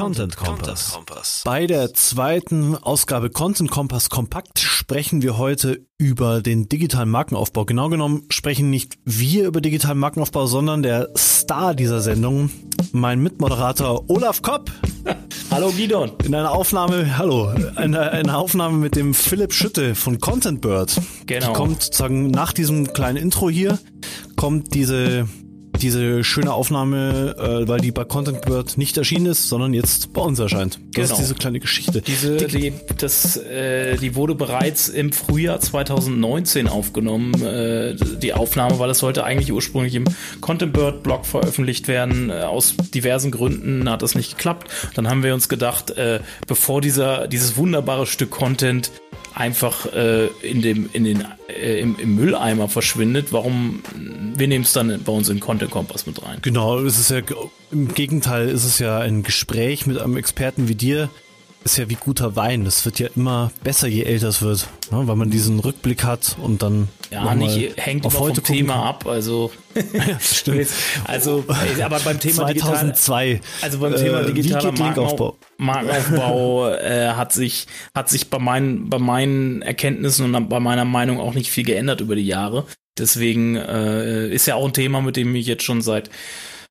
Content Kompass. Bei der zweiten Ausgabe Content Kompass Kompakt sprechen wir heute über den digitalen Markenaufbau. Genau genommen sprechen nicht wir über digitalen Markenaufbau, sondern der Star dieser Sendung, mein Mitmoderator Olaf Kopp. Hallo Gidon. In einer Aufnahme, hallo, eine, eine Aufnahme mit dem Philipp Schütte von Content Bird. Genau. Die kommt sozusagen nach diesem kleinen Intro hier, kommt diese diese schöne Aufnahme, äh, weil die bei Content Bird nicht erschienen ist, sondern jetzt bei uns erscheint. Das genau. ist diese kleine Geschichte. Diese, die, das, äh, die wurde bereits im Frühjahr 2019 aufgenommen, äh, die Aufnahme, weil es sollte eigentlich ursprünglich im Content Bird Blog veröffentlicht werden. Äh, aus diversen Gründen hat das nicht geklappt. Dann haben wir uns gedacht, äh, bevor dieser, dieses wunderbare Stück Content einfach äh, in dem, in den, äh, im, im, Mülleimer verschwindet, warum wir nehmen es dann bei uns in Content Kompass mit rein. Genau, es ist ja im Gegenteil ist es ja ein Gespräch mit einem Experten wie dir, ist ja wie guter Wein. Das wird ja immer besser, je älter es wird, ne? weil man diesen Rückblick hat und dann ja nicht hängt auf heute vom Thema kann. ab. Also ja, stimmt. also aber beim Thema 2002. Digital, also beim Thema äh, digitaler Markenaufbau, Markenaufbau äh, hat sich hat sich bei meinen bei meinen Erkenntnissen und bei meiner Meinung auch nicht viel geändert über die Jahre. Deswegen äh, ist ja auch ein Thema, mit dem ich jetzt schon seit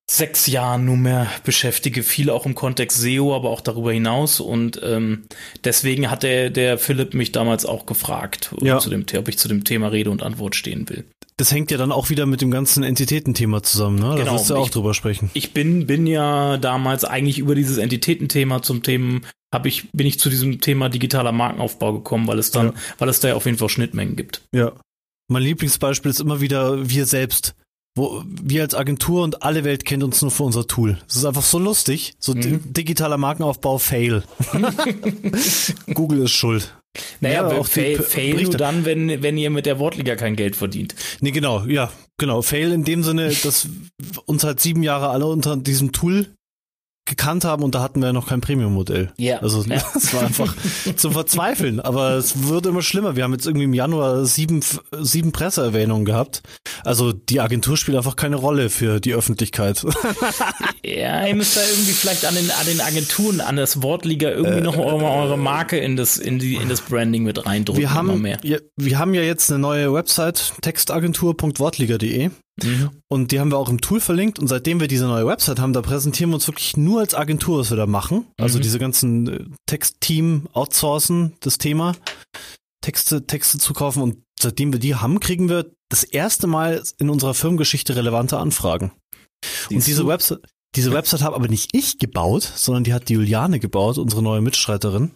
sechs Jahren nunmehr beschäftige, viel auch im Kontext SEO, aber auch darüber hinaus. Und ähm, deswegen hat der, der Philipp mich damals auch gefragt, ja. zu dem, ob ich zu dem Thema Rede und Antwort stehen will. Das hängt ja dann auch wieder mit dem ganzen Entitätenthema zusammen, ne? Da genau. wirst du auch ich, drüber sprechen. Ich bin, bin ja damals eigentlich über dieses Entitätenthema zum Thema habe ich, bin ich zu diesem Thema digitaler Markenaufbau gekommen, weil es dann, ja. weil es da ja auf jeden Fall Schnittmengen gibt. Ja. Mein Lieblingsbeispiel ist immer wieder wir selbst wo wir als Agentur und alle Welt kennt uns nur für unser Tool. Es ist einfach so lustig. So mhm. digitaler Markenaufbau, Fail. Google ist schuld. Naja, ja, auch fail, fail nur dann, wenn, wenn ihr mit der Wortliga kein Geld verdient. Nee, genau, ja, genau. Fail in dem Sinne, dass uns halt sieben Jahre alle unter diesem Tool gekannt haben und da hatten wir noch kein Premium-Modell. Ja. Also ja. es war einfach zum Verzweifeln. Aber es wurde immer schlimmer. Wir haben jetzt irgendwie im Januar sieben, sieben Presseerwähnungen gehabt. Also die Agentur spielt einfach keine Rolle für die Öffentlichkeit. ja, ihr müsst da irgendwie vielleicht an den, an den Agenturen, an das Wortliga irgendwie äh, noch eure, eure, Marke in das, in die, in das Branding mit reindrücken. Wir haben, ja, wir haben ja jetzt eine neue Website, textagentur.wortliga.de. Mhm. Und die haben wir auch im Tool verlinkt. Und seitdem wir diese neue Website haben, da präsentieren wir uns wirklich nur als Agentur, was wir da machen. Also mhm. diese ganzen äh, Textteam outsourcen, das Thema, Texte, Texte zu kaufen. Und seitdem wir die haben, kriegen wir das erste Mal in unserer Firmengeschichte relevante Anfragen. Siehst und diese du? Website, diese Website habe aber nicht ich gebaut, sondern die hat die Juliane gebaut, unsere neue Mitstreiterin.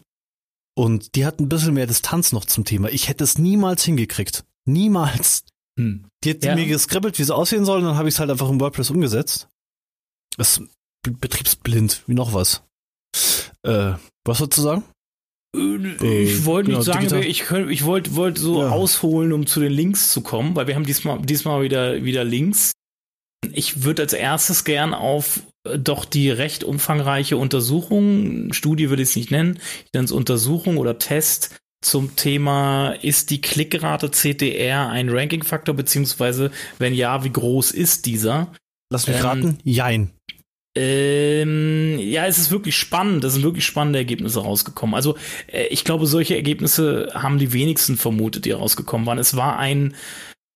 Und die hat ein bisschen mehr Distanz noch zum Thema. Ich hätte es niemals hingekriegt. Niemals. Hm. Die hat ja. mir geskribbelt, wie es aussehen soll, und dann habe ich es halt einfach im WordPress umgesetzt. Das ist betriebsblind, wie noch was. Äh, was sollst du sagen? Äh, ich wollte nicht genau, sagen, ich, ich wollte wollt so ja. ausholen, um zu den Links zu kommen, weil wir haben diesmal, diesmal wieder, wieder Links. Ich würde als erstes gern auf äh, doch die recht umfangreiche Untersuchung, Studie würde ich es nicht nennen, ich nenne es Untersuchung oder Test zum Thema, ist die Klickrate CTR ein Ranking-Faktor, beziehungsweise wenn ja, wie groß ist dieser? Lass mich ähm, raten, jein. Ähm, ja, es ist wirklich spannend. Es sind wirklich spannende Ergebnisse rausgekommen. Also, äh, ich glaube, solche Ergebnisse haben die wenigsten vermutet, die rausgekommen waren. Es war ein,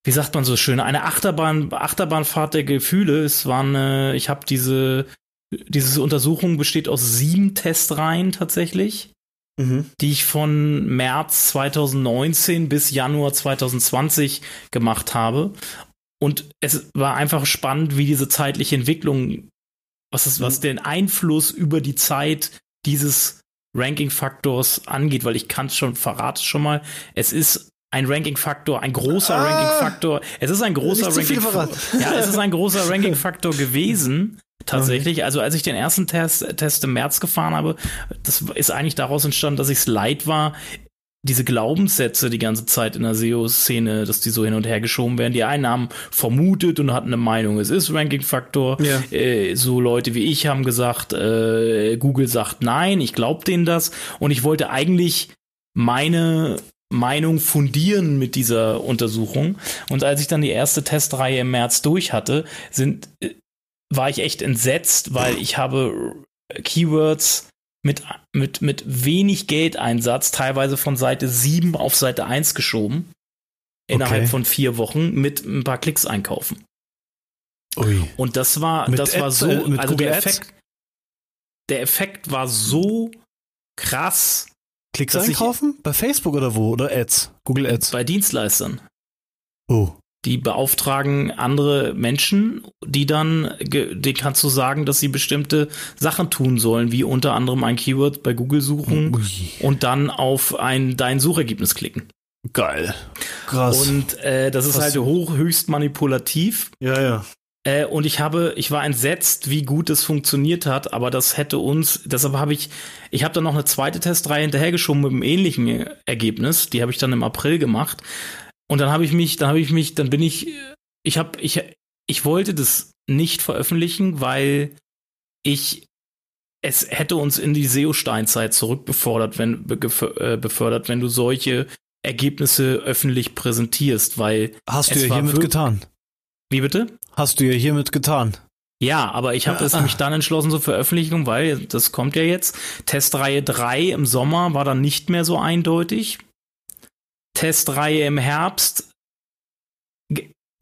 wie sagt man so schön, eine Achterbahn, Achterbahnfahrt der Gefühle. Es war eine, ich habe diese, diese Untersuchung besteht aus sieben Testreihen tatsächlich mhm. die ich von März 2019 bis Januar 2020 gemacht habe. Und es war einfach spannend, wie diese zeitliche Entwicklung, was ist, was mhm. den Einfluss über die Zeit dieses Ranking-Faktors angeht, weil ich kann es schon, verrate schon mal, es ist ein Ranking-Faktor, ein großer ah, Ranking-Faktor. Es ist ein großer Ranking-Faktor. Ja, es ist ein großer Ranking-Faktor gewesen. Tatsächlich, also als ich den ersten Test, Test im März gefahren habe, das ist eigentlich daraus entstanden, dass ich es leid war, diese Glaubenssätze die ganze Zeit in der SEO-Szene, dass die so hin und her geschoben werden. Die einen haben vermutet und hatten eine Meinung, es ist Ranking-Faktor. Ja. Äh, so Leute wie ich haben gesagt, äh, Google sagt nein, ich glaube denen das. Und ich wollte eigentlich meine Meinung fundieren mit dieser Untersuchung. Und als ich dann die erste Testreihe im März durch hatte, sind, äh, war ich echt entsetzt, weil ich habe Keywords mit, mit, mit wenig Geldeinsatz, teilweise von Seite 7 auf Seite 1 geschoben. Innerhalb okay. von vier Wochen mit ein paar Klicks einkaufen. Ui. Und das war, mit das Ads, war so, äh, also der Effekt, der Effekt war so krass. Klicks einkaufen? Ich, bei Facebook oder wo? Oder Ads? Google Ads? Bei Dienstleistern. Oh. Die beauftragen andere Menschen, die dann, die kannst du sagen, dass sie bestimmte Sachen tun sollen, wie unter anderem ein Keyword bei Google suchen Ui. und dann auf ein dein Suchergebnis klicken. Geil. Krass. Und äh, das ist halt hoch, höchst manipulativ. Ja, ja. Äh, und ich habe, ich war entsetzt, wie gut es funktioniert hat, aber das hätte uns, deshalb habe ich, ich habe dann noch eine zweite Testreihe hinterhergeschoben mit einem ähnlichen Ergebnis, die habe ich dann im April gemacht. Und dann habe ich mich, dann habe ich mich, dann bin ich, ich habe, ich, ich wollte das nicht veröffentlichen, weil ich es hätte uns in die SEO-Steinzeit zurückbefördert, wenn äh, befördert, wenn du solche Ergebnisse öffentlich präsentierst, weil hast du ja hiermit getan. Wie bitte? Hast du ja hiermit getan. Ja, aber ich habe ah. mich dann entschlossen zur Veröffentlichung, weil das kommt ja jetzt. Testreihe 3 im Sommer war dann nicht mehr so eindeutig. Testreihe im Herbst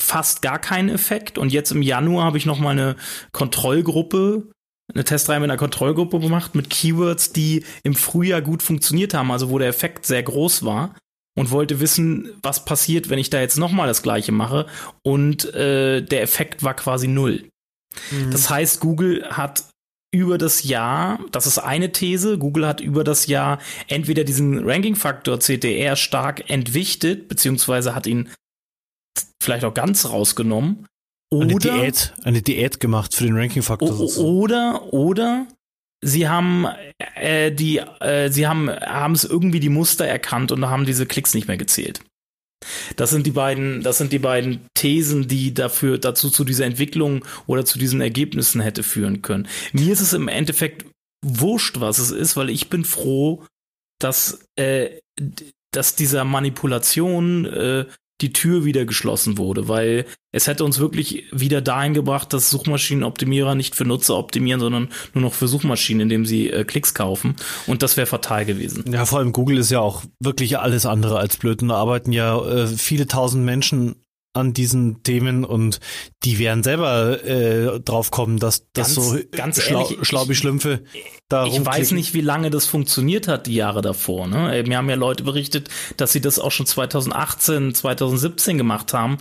fast gar keinen Effekt. Und jetzt im Januar habe ich noch mal eine Kontrollgruppe, eine Testreihe mit einer Kontrollgruppe gemacht mit Keywords, die im Frühjahr gut funktioniert haben, also wo der Effekt sehr groß war und wollte wissen, was passiert, wenn ich da jetzt nochmal das gleiche mache. Und äh, der Effekt war quasi null. Mhm. Das heißt, Google hat über das Jahr, das ist eine These, Google hat über das Jahr entweder diesen Ranking-Faktor CTR stark entwichtet, beziehungsweise hat ihn vielleicht auch ganz rausgenommen. Oder eine Diät, eine Diät gemacht für den Ranking-Faktor. Oder, oder sie haben äh, die, äh, sie haben haben es irgendwie die Muster erkannt und haben diese Klicks nicht mehr gezählt. Das sind die beiden, das sind die beiden Thesen, die dafür dazu zu dieser Entwicklung oder zu diesen Ergebnissen hätte führen können. Mir ist es im Endeffekt wurscht, was es ist, weil ich bin froh, dass äh, dass dieser Manipulation äh, die Tür wieder geschlossen wurde, weil es hätte uns wirklich wieder dahin gebracht, dass Suchmaschinenoptimierer nicht für Nutzer optimieren, sondern nur noch für Suchmaschinen, indem sie äh, Klicks kaufen. Und das wäre fatal gewesen. Ja, vor allem Google ist ja auch wirklich alles andere als blöd. Und da arbeiten ja äh, viele tausend Menschen an diesen Themen und die werden selber äh, drauf kommen, dass das so ganz schlau, ehrlich, schlaube Schlümpfe da Ich weiß nicht, wie lange das funktioniert hat, die Jahre davor. Ne? Äh, mir haben ja Leute berichtet, dass sie das auch schon 2018, 2017 gemacht haben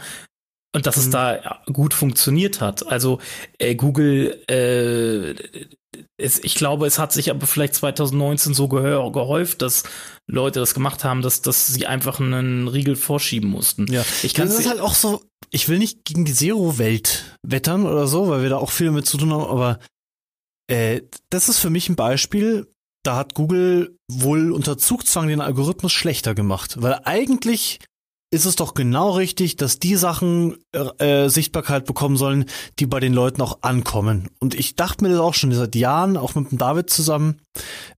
und dass mhm. es da gut funktioniert hat. Also äh, Google äh, es, ich glaube, es hat sich aber vielleicht 2019 so gehäuft, dass Leute das gemacht haben, dass, dass sie einfach einen Riegel vorschieben mussten. Ja, ich kann das ist halt auch so, ich will nicht gegen die Zero-Welt wettern oder so, weil wir da auch viel mit zu tun haben, aber äh, das ist für mich ein Beispiel, da hat Google wohl unter Zugzwang den Algorithmus schlechter gemacht, weil eigentlich ist es doch genau richtig, dass die Sachen äh, Sichtbarkeit bekommen sollen, die bei den Leuten auch ankommen. Und ich dachte mir das auch schon seit Jahren, auch mit dem David zusammen,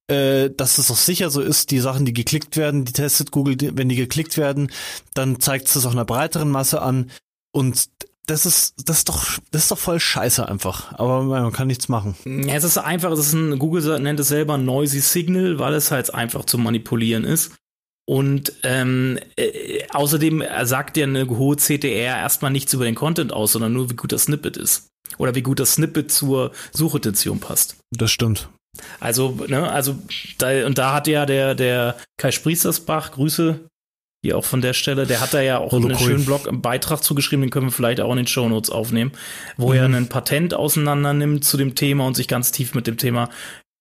äh, dass es doch sicher so ist, die Sachen, die geklickt werden, die testet Google, wenn die geklickt werden, dann zeigt es das auch einer breiteren Masse an. Und das ist, das ist doch, das ist doch voll scheiße einfach. Aber man kann nichts machen. Ja, es ist einfach, es ist ein, Google nennt es selber Noisy Signal, weil es halt einfach zu manipulieren ist. Und ähm, äh, außerdem sagt ja eine hohe CTR erstmal nichts über den Content aus, sondern nur, wie gut das Snippet ist. Oder wie gut das Snippet zur Suchintention passt. Das stimmt. Also, ne, also, da, und da hat ja der, der Kai Spriestersbach, Grüße, hier auch von der Stelle, der hat da ja auch Holo einen schönen Blog, einen Beitrag zugeschrieben, den können wir vielleicht auch in den Show Notes aufnehmen, wo mhm. er ein Patent auseinander nimmt zu dem Thema und sich ganz tief mit dem Thema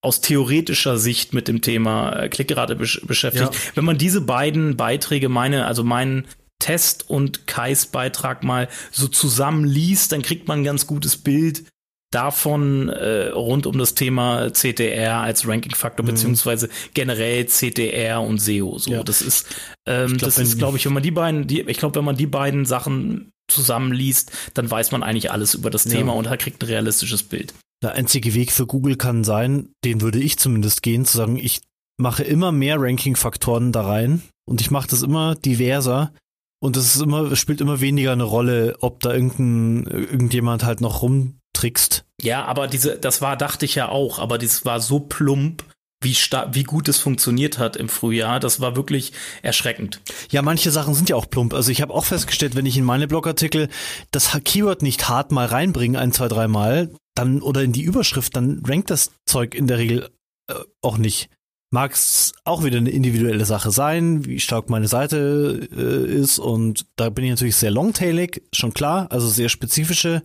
aus theoretischer Sicht mit dem Thema äh, Klickrate besch beschäftigt. Ja. Wenn man diese beiden Beiträge, meine, also meinen Test und Kais Beitrag mal so zusammenliest, dann kriegt man ein ganz gutes Bild davon äh, rund um das Thema CTR als Ranking-Faktor, mhm. beziehungsweise generell CTR und SEO. So, ja. das ist, ähm, glaub, das ist, glaube ich, wenn man die beiden, die, ich glaube, wenn man die beiden Sachen zusammenliest, dann weiß man eigentlich alles über das Thema ja. und kriegt ein realistisches Bild. Der einzige Weg für Google kann sein, den würde ich zumindest gehen, zu sagen, ich mache immer mehr Ranking-Faktoren da rein und ich mache das immer diverser und es ist immer, spielt immer weniger eine Rolle, ob da irgendein, irgendjemand halt noch rum trickst. Ja, aber diese, das war, dachte ich ja auch, aber das war so plump, wie, wie gut es funktioniert hat im Frühjahr. Das war wirklich erschreckend. Ja, manche Sachen sind ja auch plump. Also ich habe auch festgestellt, wenn ich in meine Blogartikel das Keyword nicht hart mal reinbringe, ein, zwei, drei Mal, dann oder in die Überschrift, dann rankt das Zeug in der Regel äh, auch nicht. Mag es auch wieder eine individuelle Sache sein, wie stark meine Seite äh, ist und da bin ich natürlich sehr longtailig, schon klar, also sehr spezifische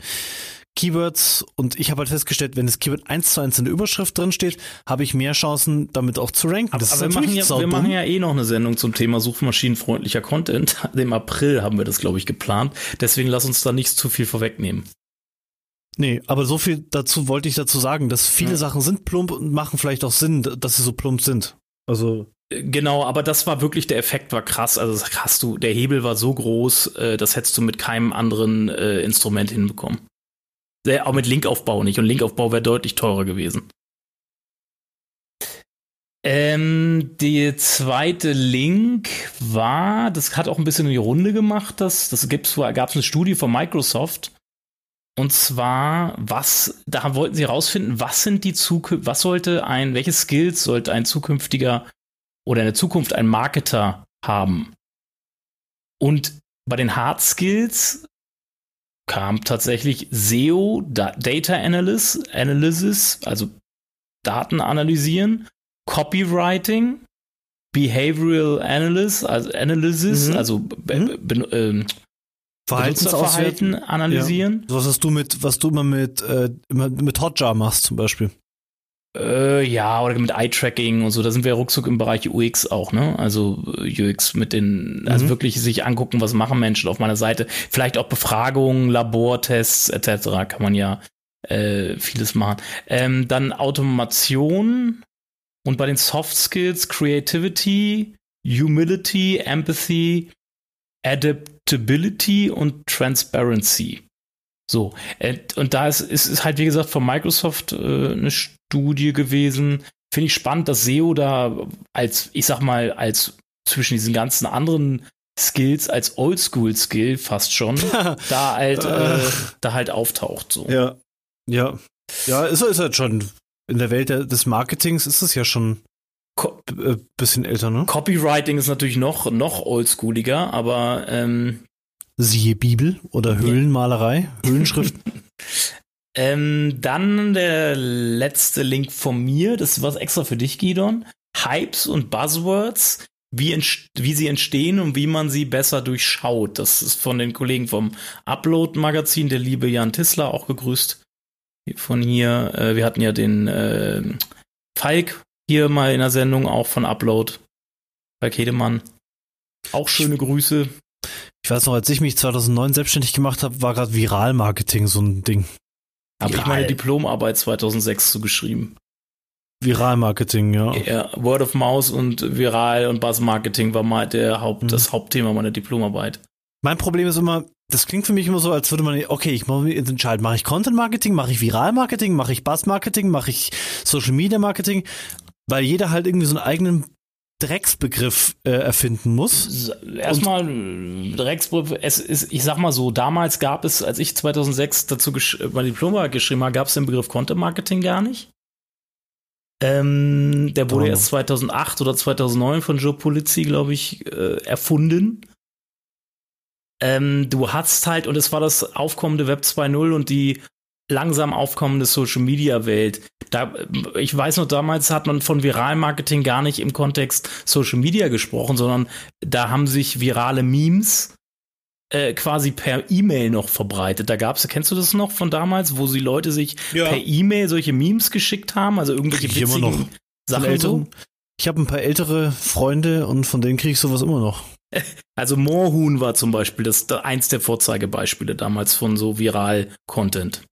Keywords und ich habe halt festgestellt, wenn das Keyword eins zu eins in der Überschrift drin steht, habe ich mehr Chancen, damit auch zu ranken. Das aber, aber wir, machen ja, wir machen ja eh noch eine Sendung zum Thema suchmaschinenfreundlicher Content. Im April haben wir das, glaube ich, geplant. Deswegen lass uns da nicht zu viel vorwegnehmen. Nee, aber so viel dazu wollte ich dazu sagen, dass viele ja. Sachen sind plump und machen vielleicht auch Sinn, dass sie so plump sind. Also Genau, aber das war wirklich, der Effekt war krass. Also hast du, der Hebel war so groß, äh, das hättest du mit keinem anderen äh, Instrument hinbekommen. Sehr, auch mit Linkaufbau nicht. Und Linkaufbau wäre deutlich teurer gewesen. Ähm, der zweite Link war, das hat auch ein bisschen in die Runde gemacht, das, das gibt's, gab es eine Studie von Microsoft. Und zwar, was, da wollten sie herausfinden, was sind die Zukunft, was sollte ein, welche Skills sollte ein zukünftiger oder in der Zukunft ein Marketer haben? Und bei den Hard Skills kam tatsächlich SEO, da Data Analysis, Analysis, also Daten analysieren, Copywriting, Behavioral Analysis, also Analysis, mhm. also mhm. äh, Verhaltensverhalten analysieren. Ja. Was hast du mit, was du immer mit, äh, mit Hotjar machst zum Beispiel? Äh, ja, oder mit Eye-Tracking und so, da sind wir ruckzuck im Bereich UX auch, ne? Also äh, UX mit den, also mhm. wirklich sich angucken, was machen Menschen auf meiner Seite. Vielleicht auch Befragungen, Labortests etc. kann man ja äh, vieles machen. Ähm, dann Automation und bei den Soft Skills Creativity, Humility, Empathy, Adaptability und Transparency. So, äh, und da ist, ist, ist halt, wie gesagt, von Microsoft äh, eine Studie gewesen. Finde ich spannend, dass SEO da als, ich sag mal, als zwischen diesen ganzen anderen Skills als Oldschool-Skill fast schon da halt äh, da halt auftaucht so. Ja, ja, ja, ist, ist halt schon in der Welt des Marketings ist es ja schon äh, bisschen älter, ne? Copywriting ist natürlich noch noch oldschooliger, aber ähm, siehe Bibel oder Höhlenmalerei, Höhlenschrift. Ähm, dann der letzte Link von mir, das ist was extra für dich, Gidon. Hypes und Buzzwords, wie, wie sie entstehen und wie man sie besser durchschaut. Das ist von den Kollegen vom Upload-Magazin, der liebe Jan Tissler, auch gegrüßt. Von hier, äh, wir hatten ja den äh, Falk hier mal in der Sendung, auch von Upload. Falk Hedemann. Auch schöne Grüße. Ich weiß noch, als ich mich 2009 selbstständig gemacht habe, war gerade Viral-Marketing so ein Ding. Habe ich meine Diplomarbeit 2006 so geschrieben. Viral-Marketing, ja. Ja, Word of Mouse und Viral und Buzz-Marketing war mal der Haupt, mhm. das Hauptthema meiner Diplomarbeit. Mein Problem ist immer, das klingt für mich immer so, als würde man, okay, ich muss mich entscheiden, mache ich Content-Marketing, mache ich Viral-Marketing, mache ich Buzz-Marketing, mache ich Social-Media-Marketing, weil jeder halt irgendwie so einen eigenen Drecksbegriff äh, erfinden muss. Erstmal Drecksbegriff, es ist, ich sag mal so, damals gab es, als ich 2006 dazu mein Diplom geschrieben habe, gab es den Begriff Content Marketing gar nicht. Ähm, der wurde oh. erst 2008 oder 2009 von Joe Polizzi, glaube ich, äh, erfunden. Ähm, du hast halt, und es war das aufkommende Web 2.0 und die langsam aufkommende Social Media Welt. Da, ich weiß noch, damals hat man von Viralmarketing gar nicht im Kontext Social Media gesprochen, sondern da haben sich virale Memes äh, quasi per E-Mail noch verbreitet. Da gab's, kennst du das noch von damals, wo sie Leute sich ja. per E-Mail solche Memes geschickt haben, also irgendwelche ich witzigen immer noch. Sachen so? Ich habe ein paar ältere Freunde und von denen kriege ich sowas immer noch. Also Moorhuhn war zum Beispiel das eins der Vorzeigebeispiele damals von so viral Content.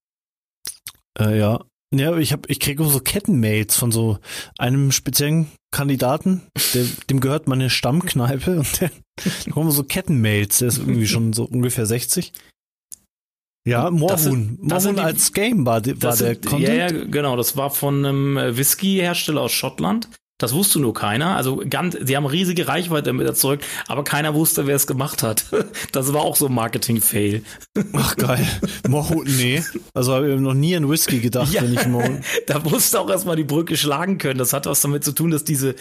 Äh, ja. Ja, ich hab, ich kriege so Kettenmails von so einem speziellen Kandidaten, der, dem gehört meine Stammkneipe und der, da kommen so Kettenmails, der ist irgendwie schon so ungefähr 60. Ja, Morhun. Morhun als Game war, war der sind, Content. Ja, ja, genau, das war von einem Whisky-Hersteller aus Schottland. Das wusste nur keiner. Also ganz, sie haben riesige Reichweite damit erzeugt, aber keiner wusste, wer es gemacht hat. Das war auch so ein Marketing-Fail. Ach geil. Moho, nee. Also habe ich noch nie an Whisky gedacht, ja, wenn ich Moho. Da musste auch erstmal die Brücke schlagen können. Das hat was damit zu tun, dass diese,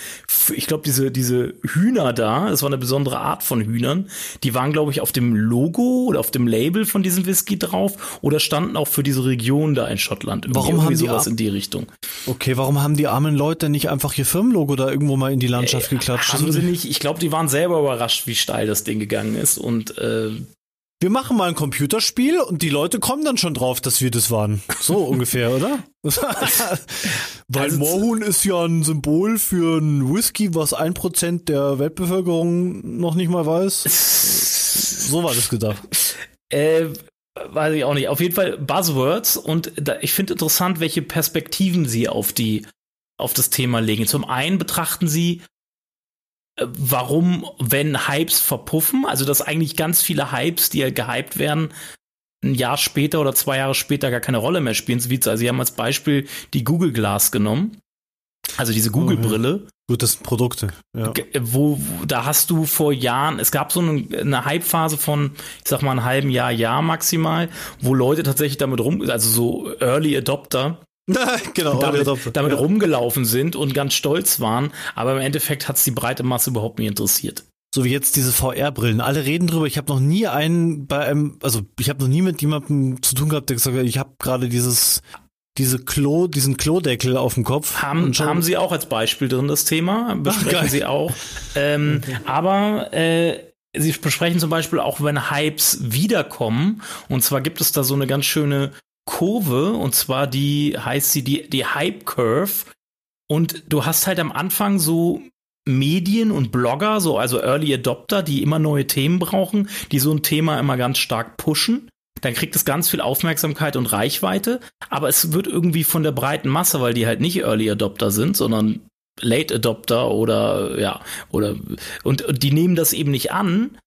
ich glaube, diese, diese Hühner da, das war eine besondere Art von Hühnern, die waren, glaube ich, auf dem Logo oder auf dem Label von diesem Whisky drauf oder standen auch für diese Region da in Schottland. Irgendwie warum haben die sowas in die Richtung? Okay, warum haben die armen Leute nicht einfach ihr Firmenlogo da irgendwo mal in die Landschaft äh, geklatscht? Haben sie nicht. Ich glaube, die waren selber überrascht, wie steil das Ding gegangen ist und äh, wir machen mal ein Computerspiel und die Leute kommen dann schon drauf, dass wir das waren. So ungefähr, oder? Weil also Moorhuhn ist ja ein Symbol für ein Whisky, was ein Prozent der Weltbevölkerung noch nicht mal weiß. so war das gedacht. Äh, weiß ich auch nicht. Auf jeden Fall Buzzwords und da, ich finde interessant, welche Perspektiven sie auf die auf das Thema legen. Zum einen betrachten sie äh, warum, wenn Hypes verpuffen, also dass eigentlich ganz viele Hypes, die ja gehypt werden, ein Jahr später oder zwei Jahre später gar keine Rolle mehr spielen. Also sie haben als Beispiel die Google Glass genommen. Also diese Google-Brille. Oh, Gut, das sind Produkte. Ja. Wo, wo, da hast du vor Jahren, es gab so eine, eine Hype-Phase von, ich sag mal, einem halben Jahr, Jahr maximal, wo Leute tatsächlich damit rum, also so Early Adopter, genau, damit, damit rumgelaufen sind und ganz stolz waren, aber im Endeffekt hat es die breite Masse überhaupt nicht interessiert. So wie jetzt diese VR-Brillen. Alle reden drüber. Ich habe noch nie einen bei einem, also ich habe noch nie mit jemandem zu tun gehabt, der gesagt hat, ich habe gerade dieses diese Klo, diesen Klodeckel auf dem Kopf. Haben, haben sie auch als Beispiel drin, das Thema. Besprechen Ach, sie auch. Ähm, okay. Aber äh, sie besprechen zum Beispiel auch, wenn Hypes wiederkommen. Und zwar gibt es da so eine ganz schöne Kurve. Und zwar die heißt sie die, die Hype Curve. Und du hast halt am Anfang so Medien und Blogger, so also Early Adopter, die immer neue Themen brauchen, die so ein Thema immer ganz stark pushen dann kriegt es ganz viel Aufmerksamkeit und Reichweite, aber es wird irgendwie von der breiten Masse, weil die halt nicht Early Adopter sind, sondern Late Adopter oder ja, oder und, und die nehmen das eben nicht an.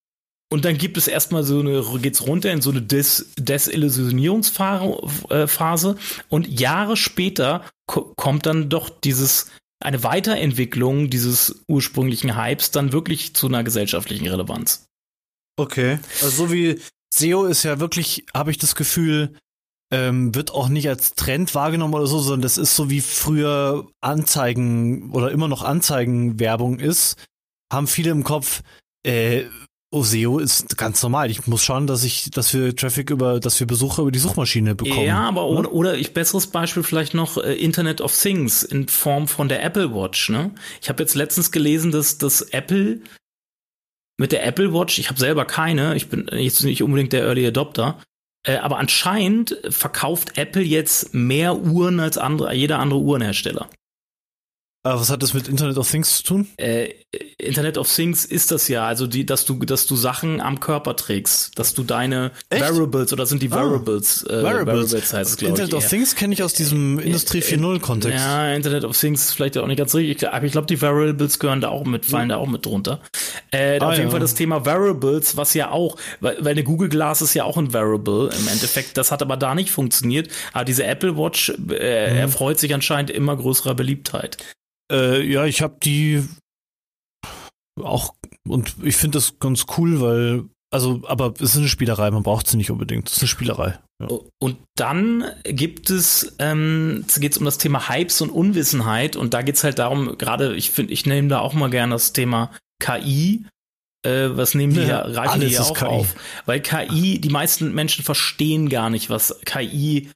Und dann gibt es erstmal so eine, geht's runter in so eine Des Desillusionierungsphase und Jahre später kommt dann doch dieses, eine Weiterentwicklung dieses ursprünglichen Hypes dann wirklich zu einer gesellschaftlichen Relevanz. Okay. Also so wie SEO ist ja wirklich, habe ich das Gefühl, ähm, wird auch nicht als Trend wahrgenommen oder so, sondern das ist so wie früher Anzeigen oder immer noch Anzeigenwerbung ist, haben viele im Kopf, äh, oh, SEO ist ganz normal. Ich muss schauen, dass ich, dass wir Traffic über, dass wir Besucher über die Suchmaschine bekommen. Ja, aber ne? oder, oder ich besseres Beispiel vielleicht noch äh, Internet of Things in Form von der Apple Watch. Ne? Ich habe jetzt letztens gelesen, dass, dass Apple mit der Apple Watch, ich habe selber keine, ich bin jetzt nicht unbedingt der Early Adopter, äh, aber anscheinend verkauft Apple jetzt mehr Uhren als andere, jeder andere Uhrenhersteller. Aber was hat das mit Internet of Things zu tun? Äh, Internet of Things ist das ja, also die, dass du, dass du Sachen am Körper trägst, dass du deine Echt? Variables oder sind die Variables? Ah, äh, Variables. Variables heißt es, Internet ich, of eher. Things kenne ich aus diesem äh, Industrie 4.0 Kontext. Ja, Internet of Things ist vielleicht auch nicht ganz richtig, aber ich glaube, die Variables gehören da auch mit, fallen mhm. da auch mit drunter. Äh, ah, auf jeden ja. Fall das Thema Variables, was ja auch, weil, weil eine Google Glass ist ja auch ein Variable im Endeffekt, das hat aber da nicht funktioniert. Aber diese Apple Watch äh, mhm. erfreut sich anscheinend immer größerer Beliebtheit. Äh, ja, ich habe die auch und ich finde das ganz cool, weil also, aber es ist eine Spielerei, man braucht sie nicht unbedingt. Es ist eine Spielerei. Ja. Und dann gibt es, ähm, geht es um das Thema Hypes und Unwissenheit und da geht es halt darum, gerade, ich finde, ich nehme da auch mal gerne das Thema KI. Äh, was nehmen die ja, reichen die ja auch KI. auf? Weil KI, die meisten Menschen verstehen gar nicht, was KI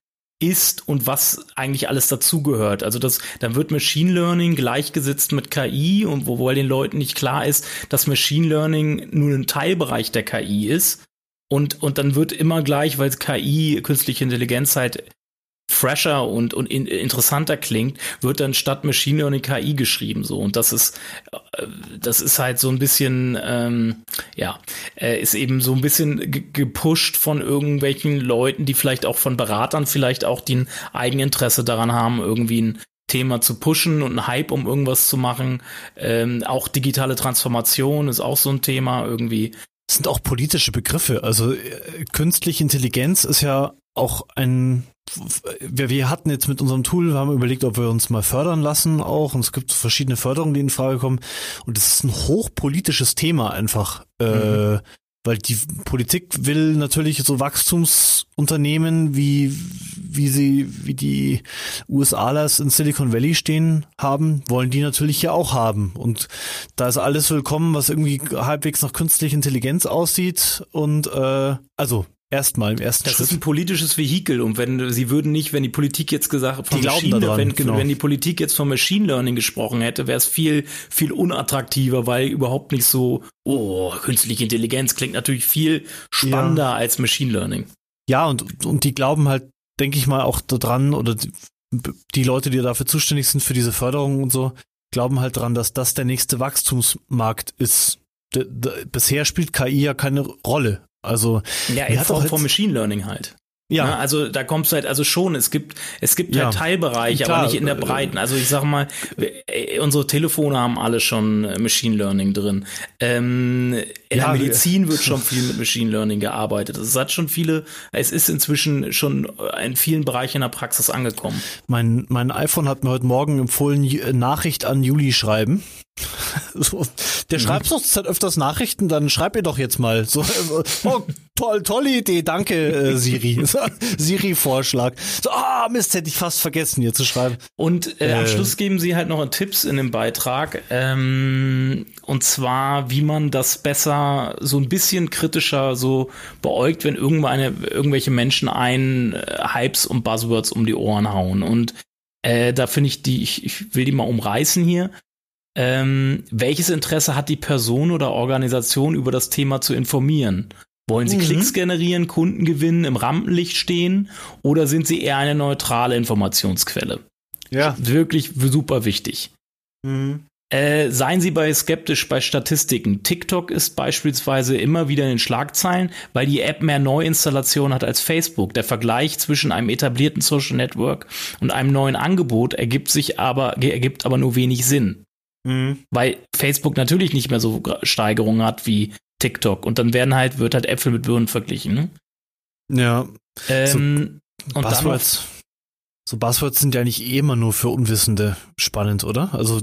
ist und was eigentlich alles dazugehört. Also das, dann wird Machine Learning gleichgesetzt mit KI und wo wohl den Leuten nicht klar ist, dass Machine Learning nur ein Teilbereich der KI ist. Und, und dann wird immer gleich, weil KI, künstliche Intelligenz halt fresher und, und in, interessanter klingt, wird dann statt Machine Learning KI geschrieben so und das ist äh, das ist halt so ein bisschen ähm, ja äh, ist eben so ein bisschen gepusht von irgendwelchen Leuten, die vielleicht auch von Beratern vielleicht auch die ein Eigeninteresse daran haben, irgendwie ein Thema zu pushen und ein Hype um irgendwas zu machen. Ähm, auch digitale Transformation ist auch so ein Thema irgendwie sind auch politische Begriffe. Also äh, künstliche Intelligenz ist ja auch ein wir, wir hatten jetzt mit unserem Tool, wir haben überlegt, ob wir uns mal fördern lassen auch. Und es gibt verschiedene Förderungen, die in Frage kommen. Und es ist ein hochpolitisches Thema einfach. Äh, mhm. Weil die Politik will natürlich so Wachstumsunternehmen wie wie sie wie die USAlers in Silicon Valley stehen haben, wollen die natürlich hier auch haben. Und da ist alles willkommen, was irgendwie halbwegs nach künstlicher Intelligenz aussieht. Und äh, also Erstmal im ersten das Schritt. Das ist ein politisches Vehikel und wenn sie würden nicht, wenn die Politik jetzt gesagt von Machine, daran, wenn, genau. wenn die Politik jetzt von Machine Learning gesprochen hätte, wäre es viel viel unattraktiver, weil überhaupt nicht so oh künstliche Intelligenz klingt natürlich viel spannender ja. als Machine Learning. Ja und und die glauben halt, denke ich mal auch daran oder die, die Leute, die dafür zuständig sind für diese Förderung und so, glauben halt daran, dass das der nächste Wachstumsmarkt ist. D bisher spielt KI ja keine Rolle. Also ja, in Form von Machine Learning halt. Ja. Na, also da kommst du halt, also schon, es gibt, es gibt ja. halt Teilbereiche, Klar, aber nicht in der äh, Breiten. Also ich sag mal, äh, unsere Telefone haben alle schon äh, Machine Learning drin. Ähm, in ja, der Medizin wird schon viel mit Machine Learning gearbeitet. Es hat schon viele, es ist inzwischen schon in vielen Bereichen in der Praxis angekommen. Mein, mein iPhone hat mir heute Morgen empfohlen, Nachricht an Juli schreiben. So, der mhm. schreibt doch halt öfters Nachrichten, dann schreib ihr doch jetzt mal. So, oh, toll, tolle Idee, danke, äh, Siri. Siri-Vorschlag. So, ah, Mist, hätte ich fast vergessen, hier zu schreiben. Und äh, äh, am Schluss geben sie halt noch Tipps in dem Beitrag. Ähm, und zwar, wie man das besser so ein bisschen kritischer so beäugt, wenn irgendwann irgendwelche Menschen einen äh, Hypes und Buzzwords um die Ohren hauen. Und äh, da finde ich die, ich, ich will die mal umreißen hier ähm, welches Interesse hat die Person oder Organisation über das Thema zu informieren? Wollen sie mhm. Klicks generieren, Kunden gewinnen, im Rampenlicht stehen oder sind sie eher eine neutrale Informationsquelle? Ja. Wirklich super wichtig. Mhm. Äh, seien Sie bei skeptisch bei Statistiken. TikTok ist beispielsweise immer wieder in den Schlagzeilen, weil die App mehr Neuinstallationen hat als Facebook. Der Vergleich zwischen einem etablierten Social Network und einem neuen Angebot ergibt sich aber, ergibt aber nur wenig Sinn. Mhm. Weil Facebook natürlich nicht mehr so Steigerungen hat wie TikTok. Und dann werden halt, wird halt Äpfel mit Birnen verglichen. Ne? Ja. Ähm, so, und Buzzwords, so Buzzwords sind ja nicht eh immer nur für Unwissende spannend, oder? Also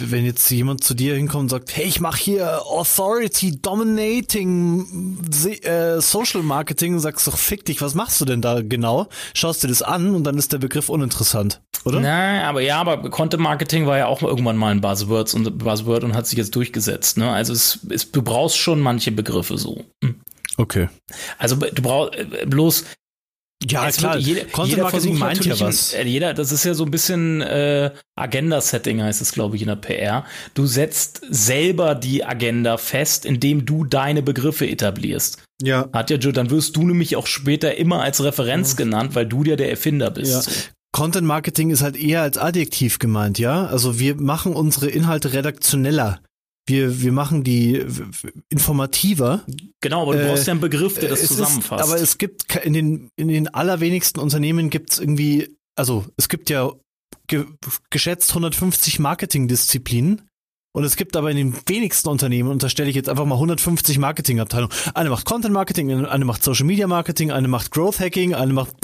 wenn jetzt jemand zu dir hinkommt und sagt, hey, ich mache hier Authority Dominating äh, Social Marketing, sagst du, fick dich, was machst du denn da genau? Schaust dir das an und dann ist der Begriff uninteressant, oder? Nein, aber ja, aber Content Marketing war ja auch irgendwann mal ein Buzzword und Buzzword und hat sich jetzt durchgesetzt. Ne? Also es, es, du brauchst schon manche Begriffe so. Hm. Okay. Also du brauchst äh, bloß ja, es klar. Jeder, Content Marketing meint ja was. Ein, jeder, das ist ja so ein bisschen äh, Agenda-Setting, heißt es, glaube ich, in der PR. Du setzt selber die Agenda fest, indem du deine Begriffe etablierst. Ja. Hat ja Joe, dann wirst du nämlich auch später immer als Referenz ja. genannt, weil du ja der Erfinder bist. Ja. Content Marketing ist halt eher als Adjektiv gemeint, ja. Also wir machen unsere Inhalte redaktioneller wir, wir machen die informativer. Genau, aber du brauchst ja einen Begriff, der das zusammenfasst. Ist, aber es gibt in den, in den allerwenigsten Unternehmen gibt es irgendwie, also es gibt ja ge, geschätzt 150 Marketingdisziplinen. Und es gibt aber in den wenigsten Unternehmen, unterstelle ich jetzt einfach mal 150 Marketingabteilungen. Eine macht Content Marketing, eine macht Social Media Marketing, eine macht Growth Hacking, eine macht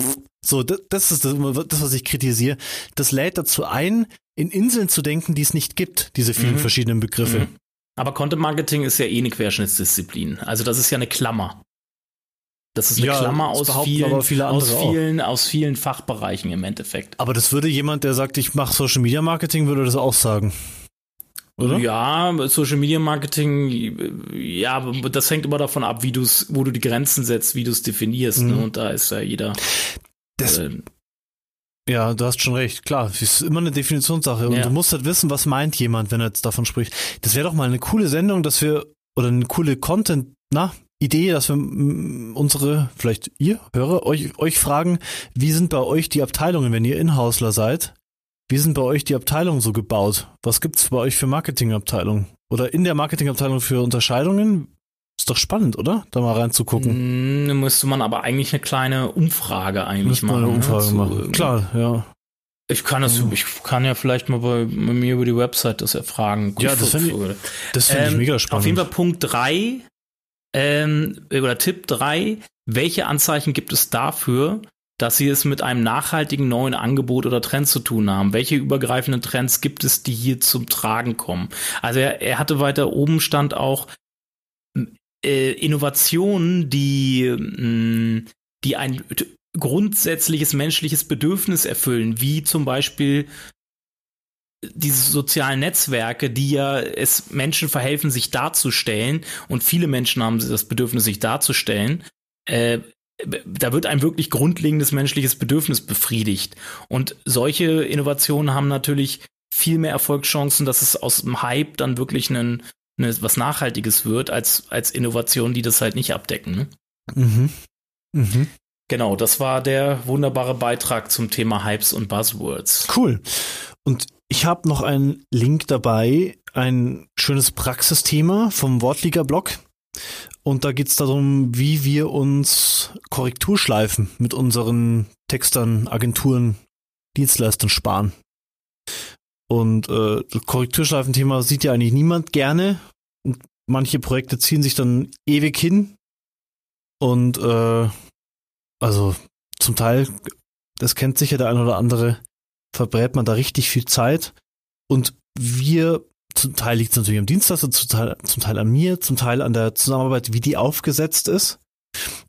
so, das, das ist das, das, was ich kritisiere. Das lädt dazu ein, in Inseln zu denken, die es nicht gibt, diese vielen mhm. verschiedenen Begriffe. Mhm. Aber Content Marketing ist ja eh eine Querschnittsdisziplin. Also das ist ja eine Klammer. Das ist eine ja, Klammer aus vielen, viele aus vielen, aus vielen Fachbereichen im Endeffekt. Aber das würde jemand, der sagt, ich mache Social Media Marketing, würde das auch sagen. Oder? Ja, Social Media Marketing, ja, das hängt immer davon ab, wie du es, wo du die Grenzen setzt, wie du es definierst. Ne? Mhm. Ne? Und da ist ja jeder. Das, äh, ja, du hast schon recht. Klar, es ist immer eine Definitionssache. Und ja. du musst halt wissen, was meint jemand, wenn er jetzt davon spricht. Das wäre doch mal eine coole Sendung, dass wir, oder eine coole Content, na, Idee, dass wir unsere, vielleicht ihr, Hörer, euch, euch fragen, wie sind bei euch die Abteilungen, wenn ihr Inhausler seid? Wie sind bei euch die Abteilungen so gebaut? Was gibt's bei euch für Marketingabteilungen? Oder in der Marketingabteilung für Unterscheidungen? Ist doch spannend, oder? Da mal reinzugucken. Mm, müsste man aber eigentlich eine kleine Umfrage eigentlich müsste machen. Eine ne, Umfrage ne? machen. Klar, ja. Ich kann das, ich kann ja vielleicht mal bei, bei mir über die Website das erfragen. Ja, das finde ich, das find ähm, ich mega spannend. Auf jeden Fall Punkt drei ähm, oder Tipp 3, welche Anzeichen gibt es dafür, dass sie es mit einem nachhaltigen neuen Angebot oder Trend zu tun haben. Welche übergreifenden Trends gibt es, die hier zum Tragen kommen? Also er, er hatte weiter oben stand auch äh, Innovationen, die, mh, mm, die ein grundsätzliches menschliches Bedürfnis erfüllen, wie zum Beispiel diese sozialen Netzwerke, die ja es Menschen verhelfen, sich darzustellen und viele Menschen haben das Bedürfnis, sich darzustellen. Äh, da wird ein wirklich grundlegendes menschliches Bedürfnis befriedigt. Und solche Innovationen haben natürlich viel mehr Erfolgschancen, dass es aus dem Hype dann wirklich einen, eine, was Nachhaltiges wird, als, als Innovationen, die das halt nicht abdecken. Ne? Mhm. Mhm. Genau, das war der wunderbare Beitrag zum Thema Hypes und Buzzwords. Cool. Und ich habe noch einen Link dabei, ein schönes Praxisthema vom Wortliga-Blog. Und da geht es darum, wie wir uns Korrekturschleifen mit unseren Textern, Agenturen, Dienstleistern sparen. Und äh, Korrekturschleifen-Thema sieht ja eigentlich niemand gerne. Und manche Projekte ziehen sich dann ewig hin. Und äh, also zum Teil, das kennt sicher der ein oder andere, verbrät man da richtig viel Zeit. Und wir zum Teil liegt es natürlich am Dienstleister, zum Teil, zum Teil an mir, zum Teil an der Zusammenarbeit, wie die aufgesetzt ist.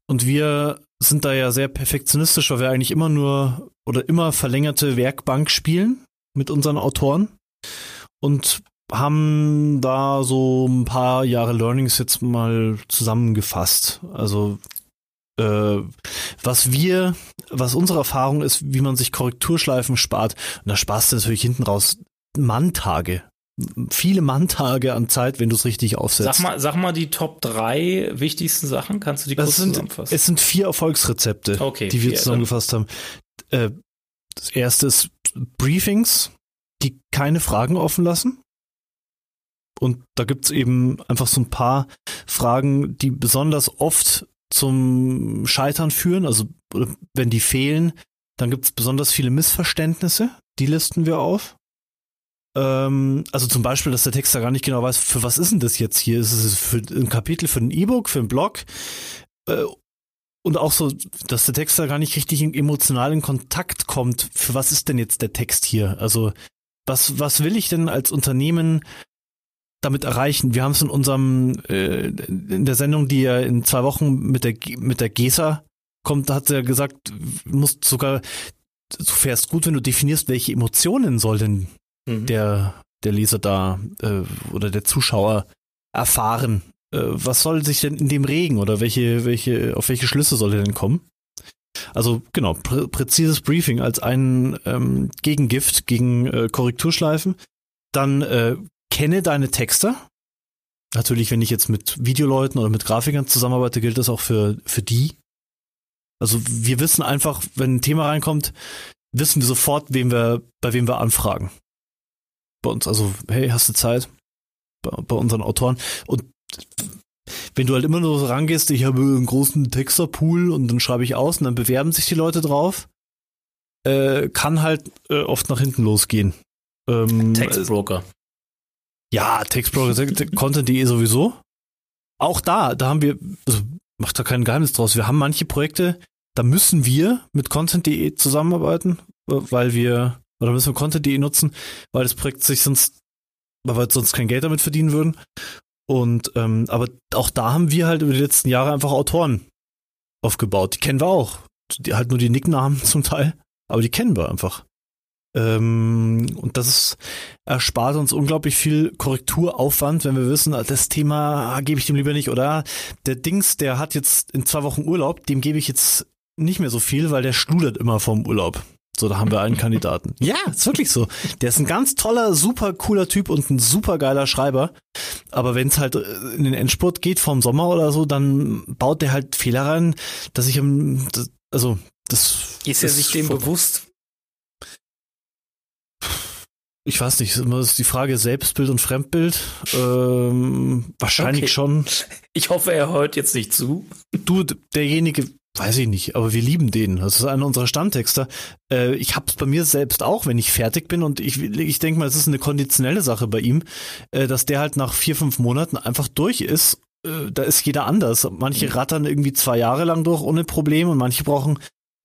Und wir sind da ja sehr perfektionistisch, weil wir eigentlich immer nur oder immer verlängerte Werkbank spielen mit unseren Autoren und haben da so ein paar Jahre Learnings jetzt mal zusammengefasst. Also äh, was wir, was unsere Erfahrung ist, wie man sich Korrekturschleifen spart. Und da sparst du natürlich hinten raus Manntage viele Manntage an Zeit, wenn du es richtig aufsetzt. Sag mal, sag mal die Top drei wichtigsten Sachen. Kannst du die kurz sind, zusammenfassen? Es sind vier Erfolgsrezepte, okay, die wir vier, zusammengefasst haben. Äh, das erste ist Briefings, die keine Fragen offen lassen. Und da gibt's eben einfach so ein paar Fragen, die besonders oft zum Scheitern führen. Also wenn die fehlen, dann gibt's besonders viele Missverständnisse. Die listen wir auf. Ähm, also zum Beispiel, dass der Texter gar nicht genau weiß, für was ist denn das jetzt hier? Ist es für ein Kapitel, für ein E-Book, für ein Blog? Äh, und auch so, dass der Texter gar nicht richtig emotional in Kontakt kommt. Für was ist denn jetzt der Text hier? Also was, was will ich denn als Unternehmen damit erreichen? Wir haben es in unserem, äh, in der Sendung, die ja in zwei Wochen mit der, mit der GESA kommt, hat er gesagt, du musst sogar, du fährst gut, wenn du definierst, welche Emotionen soll denn mhm. der, der Leser da äh, oder der Zuschauer erfahren? Äh, was soll sich denn in dem regen oder welche, welche, auf welche Schlüsse soll er denn kommen? Also genau, prä präzises Briefing als ein ähm, Gegengift gegen äh, Korrekturschleifen. Dann äh, kenne deine Texte. Natürlich, wenn ich jetzt mit Videoleuten oder mit Grafikern zusammenarbeite, gilt das auch für, für die. Also wir wissen einfach, wenn ein Thema reinkommt, wissen wir sofort, wem wir, bei wem wir anfragen bei uns. Also, hey, hast du Zeit? Bei, bei unseren Autoren. Und wenn du halt immer nur so rangehst, ich habe einen großen Texterpool und dann schreibe ich aus und dann bewerben sich die Leute drauf, äh, kann halt äh, oft nach hinten losgehen. Ähm, Textbroker. Ja, Textbroker, Content.de sowieso. Auch da, da haben wir, also macht da kein Geheimnis draus. Wir haben manche Projekte, da müssen wir mit Content.de zusammenarbeiten, weil wir oder müssen wir Content.de nutzen, weil das Projekt sich sonst, weil wir sonst kein Geld damit verdienen würden. Und ähm, aber auch da haben wir halt über die letzten Jahre einfach Autoren aufgebaut. Die kennen wir auch. Die halt nur die Nicknamen zum Teil, aber die kennen wir einfach. Ähm, und das ist, erspart uns unglaublich viel Korrekturaufwand, wenn wir wissen, das Thema ah, gebe ich dem lieber nicht. Oder der Dings, der hat jetzt in zwei Wochen Urlaub, dem gebe ich jetzt nicht mehr so viel, weil der schludert immer vom Urlaub. So, da haben wir einen Kandidaten. Ja, ist wirklich so. Der ist ein ganz toller, super cooler Typ und ein super geiler Schreiber. Aber wenn es halt in den Endspurt geht vom Sommer oder so, dann baut der halt Fehler rein, dass ich im, also das ist er sich dem bewusst. Ich weiß nicht, ist immer die Frage Selbstbild und Fremdbild. Ähm, wahrscheinlich okay. schon. Ich hoffe, er hört jetzt nicht zu. Du, derjenige, Weiß ich nicht, aber wir lieben den. Das ist einer unserer Standtexter. Äh, ich hab's bei mir selbst auch, wenn ich fertig bin und ich, ich denke mal, es ist eine konditionelle Sache bei ihm, äh, dass der halt nach vier, fünf Monaten einfach durch ist äh, da ist jeder anders. Manche mhm. rattern irgendwie zwei Jahre lang durch ohne Probleme und manche brauchen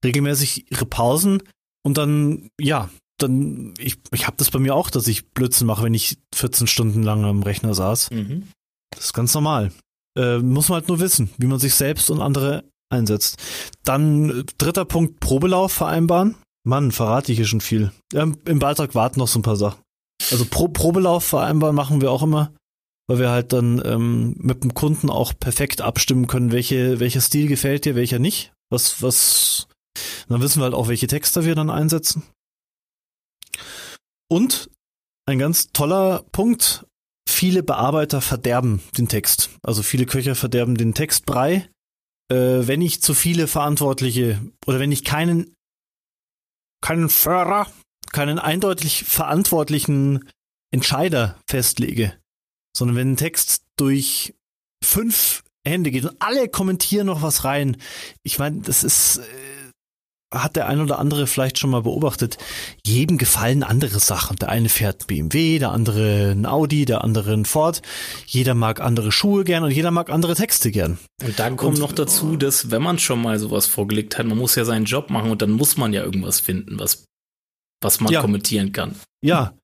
regelmäßig ihre Pausen und dann, ja, dann, ich, ich habe das bei mir auch, dass ich Blödsinn mache, wenn ich 14 Stunden lang am Rechner saß. Mhm. Das ist ganz normal. Äh, muss man halt nur wissen, wie man sich selbst und andere einsetzt. Dann äh, dritter Punkt, Probelauf vereinbaren. Mann, verrate ich hier schon viel. Ja, Im Beitrag warten noch so ein paar Sachen. Also Pro Probelauf vereinbaren machen wir auch immer, weil wir halt dann ähm, mit dem Kunden auch perfekt abstimmen können, welche, welcher Stil gefällt dir, welcher nicht. Was, was, dann wissen wir halt auch, welche Texte wir dann einsetzen. Und ein ganz toller Punkt, viele Bearbeiter verderben den Text. Also viele Köcher verderben den Textbrei. Äh, wenn ich zu viele Verantwortliche oder wenn ich keinen, keinen Führer, keinen eindeutig verantwortlichen Entscheider festlege, sondern wenn ein Text durch fünf Hände geht und alle kommentieren noch was rein. Ich meine, das ist, äh, hat der ein oder andere vielleicht schon mal beobachtet, jedem gefallen andere Sachen. Der eine fährt BMW, der andere ein Audi, der andere ein Ford. Jeder mag andere Schuhe gern und jeder mag andere Texte gern. Und dann kommt und, noch dazu, dass wenn man schon mal sowas vorgelegt hat, man muss ja seinen Job machen und dann muss man ja irgendwas finden, was, was man ja. kommentieren kann. Ja,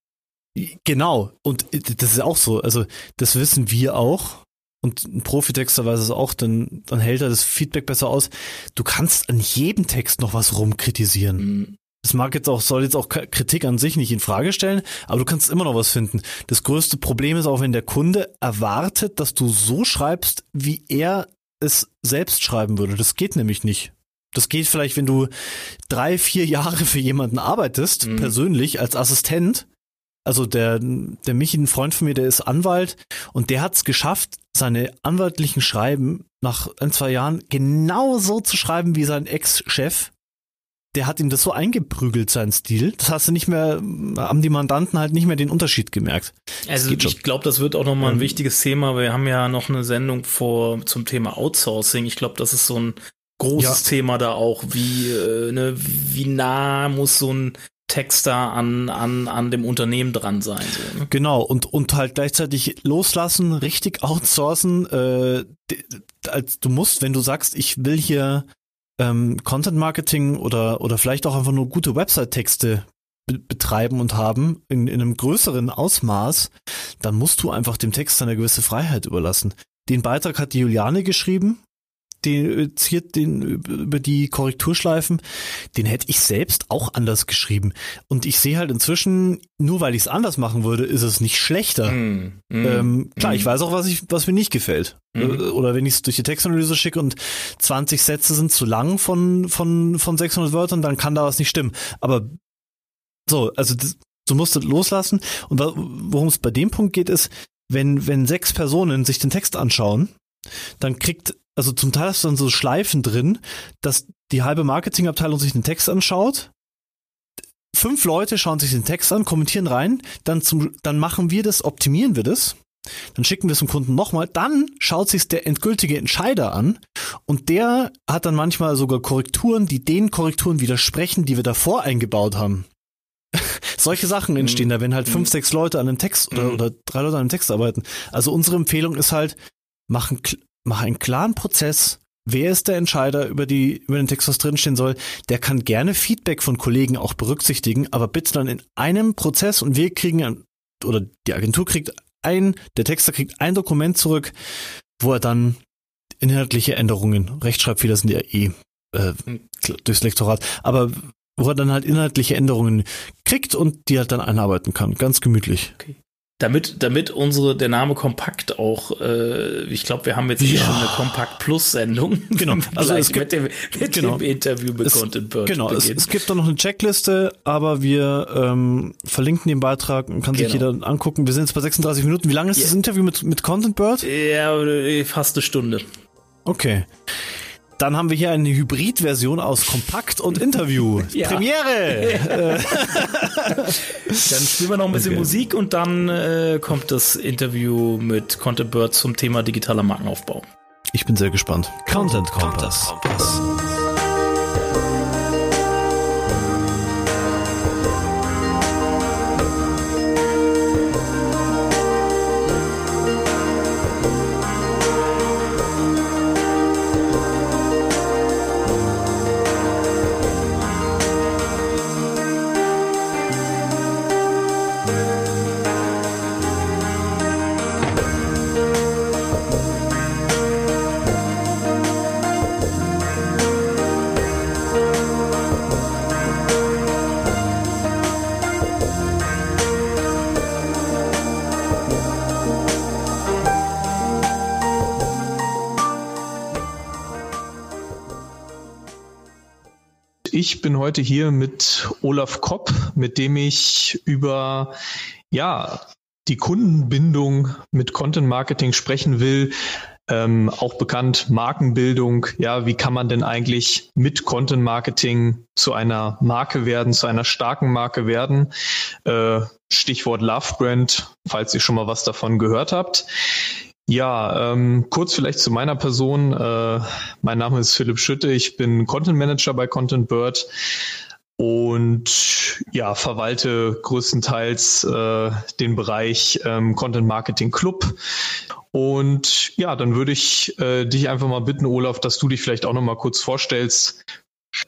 genau. Und das ist auch so. Also das wissen wir auch und ein Profitexter weiß es auch, dann, dann hält er das Feedback besser aus. Du kannst an jedem Text noch was rumkritisieren. Mhm. Das mag jetzt auch, soll jetzt auch Kritik an sich nicht in Frage stellen, aber du kannst immer noch was finden. Das größte Problem ist auch, wenn der Kunde erwartet, dass du so schreibst, wie er es selbst schreiben würde. Das geht nämlich nicht. Das geht vielleicht, wenn du drei, vier Jahre für jemanden arbeitest, mhm. persönlich als Assistent, also der, der Michi, ein Freund von mir, der ist Anwalt und der hat es geschafft, seine anwaltlichen Schreiben nach ein, zwei Jahren genau so zu schreiben wie sein Ex-Chef. Der hat ihm das so eingeprügelt, sein Stil. Das hast du nicht mehr, haben die Mandanten halt nicht mehr den Unterschied gemerkt. Also ich glaube, das wird auch nochmal ein ähm, wichtiges Thema. Wir haben ja noch eine Sendung vor zum Thema Outsourcing. Ich glaube, das ist so ein großes ja. Thema da auch. Wie, äh, ne, wie nah muss so ein Texter an, an, an dem Unternehmen dran sein. So, ne? Genau, und, und halt gleichzeitig loslassen, richtig outsourcen. Äh, als du musst, wenn du sagst, ich will hier ähm, Content Marketing oder, oder vielleicht auch einfach nur gute Website-Texte be betreiben und haben in, in einem größeren Ausmaß, dann musst du einfach dem Text eine gewisse Freiheit überlassen. Den Beitrag hat die Juliane geschrieben, den, ziert den über die Korrekturschleifen, den hätte ich selbst auch anders geschrieben. Und ich sehe halt inzwischen, nur weil ich es anders machen würde, ist es nicht schlechter. Mm, mm, ähm, klar, mm. ich weiß auch, was ich, was mir nicht gefällt. Mhm. Äh, oder wenn ich es durch die Textanalyse schicke und 20 Sätze sind zu lang von, von, von 600 Wörtern, dann kann da was nicht stimmen. Aber so, also das, du musst es loslassen. Und worum es bei dem Punkt geht, ist, wenn, wenn sechs Personen sich den Text anschauen, dann kriegt also zum Teil hast du dann so Schleifen drin, dass die halbe Marketingabteilung sich den Text anschaut. Fünf Leute schauen sich den Text an, kommentieren rein, dann zum, dann machen wir das, optimieren wir das. Dann schicken wir es zum Kunden nochmal, dann schaut sich der endgültige Entscheider an und der hat dann manchmal sogar Korrekturen, die den Korrekturen widersprechen, die wir davor eingebaut haben. Solche Sachen entstehen mhm. da, wenn halt fünf, mhm. sechs Leute an einem Text oder, mhm. oder drei Leute an einem Text arbeiten. Also unsere Empfehlung ist halt, machen mach einen klaren Prozess. Wer ist der Entscheider über die, über den Text, was drinstehen soll? Der kann gerne Feedback von Kollegen auch berücksichtigen, aber bitte dann in einem Prozess und wir kriegen, oder die Agentur kriegt ein, der Texter kriegt ein Dokument zurück, wo er dann inhaltliche Änderungen, Rechtschreibfehler sind ja eh äh, durchs Lektorat, aber wo er dann halt inhaltliche Änderungen kriegt und die halt dann einarbeiten kann. Ganz gemütlich. Okay damit, damit unsere, der Name Kompakt auch, äh, ich glaube, wir haben jetzt hier ja. schon eine Kompakt Plus Sendung. Genau. Also es gibt, mit, dem, mit genau. dem Interview mit es, Content Bird. Genau. Es, es, gibt da noch eine Checkliste, aber wir ähm, verlinken den Beitrag und kann genau. sich jeder angucken. Wir sind jetzt bei 36 Minuten. Wie lange ist ja. das Interview mit, mit Content Bird? Ja, fast eine Stunde. Okay. Dann haben wir hier eine Hybridversion aus Kompakt und Interview. Ja. Premiere! dann spielen wir noch ein bisschen okay. Musik und dann äh, kommt das Interview mit Content Bird zum Thema digitaler Markenaufbau. Ich bin sehr gespannt. Content Kompass. Content Kompass. Ich bin heute hier mit Olaf Kopp, mit dem ich über ja, die Kundenbindung mit Content Marketing sprechen will. Ähm, auch bekannt Markenbildung. Ja, wie kann man denn eigentlich mit Content Marketing zu einer Marke werden, zu einer starken Marke werden? Äh, Stichwort Love Brand, falls ihr schon mal was davon gehört habt. Ja, ähm, kurz vielleicht zu meiner Person. Äh, mein Name ist Philipp Schütte. Ich bin Content Manager bei Content Bird und ja, verwalte größtenteils äh, den Bereich ähm, Content Marketing Club. Und ja, dann würde ich äh, dich einfach mal bitten, Olaf, dass du dich vielleicht auch noch mal kurz vorstellst.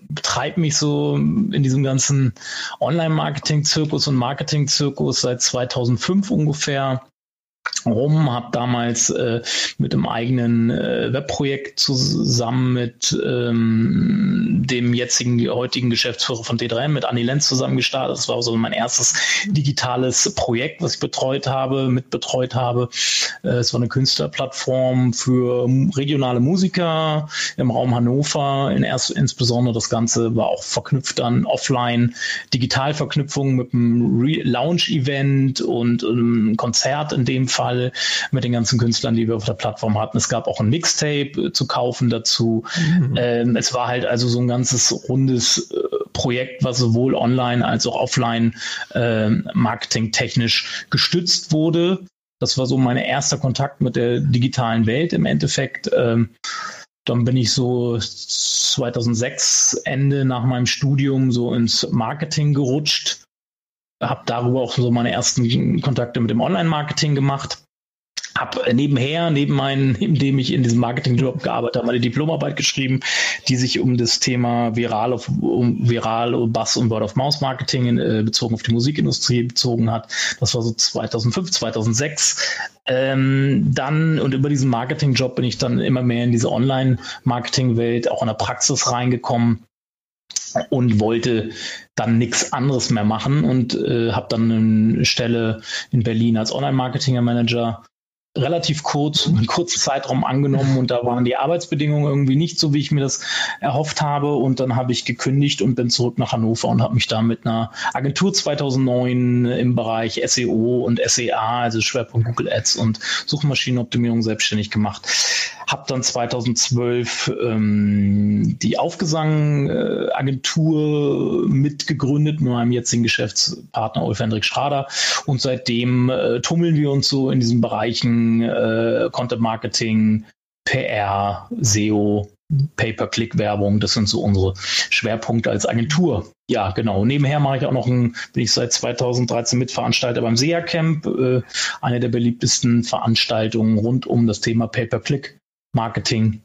Betreibe mich so in diesem ganzen Online-Marketing-Zirkus und Marketing-Zirkus seit 2005 ungefähr rum, habe damals äh, mit einem eigenen äh, Webprojekt zusammen mit ähm, dem jetzigen, heutigen Geschäftsführer von T3, mit Anni Lenz zusammen gestartet. Das war so mein erstes digitales Projekt, was ich betreut habe, mitbetreut habe. Äh, es war eine Künstlerplattform für regionale Musiker im Raum Hannover. In erst, insbesondere das Ganze war auch verknüpft an offline Digitalverknüpfung mit einem Lounge-Event und einem Konzert in dem Fall Fall mit den ganzen Künstlern, die wir auf der Plattform hatten. Es gab auch ein Mixtape äh, zu kaufen dazu. Mhm. Ähm, es war halt also so ein ganzes rundes äh, Projekt, was sowohl online als auch offline äh, marketingtechnisch gestützt wurde. Das war so mein erster Kontakt mit der digitalen Welt im Endeffekt. Ähm, dann bin ich so 2006 Ende nach meinem Studium so ins Marketing gerutscht habe darüber auch so meine ersten Kontakte mit dem Online-Marketing gemacht. Habe nebenher, neben meinen, indem ich in diesem Marketing-Job gearbeitet habe, meine Diplomarbeit geschrieben, die sich um das Thema Viral, auf, um Viral, Bass und Word-of-Mouse-Marketing äh, bezogen auf die Musikindustrie bezogen hat. Das war so 2005, 2006. Ähm, dann und über diesen Marketing-Job bin ich dann immer mehr in diese Online-Marketing-Welt, auch in der Praxis reingekommen und wollte dann nichts anderes mehr machen und äh, habe dann eine Stelle in Berlin als Online-Marketing-Manager relativ kurz, einen kurzen Zeitraum angenommen und da waren die Arbeitsbedingungen irgendwie nicht so, wie ich mir das erhofft habe und dann habe ich gekündigt und bin zurück nach Hannover und habe mich da mit einer Agentur 2009 im Bereich SEO und SEA, also Schwerpunkt Google Ads und Suchmaschinenoptimierung selbstständig gemacht. Habe dann 2012 ähm, die Aufgesang-Agentur mitgegründet mit meinem jetzigen Geschäftspartner Ulf Hendrik Schrader und seitdem äh, tummeln wir uns so in diesen Bereichen äh, Content Marketing, PR, SEO, Pay-per-Click-Werbung, das sind so unsere Schwerpunkte als Agentur. Ja, genau. Nebenher mache ich auch noch ein, bin ich seit 2013 Mitveranstalter beim SEA Camp, äh, eine der beliebtesten Veranstaltungen rund um das Thema Pay-per-Click Marketing.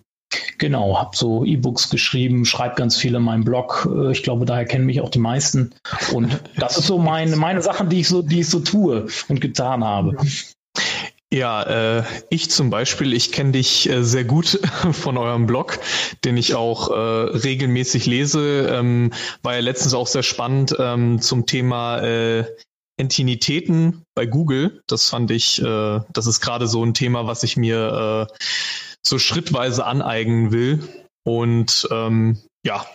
Genau, habe so E-Books geschrieben, schreibe ganz viel in meinem Blog. Äh, ich glaube, daher kennen mich auch die meisten. Und das ist so meine, meine Sachen, die ich so, die ich so tue und getan habe. Ja, äh, ich zum Beispiel, ich kenne dich äh, sehr gut von eurem Blog, den ich auch äh, regelmäßig lese. Ähm, war ja letztens auch sehr spannend ähm, zum Thema äh, Entinitäten bei Google. Das fand ich, äh, das ist gerade so ein Thema, was ich mir äh, so schrittweise aneignen will. Und ähm, ja,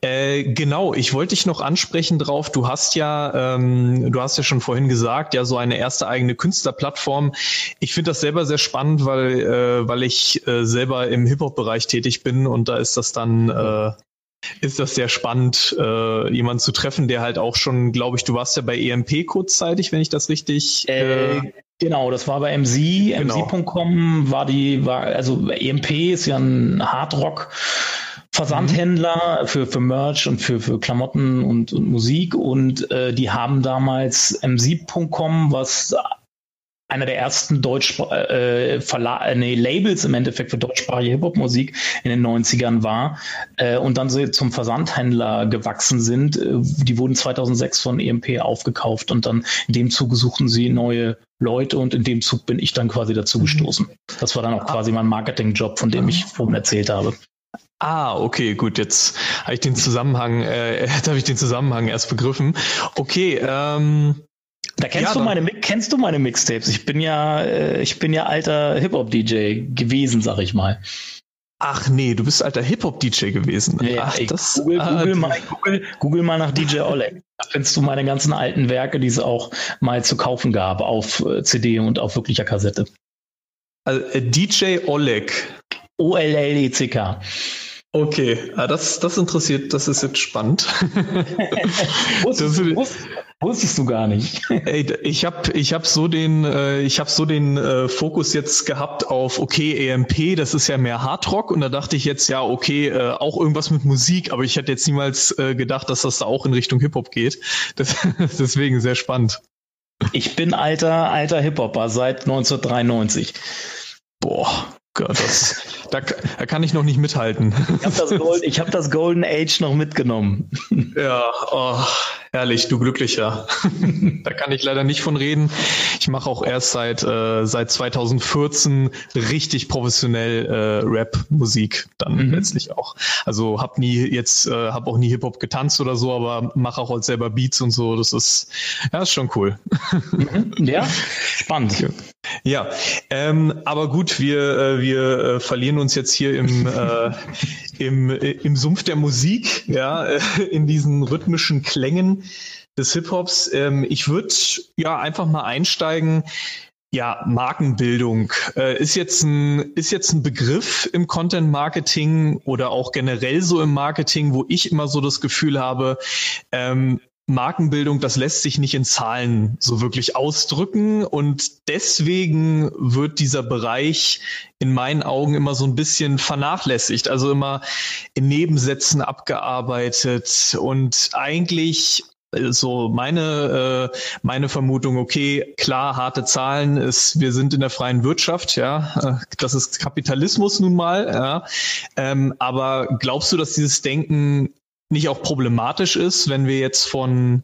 äh, genau, ich wollte dich noch ansprechen drauf. Du hast ja, ähm, du hast ja schon vorhin gesagt, ja, so eine erste eigene Künstlerplattform. Ich finde das selber sehr spannend, weil, äh, weil ich äh, selber im Hip-Hop-Bereich tätig bin und da ist das dann äh, ist das sehr spannend, äh, jemanden zu treffen, der halt auch schon, glaube ich, du warst ja bei EMP kurzzeitig, wenn ich das richtig. Äh, äh, genau, das war bei MC. Genau. MC.com war die, war, also EMP ist ja ein Hardrock. Versandhändler für, für Merch und für, für Klamotten und, und Musik und äh, die haben damals M7.com, was einer der ersten Deutsch äh, Verla äh, nee, Labels im Endeffekt für deutschsprachige Hip-Hop-Musik in den 90ern war äh, und dann so zum Versandhändler gewachsen sind. Äh, die wurden 2006 von EMP aufgekauft und dann in dem Zuge suchten sie neue Leute und in dem Zug bin ich dann quasi dazu mhm. gestoßen. Das war dann auch quasi mein Marketingjob, von dem ich vorhin erzählt habe. Ah, okay, gut, jetzt habe ich den Zusammenhang, äh, habe ich den Zusammenhang erst begriffen. Okay, ähm, da kennst ja, du meine kennst du meine Mixtapes? Ich bin ja äh, ich bin ja alter Hip Hop DJ gewesen, sag ich mal. Ach nee, du bist alter Hip-Hop-DJ gewesen. Ja, Ach, ey, das, Google, ah, Google, mal, Google, Google mal nach DJ Oleg. Da findest du meine ganzen alten Werke, die es auch mal zu kaufen gab auf äh, CD und auf wirklicher Kassette. also, äh, DJ Oleg. O-L-L-E-C-K. Okay, ah, das, das interessiert, das ist jetzt spannend. Wusstest, Das- wusst, wusstest du gar nicht. Ey, ich habe ich hab so den, äh, ich hab so den äh, Fokus jetzt gehabt auf, okay, EMP, das ist ja mehr Hardrock und da dachte ich jetzt, ja, okay, äh, auch irgendwas mit Musik, aber ich hätte jetzt niemals äh, gedacht, dass das da auch in Richtung Hip-Hop geht. Das, deswegen sehr spannend. Ich bin alter, alter Hip-Hopper seit 1993. Boah, Gott, das, da, da kann ich noch nicht mithalten. Ich habe das, Gold, ich hab das Golden Age noch mitgenommen. Ja, oh, herrlich, du Glücklicher. da kann ich leider nicht von reden. Ich mache auch erst seit, äh, seit 2014 richtig professionell äh, Rap-Musik dann Mhm. letztlich auch. Also hab nie jetzt, äh, hab auch nie Hip-Hop getanzt oder so, aber mache auch halt selber Beats und so. Das ist, ja, ist schon cool. Ja, spannend. Ja, ähm, aber gut, wir, äh, wir äh, verlieren uns jetzt hier im, äh, im, äh, im Sumpf der Musik, ja, äh, in diesen rhythmischen Klängen des Hip-Hops. Ähm, ich würde ja einfach mal einsteigen. Ja, Markenbildung äh, ist jetzt ein ist jetzt ein Begriff im Content Marketing oder auch generell so im Marketing, wo ich immer so das Gefühl habe, ähm, Markenbildung, das lässt sich nicht in Zahlen so wirklich ausdrücken und deswegen wird dieser Bereich in meinen Augen immer so ein bisschen vernachlässigt, also immer in Nebensätzen abgearbeitet und eigentlich so meine äh, meine Vermutung okay klar harte Zahlen ist wir sind in der freien Wirtschaft ja äh, das ist Kapitalismus nun mal ja ähm, aber glaubst du dass dieses Denken nicht auch problematisch ist, wenn wir jetzt von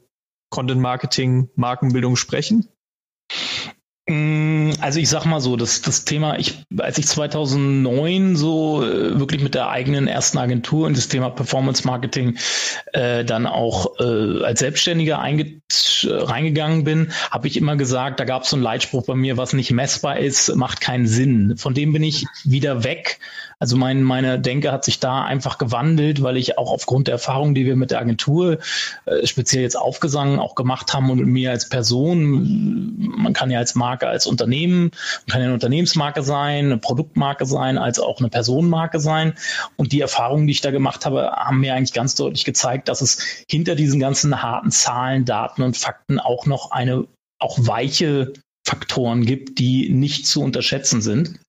Content Marketing, Markenbildung sprechen? Mm, Also ich sag mal so, das, das Thema, ich, als ich 2009 so äh, wirklich mit der eigenen ersten Agentur in das Thema Performance Marketing äh, dann auch äh, als Selbstständiger einge reingegangen bin, habe ich immer gesagt, da gab es so einen Leitspruch bei mir, was nicht messbar ist, macht keinen Sinn. Von dem bin ich wieder weg. Also mein, meine Denke hat sich da einfach gewandelt, weil ich auch aufgrund der Erfahrung, die wir mit der Agentur, äh, speziell jetzt Aufgesang auch gemacht haben und mir als Person, man kann ja als Marke, als Unternehmen, man kann ja eine Unternehmensmarke sein, eine Produktmarke sein, als auch eine Personenmarke sein. Und die Erfahrungen, die ich da gemacht habe, haben mir eigentlich ganz deutlich gezeigt, dass es hinter diesen ganzen harten Zahlen, Daten und Fakten auch noch eine, auch weiche Faktoren gibt, die nicht zu unterschätzen sind.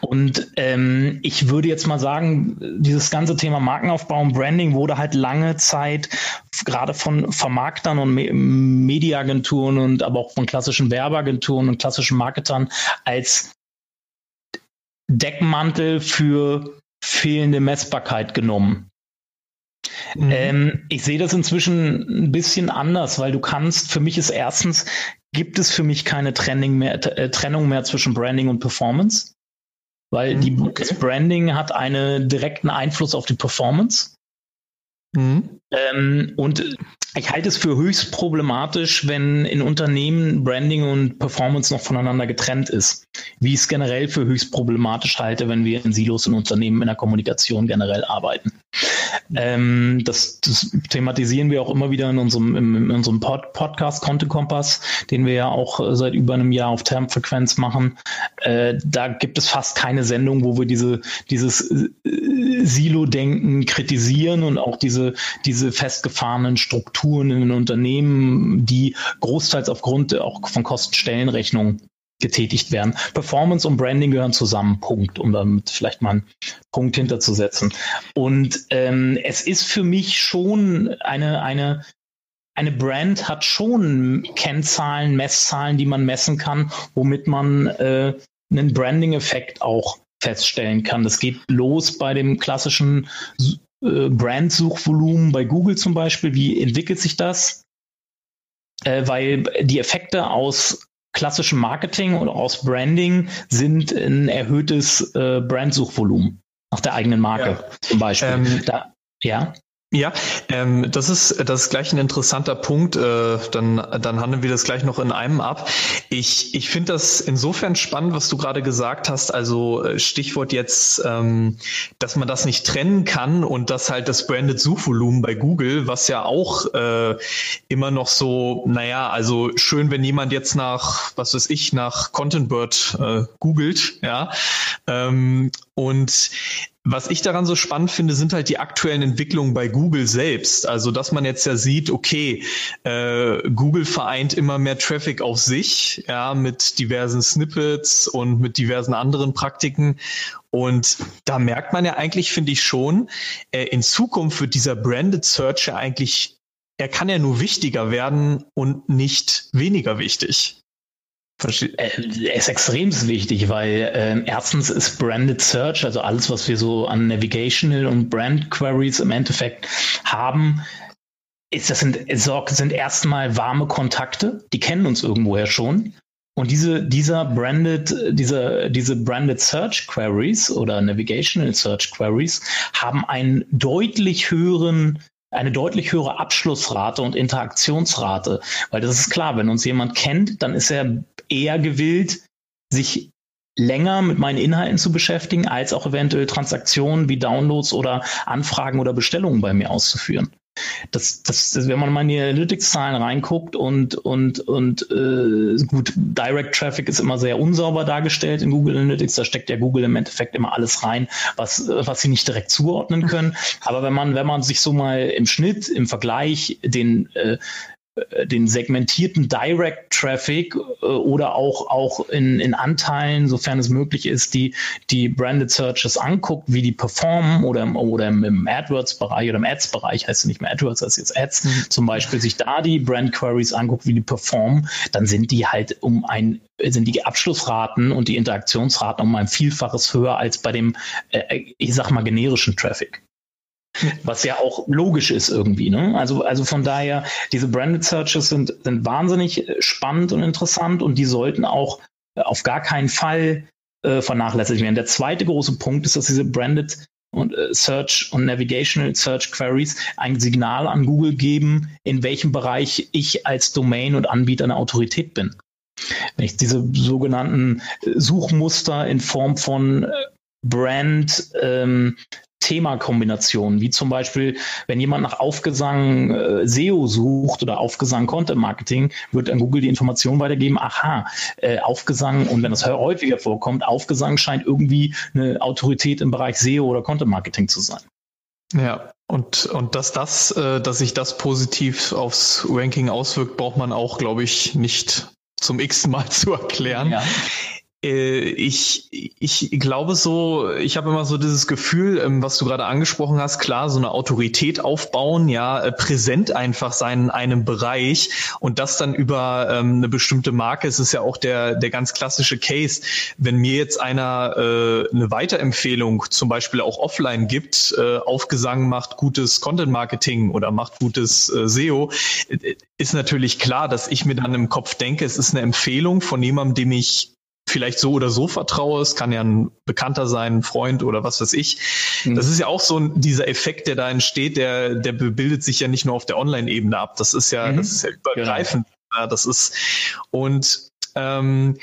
Und ähm, ich würde jetzt mal sagen, dieses ganze Thema Markenaufbau und Branding wurde halt lange Zeit gerade von Vermarktern und Me Mediaagenturen und aber auch von klassischen Werbeagenturen und klassischen Marketern als Deckmantel für fehlende Messbarkeit genommen. Mhm. Ähm, ich sehe das inzwischen ein bisschen anders, weil du kannst, für mich ist erstens, gibt es für mich keine Trennung mehr, äh, Trennung mehr zwischen Branding und Performance, weil Mhm, die, okay. das Branding hat einen direkten Einfluss auf die Performance. Mhm. Ähm, und ich halte es für höchst problematisch, wenn in Unternehmen Branding und Performance noch voneinander getrennt ist. Wie ich es generell für höchst problematisch halte, wenn wir in Silos in Unternehmen in der Kommunikation generell arbeiten. Ähm, das, das thematisieren wir auch immer wieder in unserem, in unserem Pod Podcast Content Kompass, den wir ja auch äh, seit über einem Jahr auf Termfrequenz machen. Äh, da gibt es fast keine Sendung, wo wir diese, dieses äh, Silo-Denken kritisieren und auch diese, diese festgefahrenen Strukturen in den Unternehmen, die großteils aufgrund auch von Kostenstellenrechnungen getätigt werden. Performance und Branding gehören zusammen, Punkt, um damit vielleicht mal einen Punkt hinterzusetzen. Und ähm, es ist für mich schon eine, eine, eine Brand hat schon Kennzahlen, Messzahlen, die man messen kann, womit man äh, einen Branding-Effekt auch feststellen kann. Das geht los bei dem klassischen äh, Brand-Suchvolumen bei Google zum Beispiel. Wie entwickelt sich das? Äh, weil die Effekte aus klassischem Marketing oder aus Branding sind ein erhöhtes äh, Brandsuchvolumen nach der eigenen Marke Ja. zum Beispiel. Ähm, da, ja. Ja, ähm, das ist das ist gleich ein interessanter Punkt. Äh, dann dann handeln wir das gleich noch in einem ab. Ich ich finde das insofern spannend, was du gerade gesagt hast. Also äh, Stichwort jetzt, ähm, dass man das nicht trennen kann und dass halt das branded Suchvolumen bei Google, was ja auch äh, immer noch so, naja, also schön, wenn jemand jetzt nach, was weiß ich, nach Content Bird äh, googelt, ja, ähm, und was ich daran so spannend finde, sind halt die aktuellen Entwicklungen bei Google selbst. Also, dass man jetzt ja sieht, okay, äh, Google vereint immer mehr Traffic auf sich, ja, mit diversen Snippets und mit diversen anderen Praktiken. Und da merkt man ja eigentlich, finde ich schon, äh, in Zukunft wird dieser Branded Search ja eigentlich, er kann ja nur wichtiger werden und nicht weniger wichtig. Er ist extrem wichtig, weil äh, erstens ist Branded Search, also alles, was wir so an Navigational und Brand Queries im Endeffekt haben, ist, das sind, sind erstmal warme Kontakte, die kennen uns irgendwoher schon. Und diese, dieser branded, diese, diese branded Search Queries oder Navigational Search Queries haben einen deutlich höheren eine deutlich höhere Abschlussrate und Interaktionsrate. Weil das ist klar, wenn uns jemand kennt, dann ist er eher gewillt, sich länger mit meinen Inhalten zu beschäftigen, als auch eventuell Transaktionen wie Downloads oder Anfragen oder Bestellungen bei mir auszuführen das, das, wenn man mal in die Analytics-Zahlen reinguckt und, und, und äh, gut, Direct Traffic ist immer sehr unsauber dargestellt in Google Analytics, da steckt ja Google im Endeffekt immer alles rein, was, was sie nicht direkt zuordnen können. Aber wenn man, wenn man sich so mal im Schnitt, im Vergleich den äh, den segmentierten Direct Traffic äh, oder auch, auch in, in Anteilen, sofern es möglich ist, die, die Branded Searches anguckt, wie die performen oder, im, oder im, AdWords-Bereich oder im Ads-Bereich, heißt es nicht mehr AdWords, heißt jetzt Ads, mhm. zum Beispiel sich da die Brand Queries anguckt, wie die performen, dann sind die halt um ein sind die Abschlussraten und die Interaktionsraten um ein Vielfaches höher als bei dem, äh, ich sag mal, generischen Traffic. Was ja auch logisch ist irgendwie. Ne? Also, also von daher, diese Branded Searches sind, sind wahnsinnig spannend und interessant und die sollten auch auf gar keinen Fall äh, vernachlässigt werden. Der zweite große Punkt ist, dass diese Branded und äh, Search und Navigational Search Queries ein Signal an Google geben, in welchem Bereich ich als Domain und Anbieter eine Autorität bin. Wenn ich diese sogenannten Suchmuster in Form von äh, Brand ähm, Themakombinationen, wie zum Beispiel, wenn jemand nach Aufgesang äh, SEO sucht oder Aufgesang Content Marketing, wird an Google die Information weitergeben, aha, äh, Aufgesang, und wenn das häufiger vorkommt, Aufgesang scheint irgendwie eine Autorität im Bereich SEO oder Content Marketing zu sein. Ja, und, und dass das, äh, dass sich das positiv aufs Ranking auswirkt, braucht man auch, glaube ich, nicht zum x Mal zu erklären. Ja. Äh, ich, ich glaube so, ich habe immer so dieses Gefühl, ähm, was du gerade angesprochen hast, klar, so eine Autorität aufbauen, ja, äh, präsent einfach sein in einem Bereich und das dann über ähm, eine bestimmte Marke. Es ist ja auch der, der ganz klassische Case. Wenn mir jetzt einer äh, eine Weiterempfehlung zum Beispiel auch offline gibt, äh, Aufgesang macht gutes Content Marketing oder macht gutes äh, SEO, äh, ist natürlich klar, dass ich mir dann im Kopf denke, es ist eine Empfehlung von jemandem, dem ich vielleicht so oder so vertraue. Es kann ja ein Bekannter sein, ein Freund oder was weiß ich. Mhm. Das ist ja auch so ein, dieser Effekt, der da entsteht, der, der bildet sich ja nicht nur auf der Online-Ebene ab. Das ist ja, mhm. das ist ja übergreifend. Genau. Ja, das ist und ähm,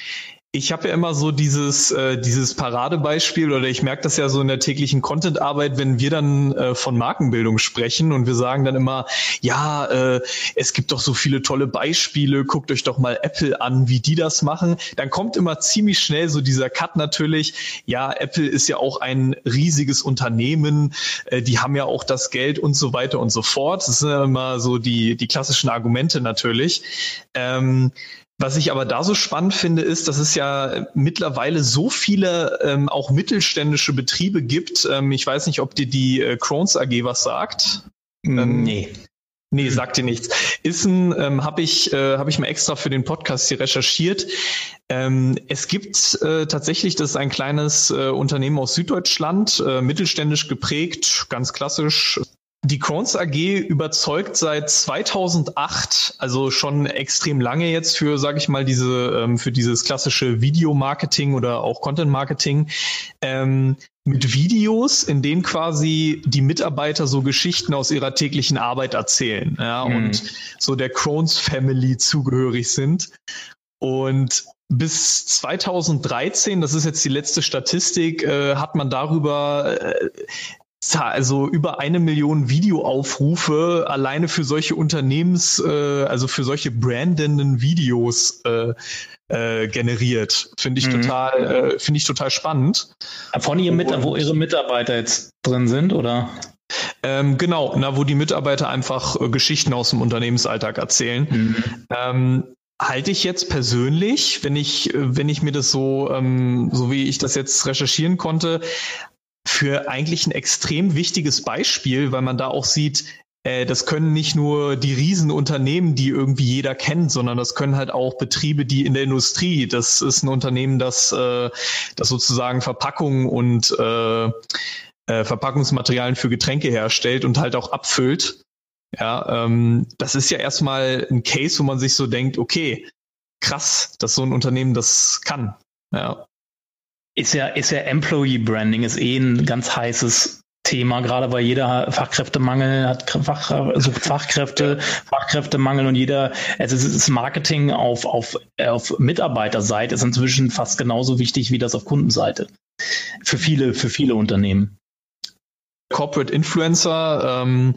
ich habe ja immer so dieses, äh, dieses Paradebeispiel oder ich merke das ja so in der täglichen Content-Arbeit, wenn wir dann äh, von Markenbildung sprechen und wir sagen dann immer, ja, äh, es gibt doch so viele tolle Beispiele, guckt euch doch mal Apple an, wie die das machen. Dann kommt immer ziemlich schnell so dieser Cut natürlich, ja, Apple ist ja auch ein riesiges Unternehmen, äh, die haben ja auch das Geld und so weiter und so fort. Das sind ja immer so die, die klassischen Argumente natürlich. Ähm, was ich aber da so spannend finde, ist, dass es ja mittlerweile so viele ähm, auch mittelständische Betriebe gibt. Ähm, ich weiß nicht, ob dir die äh, Crohn's AG was sagt. Ähm, nee. Nee, sagt dir nichts. Ist ein, ähm, habe ich, äh, hab ich mal extra für den Podcast hier recherchiert. Ähm, es gibt äh, tatsächlich, das ist ein kleines äh, Unternehmen aus Süddeutschland, äh, mittelständisch geprägt, ganz klassisch, die Crohn's AG überzeugt seit 2008, also schon extrem lange jetzt für, sage ich mal, diese ähm, für dieses klassische Videomarketing oder auch Content Marketing ähm, mit Videos, in denen quasi die Mitarbeiter so Geschichten aus ihrer täglichen Arbeit erzählen, ja, mhm. und so der Crohn's Family zugehörig sind. Und bis 2013, das ist jetzt die letzte Statistik, äh, hat man darüber äh, also über eine Million Videoaufrufe alleine für solche Unternehmens, äh, also für solche brandenden Videos äh, äh, generiert. Finde ich mhm. total, äh, finde ich total spannend. Von ihr mit, wo ihre Mitarbeiter jetzt drin sind, oder? Ähm, genau, na, wo die Mitarbeiter einfach äh, Geschichten aus dem Unternehmensalltag erzählen. Mhm. Ähm, halte ich jetzt persönlich, wenn ich, äh, wenn ich mir das so, ähm, so wie ich das jetzt recherchieren konnte, für eigentlich ein extrem wichtiges Beispiel, weil man da auch sieht, äh, das können nicht nur die Riesenunternehmen, die irgendwie jeder kennt, sondern das können halt auch Betriebe, die in der Industrie. Das ist ein Unternehmen, das, äh, das sozusagen Verpackungen und äh, äh, Verpackungsmaterialien für Getränke herstellt und halt auch abfüllt. Ja, ähm, das ist ja erstmal ein Case, wo man sich so denkt, okay, krass, dass so ein Unternehmen das kann. Ja ist ja, ist ja Employee Branding, ist eh ein ganz heißes Thema, gerade weil jeder Fachkräftemangel hat, Fach, sucht Fachkräfte, Fachkräftemangel und jeder, also es ist Marketing auf, auf, auf Mitarbeiterseite ist inzwischen fast genauso wichtig wie das auf Kundenseite. Für viele, für viele Unternehmen. Corporate Influencer ähm,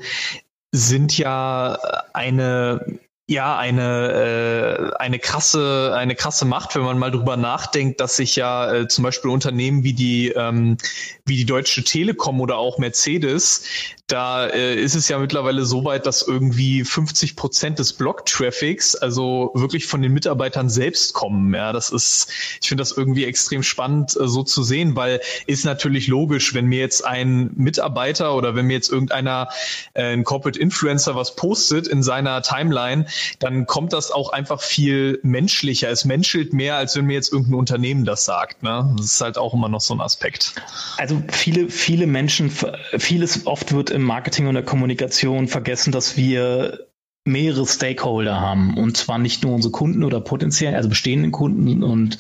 sind ja eine ja, eine, äh, eine krasse, eine krasse Macht, wenn man mal drüber nachdenkt, dass sich ja äh, zum Beispiel Unternehmen wie die, ähm, wie die Deutsche Telekom oder auch Mercedes da äh, ist es ja mittlerweile so weit, dass irgendwie 50 Prozent des Blog-Traffics also wirklich von den Mitarbeitern selbst kommen. Ja, das ist, ich finde das irgendwie extrem spannend äh, so zu sehen, weil ist natürlich logisch, wenn mir jetzt ein Mitarbeiter oder wenn mir jetzt irgendeiner, äh, ein Corporate Influencer was postet in seiner Timeline, dann kommt das auch einfach viel menschlicher. Es menschelt mehr, als wenn mir jetzt irgendein Unternehmen das sagt. Ne? Das ist halt auch immer noch so ein Aspekt. Also viele, viele Menschen, vieles oft wird im Marketing und der Kommunikation vergessen, dass wir mehrere Stakeholder haben. Und zwar nicht nur unsere Kunden oder potenziell, also bestehenden Kunden und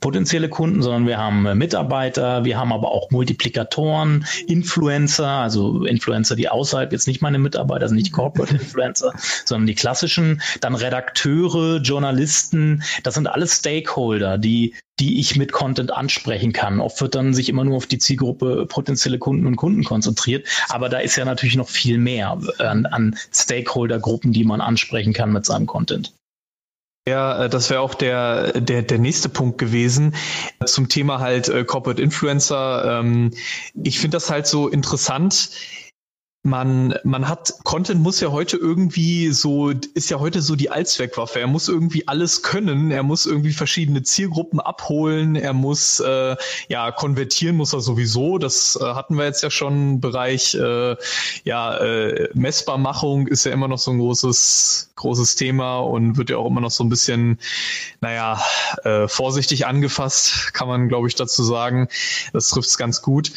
potenzielle Kunden, sondern wir haben äh, Mitarbeiter, wir haben aber auch Multiplikatoren, Influencer, also Influencer, die außerhalb jetzt nicht meine Mitarbeiter, sind nicht Corporate Influencer, sondern die klassischen, dann Redakteure, Journalisten, das sind alles Stakeholder, die die ich mit Content ansprechen kann. Oft wird dann sich immer nur auf die Zielgruppe potenzielle Kunden und Kunden konzentriert, aber da ist ja natürlich noch viel mehr an, an Stakeholder-Gruppen, die man ansprechen kann mit seinem Content. Ja, äh, das wäre auch der, der, der nächste Punkt gewesen zum Thema halt äh, Corporate Influencer. Ähm, ich finde das halt so interessant man, man hat, Content muss ja heute irgendwie so, ist ja heute so die Allzweckwaffe. Er muss irgendwie alles können, er muss irgendwie verschiedene Zielgruppen abholen, er muss, äh, ja, konvertieren muss er sowieso. Das äh, hatten wir jetzt ja schon. Bereich, äh, ja, äh, Messbarmachung ist ja immer noch so ein großes, großes Thema und wird ja auch immer noch so ein bisschen, naja, äh, vorsichtig angefasst, kann man, glaube ich, dazu sagen. Das trifft es ganz gut.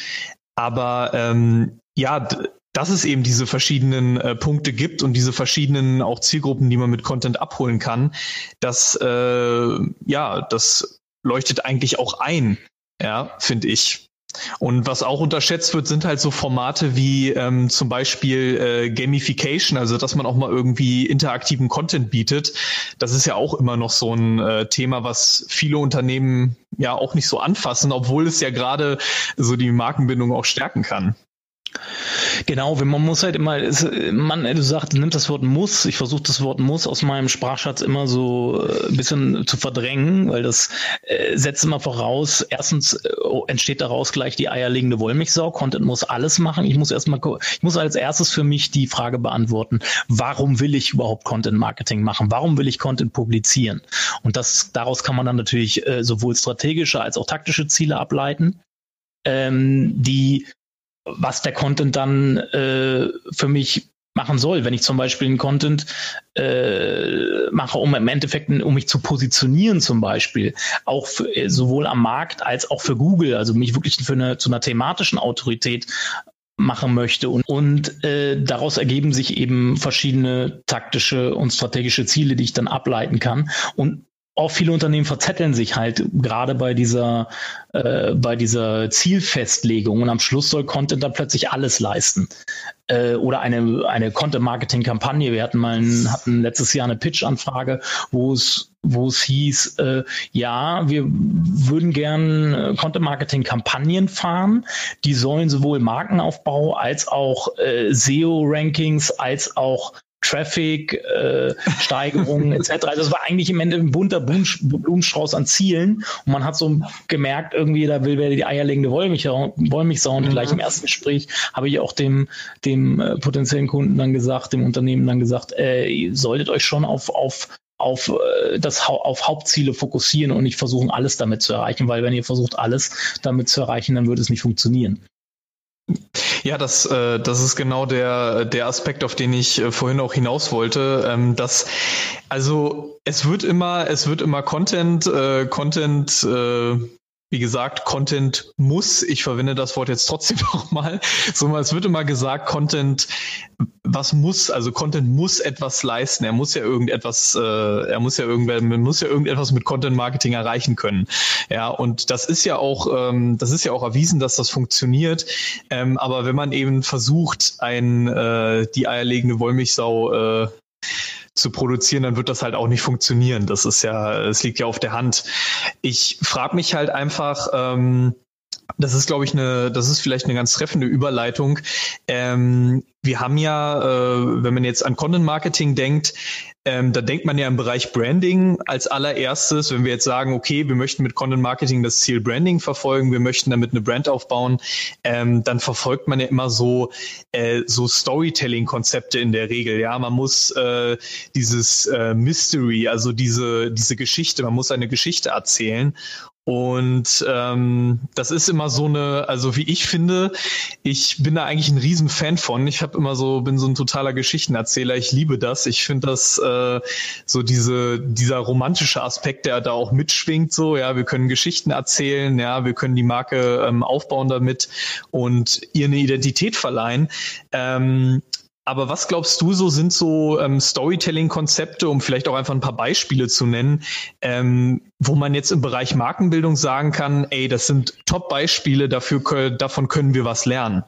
Aber ähm, ja, dass es eben diese verschiedenen äh, Punkte gibt und diese verschiedenen auch Zielgruppen, die man mit Content abholen kann, das äh, ja, das leuchtet eigentlich auch ein, ja, finde ich. Und was auch unterschätzt wird, sind halt so Formate wie ähm, zum Beispiel äh, Gamification, also dass man auch mal irgendwie interaktiven Content bietet. Das ist ja auch immer noch so ein äh, Thema, was viele Unternehmen ja auch nicht so anfassen, obwohl es ja gerade so die Markenbindung auch stärken kann. Genau, man muss halt immer, man, du sagst, nimmt das Wort muss. Ich versuche das Wort muss aus meinem Sprachschatz immer so äh, ein bisschen zu verdrängen, weil das äh, setzt immer voraus, erstens äh, entsteht daraus gleich die eierlegende Wollmilchsau. Content muss alles machen. Ich muss erstmal, ich muss als erstes für mich die Frage beantworten, warum will ich überhaupt Content Marketing machen? Warum will ich Content publizieren? Und das, daraus kann man dann natürlich sowohl strategische als auch taktische Ziele ableiten. Ähm, die was der Content dann äh, für mich machen soll. Wenn ich zum Beispiel einen Content äh, mache, um im Endeffekt, um mich zu positionieren zum Beispiel, auch für, äh, sowohl am Markt als auch für Google, also mich wirklich für eine, zu einer thematischen Autorität machen möchte und, und äh, daraus ergeben sich eben verschiedene taktische und strategische Ziele, die ich dann ableiten kann und auch viele Unternehmen verzetteln sich halt gerade bei dieser äh, bei dieser Zielfestlegung und am Schluss soll Content dann plötzlich alles leisten äh, oder eine eine Content Marketing Kampagne. Wir hatten mal ein, hatten letztes Jahr eine Pitch Anfrage, wo es wo es hieß, äh, ja, wir würden gern äh, Content Marketing Kampagnen fahren. Die sollen sowohl Markenaufbau als auch äh, SEO Rankings als auch Traffic, äh, Steigerungen etc. Also es war eigentlich im Ende ein bunter Blumenstrauß an Zielen und man hat so gemerkt, irgendwie, da will wer die eierlegende Wollmilchsau, Wollmilchsau und mhm. gleich im ersten Gespräch habe ich auch dem, dem äh, potenziellen Kunden dann gesagt, dem Unternehmen dann gesagt, äh, ihr solltet euch schon auf, auf auf äh, das auf Hauptziele fokussieren und nicht versuchen, alles damit zu erreichen, weil wenn ihr versucht, alles damit zu erreichen, dann wird es nicht funktionieren. Ja, das, äh, das ist genau der, der Aspekt, auf den ich äh, vorhin auch hinaus wollte. Ähm, dass, also es wird immer, es wird immer Content, äh, Content äh, wie gesagt, Content muss, ich verwende das Wort jetzt trotzdem nochmal, so, es wird immer gesagt, Content, was muss, also Content muss etwas leisten, er muss ja irgendetwas, äh, er muss ja irgendwer, man muss ja irgendetwas mit Content Marketing erreichen können. Ja, und das ist ja auch, ähm, das ist ja auch erwiesen, dass das funktioniert. Ähm, aber wenn man eben versucht, ein, äh, die eierlegende Wollmilchsau äh, zu produzieren, dann wird das halt auch nicht funktionieren. Das ist ja, es liegt ja auf der Hand. Ich frage mich halt einfach, ähm, das ist, glaube ich, eine, das ist vielleicht eine ganz treffende Überleitung. Ähm, wir haben ja, äh, wenn man jetzt an Content Marketing denkt, ähm, da denkt man ja im Bereich Branding als allererstes, wenn wir jetzt sagen, okay, wir möchten mit Content Marketing das Ziel Branding verfolgen, wir möchten damit eine Brand aufbauen, ähm, dann verfolgt man ja immer so, äh, so Storytelling-Konzepte in der Regel. Ja, man muss äh, dieses äh, Mystery, also diese, diese Geschichte, man muss eine Geschichte erzählen. Und ähm, das ist immer so eine, also wie ich finde, ich bin da eigentlich ein Riesenfan von. Ich habe immer so, bin so ein totaler Geschichtenerzähler. Ich liebe das. Ich finde das äh, so diese, dieser romantische Aspekt, der da auch mitschwingt. So, ja, wir können Geschichten erzählen, ja, wir können die Marke ähm, aufbauen damit und ihr eine Identität verleihen. Ähm, aber was glaubst du, so sind so ähm, Storytelling-Konzepte, um vielleicht auch einfach ein paar Beispiele zu nennen, ähm, wo man jetzt im Bereich Markenbildung sagen kann, ey, das sind Top-Beispiele, dafür, davon können wir was lernen?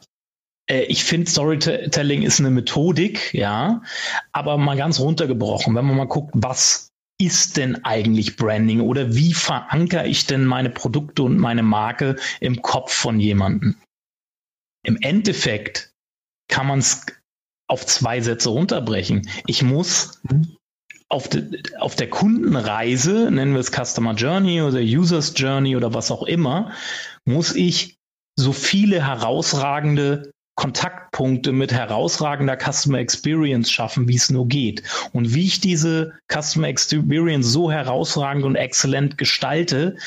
Äh, ich finde, Storytelling ist eine Methodik, ja, aber mal ganz runtergebrochen, wenn man mal guckt, was ist denn eigentlich Branding oder wie verankere ich denn meine Produkte und meine Marke im Kopf von jemandem? Im Endeffekt kann man es auf zwei Sätze runterbrechen. Ich muss auf, de, auf der Kundenreise, nennen wir es Customer Journey oder Users Journey oder was auch immer, muss ich so viele herausragende Kontaktpunkte mit herausragender Customer Experience schaffen, wie es nur geht. Und wie ich diese Customer Experience so herausragend und exzellent gestalte,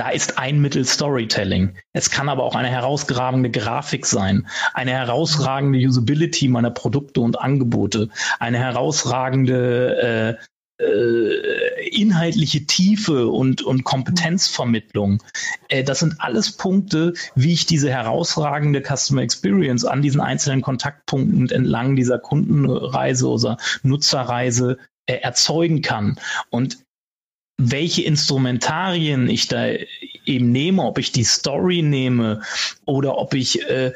da ist ein Mittel Storytelling. Es kann aber auch eine herausragende Grafik sein, eine herausragende Usability meiner Produkte und Angebote, eine herausragende äh, äh, inhaltliche Tiefe und, und Kompetenzvermittlung. Äh, das sind alles Punkte, wie ich diese herausragende Customer Experience an diesen einzelnen Kontaktpunkten entlang dieser Kundenreise oder Nutzerreise äh, erzeugen kann. Und welche Instrumentarien ich da eben nehme, ob ich die Story nehme oder ob ich äh,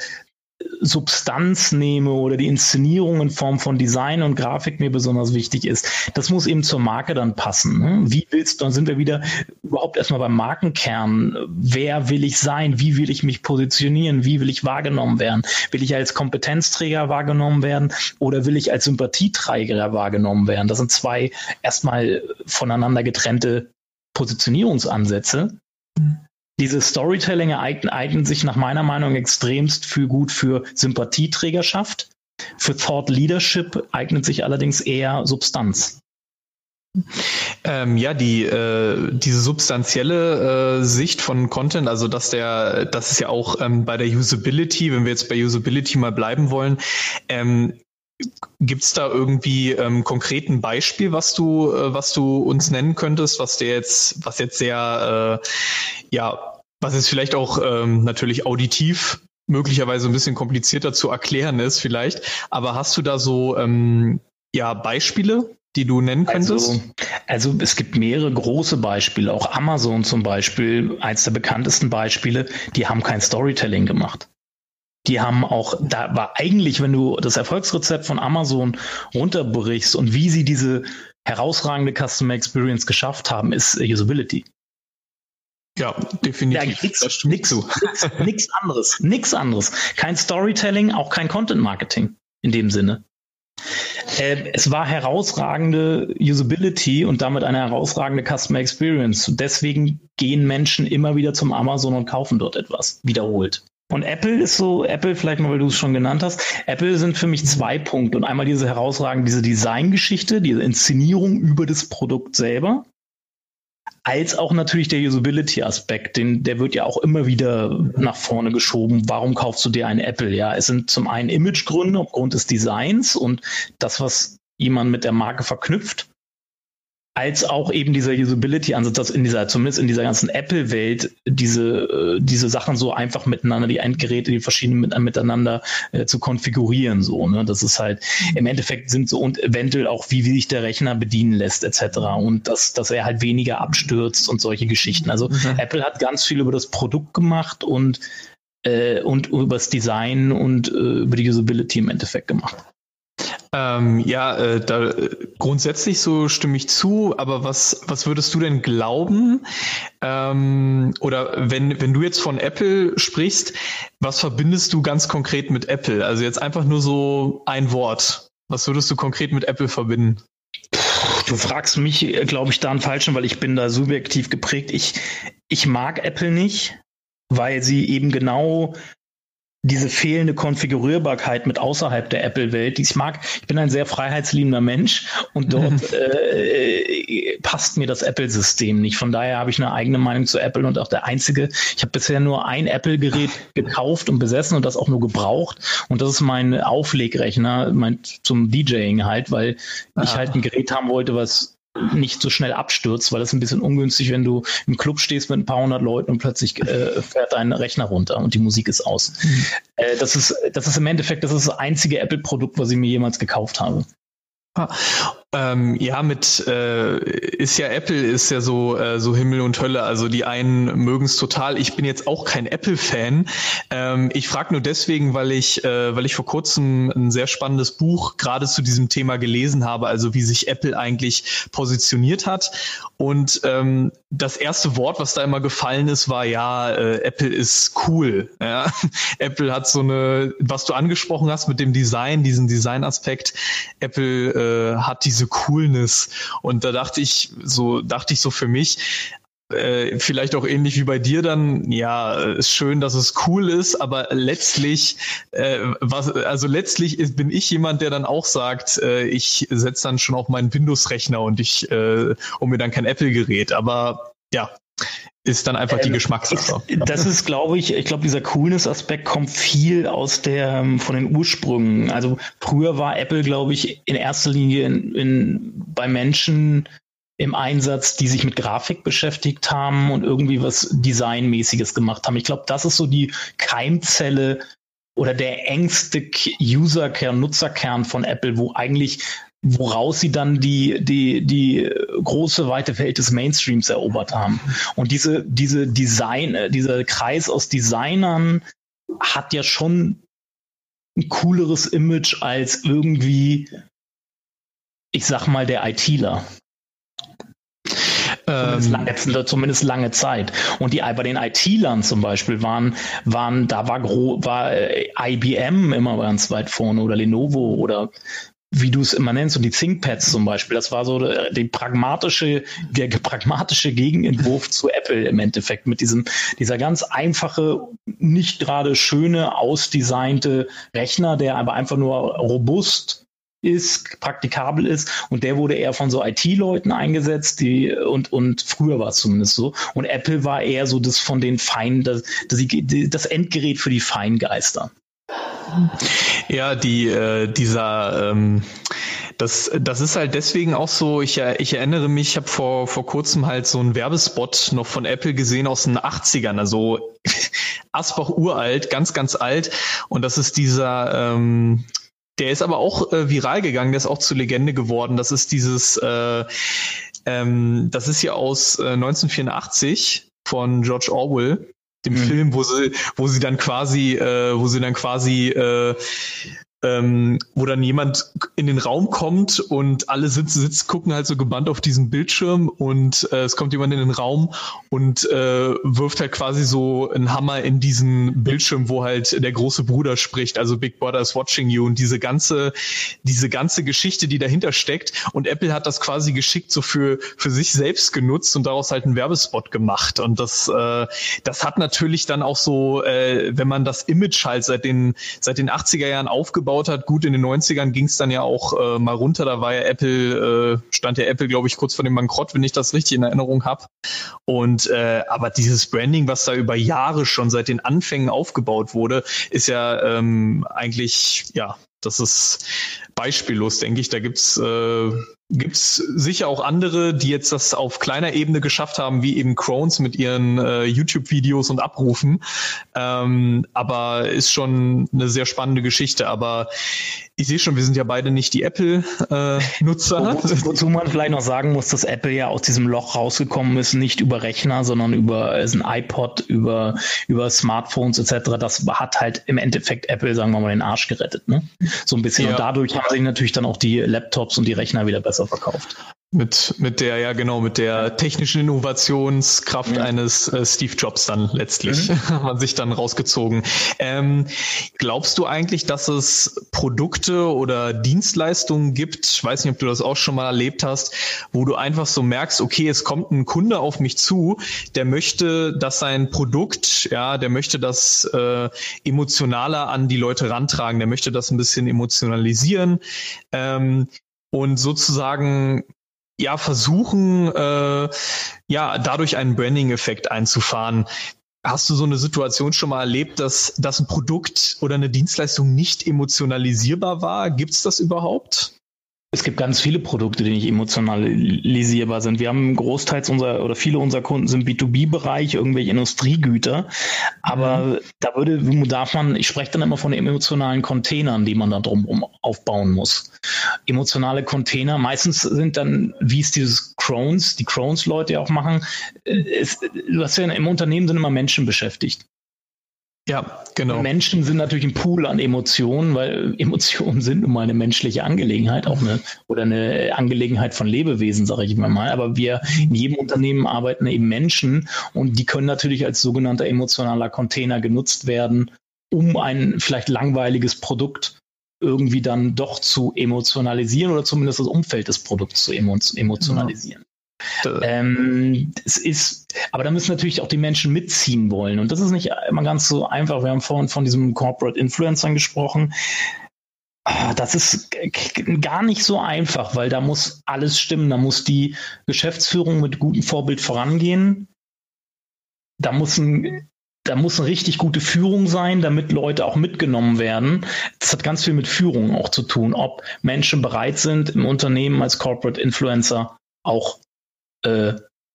Substanz nehme oder die Inszenierung in Form von Design und Grafik mir besonders wichtig ist, das muss eben zur Marke dann passen. Ne? Wie willst du, dann sind wir wieder überhaupt erstmal beim Markenkern. Wer will ich sein? Wie will ich mich positionieren? Wie will ich wahrgenommen werden? Will ich als Kompetenzträger wahrgenommen werden oder will ich als Sympathieträger wahrgenommen werden? Das sind zwei erstmal voneinander getrennte Positionierungsansätze. Mhm. Diese Storytelling eignen, eignen sich nach meiner Meinung extremst für gut für Sympathieträgerschaft. Für Thought Leadership eignet sich allerdings eher Substanz. Ähm, ja, die äh, diese substanzielle äh, Sicht von Content, also dass der, das ist ja auch ähm, bei der Usability, wenn wir jetzt bei Usability mal bleiben wollen, ähm, Gibt es da irgendwie ähm, konkreten Beispiel, was du, äh, was du uns nennen könntest, was der jetzt, was jetzt sehr, äh, ja, was jetzt vielleicht auch ähm, natürlich auditiv möglicherweise ein bisschen komplizierter zu erklären ist vielleicht. Aber hast du da so ähm, ja Beispiele, die du nennen könntest? Also, also es gibt mehrere große Beispiele, auch Amazon zum Beispiel, eins der bekanntesten Beispiele, die haben kein Storytelling gemacht. Die haben auch, da war eigentlich, wenn du das Erfolgsrezept von Amazon runterbrichst und wie sie diese herausragende Customer Experience geschafft haben, ist Usability. Ja, definitiv. Ja, nix, nix, nix anderes. Nix anderes. Kein Storytelling, auch kein Content Marketing in dem Sinne. Äh, es war herausragende Usability und damit eine herausragende Customer Experience. Deswegen gehen Menschen immer wieder zum Amazon und kaufen dort etwas. Wiederholt. Und Apple ist so, Apple, vielleicht mal, weil du es schon genannt hast, Apple sind für mich zwei Punkte. Und einmal diese herausragende, diese Designgeschichte, diese Inszenierung über das Produkt selber als auch natürlich der Usability-Aspekt, den, der wird ja auch immer wieder nach vorne geschoben. Warum kaufst du dir ein Apple? Ja, es sind zum einen Imagegründe aufgrund des Designs und das, was jemand mit der Marke verknüpft als auch eben dieser Usability-Ansatz, dass in dieser, zumindest in dieser ganzen Apple-Welt, diese, äh, diese Sachen so einfach miteinander, die Endgeräte, die verschiedenen mit, miteinander äh, zu konfigurieren, so, ne? Das ist halt, im Endeffekt sind so und eventuell auch, wie, wie sich der Rechner bedienen lässt, etc. Und dass, dass er halt weniger abstürzt und solche Geschichten. Also mhm. Apple hat ganz viel über das Produkt gemacht und, äh, und über das Design und äh, über die Usability im Endeffekt gemacht. Ähm, ja, äh, da, grundsätzlich so stimme ich zu, aber was, was würdest du denn glauben? Ähm, oder wenn, wenn du jetzt von Apple sprichst, was verbindest du ganz konkret mit Apple? Also jetzt einfach nur so ein Wort. Was würdest du konkret mit Apple verbinden? Du fragst mich, glaube ich, da einen falschen, weil ich bin da subjektiv geprägt. Ich, ich mag Apple nicht, weil sie eben genau diese fehlende Konfigurierbarkeit mit außerhalb der Apple-Welt, die ich mag. Ich bin ein sehr freiheitsliebender Mensch und dort äh, passt mir das Apple-System nicht. Von daher habe ich eine eigene Meinung zu Apple und auch der einzige. Ich habe bisher nur ein Apple-Gerät gekauft und besessen und das auch nur gebraucht. Und das ist mein Auflegrechner, mein zum DJing halt, weil ah. ich halt ein Gerät haben wollte, was nicht so schnell abstürzt, weil das ist ein bisschen ungünstig, wenn du im Club stehst mit ein paar hundert Leuten und plötzlich äh, fährt dein Rechner runter und die Musik ist aus. Mhm. Äh, das ist, das ist im Endeffekt, das ist das einzige Apple-Produkt, was ich mir jemals gekauft habe. Ähm, ja, mit äh, ist ja Apple ist ja so äh, so Himmel und Hölle. Also die einen mögen es total. Ich bin jetzt auch kein Apple-Fan. Ähm, ich frage nur deswegen, weil ich äh, weil ich vor kurzem ein sehr spannendes Buch gerade zu diesem Thema gelesen habe. Also wie sich Apple eigentlich positioniert hat. Und ähm, das erste Wort, was da immer gefallen ist, war ja äh, Apple ist cool. Ja? Apple hat so eine, was du angesprochen hast mit dem Design, diesen Design-Aspekt. Apple äh, hat diese Coolness. Und da dachte ich so, dachte ich so für mich, äh, vielleicht auch ähnlich wie bei dir dann, ja, ist schön, dass es cool ist, aber letztlich, äh, was, also letztlich ist, bin ich jemand, der dann auch sagt, äh, ich setze dann schon auf meinen Windows-Rechner und ich, äh, um mir dann kein Apple-Gerät. Aber ja, ist dann einfach die ähm, Geschmackssache. Das ist, glaube ich, ich glaube, dieser Coolness-Aspekt kommt viel aus der, ähm, von den Ursprüngen. Also früher war Apple, glaube ich, in erster Linie in, in, bei Menschen im Einsatz, die sich mit Grafik beschäftigt haben und irgendwie was Designmäßiges gemacht haben. Ich glaube, das ist so die Keimzelle oder der engste Userkern, Nutzerkern von Apple, wo eigentlich woraus sie dann die, die, die große, weite Welt des Mainstreams erobert haben. Und diese, diese Design, äh, dieser Kreis aus Designern hat ja schon ein cooleres Image als irgendwie, ich sag mal, der ITler. Zumindest, ähm, lange, zumindest lange Zeit. Und die bei den IT-Lern zum Beispiel waren, waren, da war, war äh, IBM immer ganz weit vorne oder Lenovo oder wie du es immer nennst, und die ThinkPads zum Beispiel, das war so der, die pragmatische, der pragmatische Gegenentwurf zu Apple im Endeffekt mit diesem, dieser ganz einfache, nicht gerade schöne, ausdesignte Rechner, der aber einfach nur robust ist, praktikabel ist und der wurde eher von so IT-Leuten eingesetzt, die und und früher war es zumindest so und Apple war eher so das von den Feinen, das, das, das Endgerät für die Feingeister. Ja, die, äh, dieser, ähm, das, das ist halt deswegen auch so, ich, ich erinnere mich, ich habe vor, vor kurzem halt so einen Werbespot noch von Apple gesehen aus den 80ern, also Asbach uralt, ganz, ganz alt. Und das ist dieser, ähm, der ist aber auch äh, viral gegangen, der ist auch zur Legende geworden. Das ist dieses, äh, ähm, das ist hier aus äh, 1984 von George Orwell, dem mhm. Film, wo sie, wo sie dann quasi, äh, wo sie dann quasi äh, ähm, wo dann jemand in den Raum kommt und alle sitzen, sitzen, gucken halt so gebannt auf diesen Bildschirm und äh, es kommt jemand in den Raum und äh, wirft halt quasi so einen Hammer in diesen Bildschirm, wo halt der große Bruder spricht, also Big Brother is watching you und diese ganze, diese ganze Geschichte, die dahinter steckt. Und Apple hat das quasi geschickt so für, für sich selbst genutzt und daraus halt einen Werbespot gemacht. Und das, äh, das hat natürlich dann auch so, äh, wenn man das Image halt seit den, seit den 80er Jahren aufgebaut aufgebaut hat. Gut, in den 90ern ging es dann ja auch äh, mal runter. Da war ja Apple, äh, stand ja Apple, glaube ich, kurz vor dem Bankrott, wenn ich das richtig in Erinnerung habe. Und äh, aber dieses Branding, was da über Jahre schon seit den Anfängen aufgebaut wurde, ist ja ähm, eigentlich, ja, das ist beispiellos, denke ich. Da gibt's äh, gibt's sicher auch andere, die jetzt das auf kleiner Ebene geschafft haben, wie eben Crones mit ihren äh, YouTube-Videos und Abrufen. Ähm, aber ist schon eine sehr spannende Geschichte. Aber ich sehe schon, wir sind ja beide nicht die Apple-Nutzer. Äh, Wo, wozu man vielleicht noch sagen muss, dass Apple ja aus diesem Loch rausgekommen ist, nicht über Rechner, sondern über äh, ein iPod, über, über Smartphones etc. Das hat halt im Endeffekt Apple, sagen wir mal, den Arsch gerettet. Ne? So ein bisschen. Ja. Und dadurch haben sich natürlich dann auch die Laptops und die Rechner wieder besser verkauft. Mit, mit der, ja genau, mit der technischen Innovationskraft ja. eines äh, Steve Jobs dann letztlich mhm. hat man sich dann rausgezogen. Ähm, glaubst du eigentlich, dass es Produkte oder Dienstleistungen gibt, ich weiß nicht, ob du das auch schon mal erlebt hast, wo du einfach so merkst, okay, es kommt ein Kunde auf mich zu, der möchte, dass sein Produkt, ja, der möchte das äh, emotionaler an die Leute rantragen, der möchte das ein bisschen emotionalisieren. Ähm, und sozusagen ja versuchen, äh, ja, dadurch einen Branding-Effekt einzufahren. Hast du so eine Situation schon mal erlebt, dass, dass ein Produkt oder eine Dienstleistung nicht emotionalisierbar war? Gibt es das überhaupt? Es gibt ganz viele Produkte, die nicht emotionalisierbar sind. Wir haben großteils unser oder viele unserer Kunden sind B2B-Bereich, irgendwelche Industriegüter. Aber mhm. da würde, darf man, ich spreche dann immer von emotionalen Containern, die man da drum aufbauen muss. Emotionale Container, meistens sind dann, wie es dieses Crones, die Crones-Leute auch machen, ist, äh, du hast ja im Unternehmen sind immer Menschen beschäftigt. Ja, genau. Menschen sind natürlich ein Pool an Emotionen, weil Emotionen sind nun mal eine menschliche Angelegenheit, auch eine oder eine Angelegenheit von Lebewesen, sage ich mal. Aber wir in jedem Unternehmen arbeiten eben Menschen und die können natürlich als sogenannter emotionaler Container genutzt werden, um ein vielleicht langweiliges Produkt irgendwie dann doch zu emotionalisieren oder zumindest das Umfeld des Produkts zu emotionalisieren. Ähm, es ist, aber da müssen natürlich auch die Menschen mitziehen wollen. Und das ist nicht immer ganz so einfach. Wir haben vorhin von diesem Corporate Influencern gesprochen. Ah, das ist gar nicht so einfach, weil da muss alles stimmen. Da muss die Geschäftsführung mit gutem Vorbild vorangehen. Da muss ein da muss eine richtig gute Führung sein, damit Leute auch mitgenommen werden. Das hat ganz viel mit Führung auch zu tun, ob Menschen bereit sind, im Unternehmen als Corporate Influencer auch äh,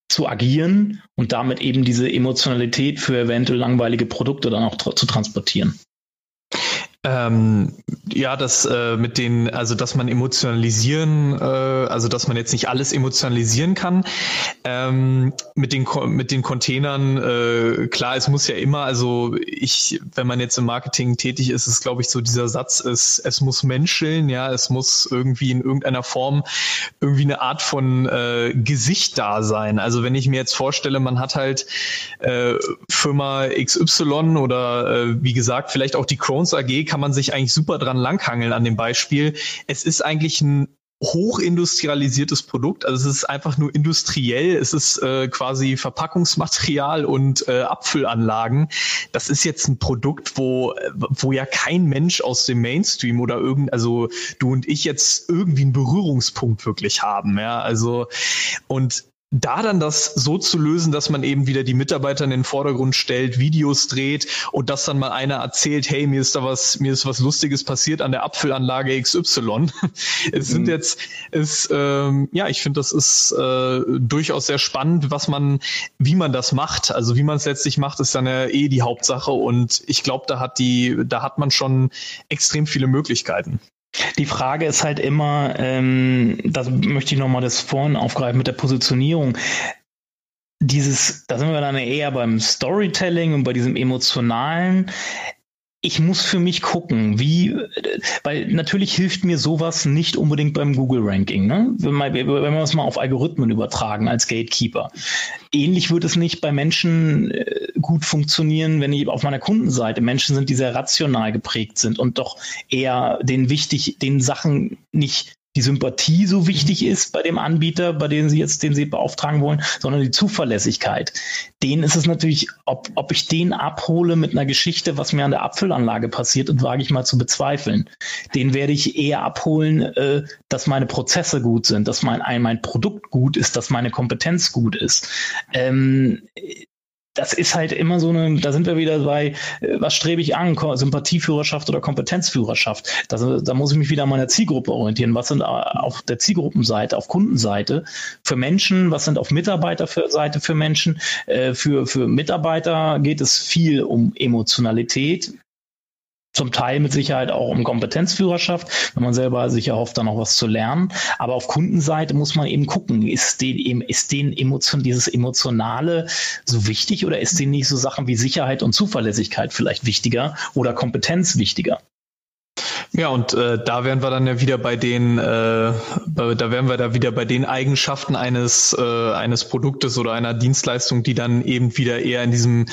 zu agieren und damit eben diese Emotionalität für eventuell langweilige Produkte dann auch tra zu transportieren. Ähm, ja, das äh, mit den, also dass man emotionalisieren, äh, also dass man jetzt nicht alles emotionalisieren kann. Ähm, mit den mit den Containern, äh, klar, es muss ja immer, also ich, wenn man jetzt im Marketing tätig ist, ist glaube ich so dieser Satz ist, es muss menscheln, ja, es muss irgendwie in irgendeiner Form irgendwie eine Art von äh, Gesicht da sein. Also wenn ich mir jetzt vorstelle, man hat halt äh, Firma XY oder äh, wie gesagt vielleicht auch die Crohn's AG kann man sich eigentlich super dran langhangeln an dem Beispiel. Es ist eigentlich ein hochindustrialisiertes Produkt. Also es ist einfach nur industriell. Es ist äh, quasi Verpackungsmaterial und äh, Abfüllanlagen. Das ist jetzt ein Produkt, wo, wo ja kein Mensch aus dem Mainstream oder irgend, also du und ich jetzt irgendwie einen Berührungspunkt wirklich haben. Ja, also und da dann das so zu lösen, dass man eben wieder die Mitarbeiter in den Vordergrund stellt, Videos dreht und dass dann mal einer erzählt, hey, mir ist da was, mir ist was Lustiges passiert an der Apfelanlage XY. es sind mhm. jetzt, es, ähm, ja, ich finde, das ist äh, durchaus sehr spannend, was man, wie man das macht. Also wie man es letztlich macht, ist dann ja eh die Hauptsache und ich glaube, da hat die, da hat man schon extrem viele Möglichkeiten. Die Frage ist halt immer, ähm, das möchte ich nochmal das vorhin aufgreifen mit der Positionierung. Dieses, da sind wir dann eher beim Storytelling und bei diesem emotionalen ich muss für mich gucken, wie, weil natürlich hilft mir sowas nicht unbedingt beim Google-Ranking, ne? wenn, man, wenn wir es mal auf Algorithmen übertragen als Gatekeeper. Ähnlich wird es nicht bei Menschen äh, gut funktionieren, wenn ich auf meiner Kundenseite Menschen sind, die sehr rational geprägt sind und doch eher den wichtig, den Sachen nicht die Sympathie so wichtig ist bei dem Anbieter, bei dem Sie jetzt, den Sie beauftragen wollen, sondern die Zuverlässigkeit. Den ist es natürlich, ob, ob ich den abhole mit einer Geschichte, was mir an der Apfelanlage passiert, und wage ich mal zu bezweifeln. Den werde ich eher abholen, äh, dass meine Prozesse gut sind, dass mein, mein Produkt gut ist, dass meine Kompetenz gut ist. Ähm, das ist halt immer so eine, da sind wir wieder bei, äh, was strebe ich an, Sympathieführerschaft oder Kompetenzführerschaft. Das, da muss ich mich wieder an meiner Zielgruppe orientieren. Was sind äh, auf der Zielgruppenseite, auf Kundenseite für Menschen, was sind auf Mitarbeiterseite für Menschen? Äh, für, für Mitarbeiter geht es viel um Emotionalität, zum Teil mit Sicherheit auch um Kompetenzführerschaft, wenn man selber sich erhofft, da noch was zu lernen. Aber auf Kundenseite muss man eben gucken, ist den, ist den Emotion, dieses Emotionale so wichtig oder ist denen nicht so Sachen wie Sicherheit und Zuverlässigkeit vielleicht wichtiger oder Kompetenz wichtiger? Ja, und äh, da wären wir dann ja wieder bei den, äh, da wären wir da wieder bei den Eigenschaften eines äh, eines Produktes oder einer Dienstleistung, die dann eben wieder eher in diesem,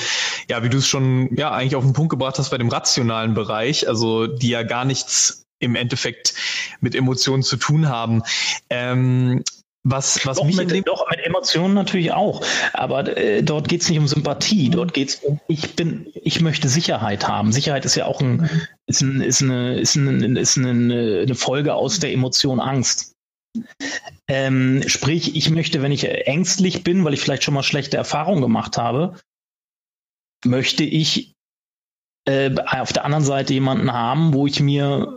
ja, wie du es schon ja eigentlich auf den Punkt gebracht hast, bei dem rationalen Bereich, also die ja gar nichts im Endeffekt mit Emotionen zu tun haben. Ähm, was, was doch, mich mit, doch, mit Emotionen natürlich auch. Aber äh, dort geht es nicht um Sympathie. Dort geht es um, ich bin, ich möchte Sicherheit haben. Sicherheit ist ja auch ein, ist, ein, ist, eine, ist, ein, ist eine, eine Folge aus der Emotion Angst. Ähm, sprich, ich möchte, wenn ich ängstlich bin, weil ich vielleicht schon mal schlechte Erfahrungen gemacht habe, möchte ich äh, auf der anderen Seite jemanden haben, wo ich mir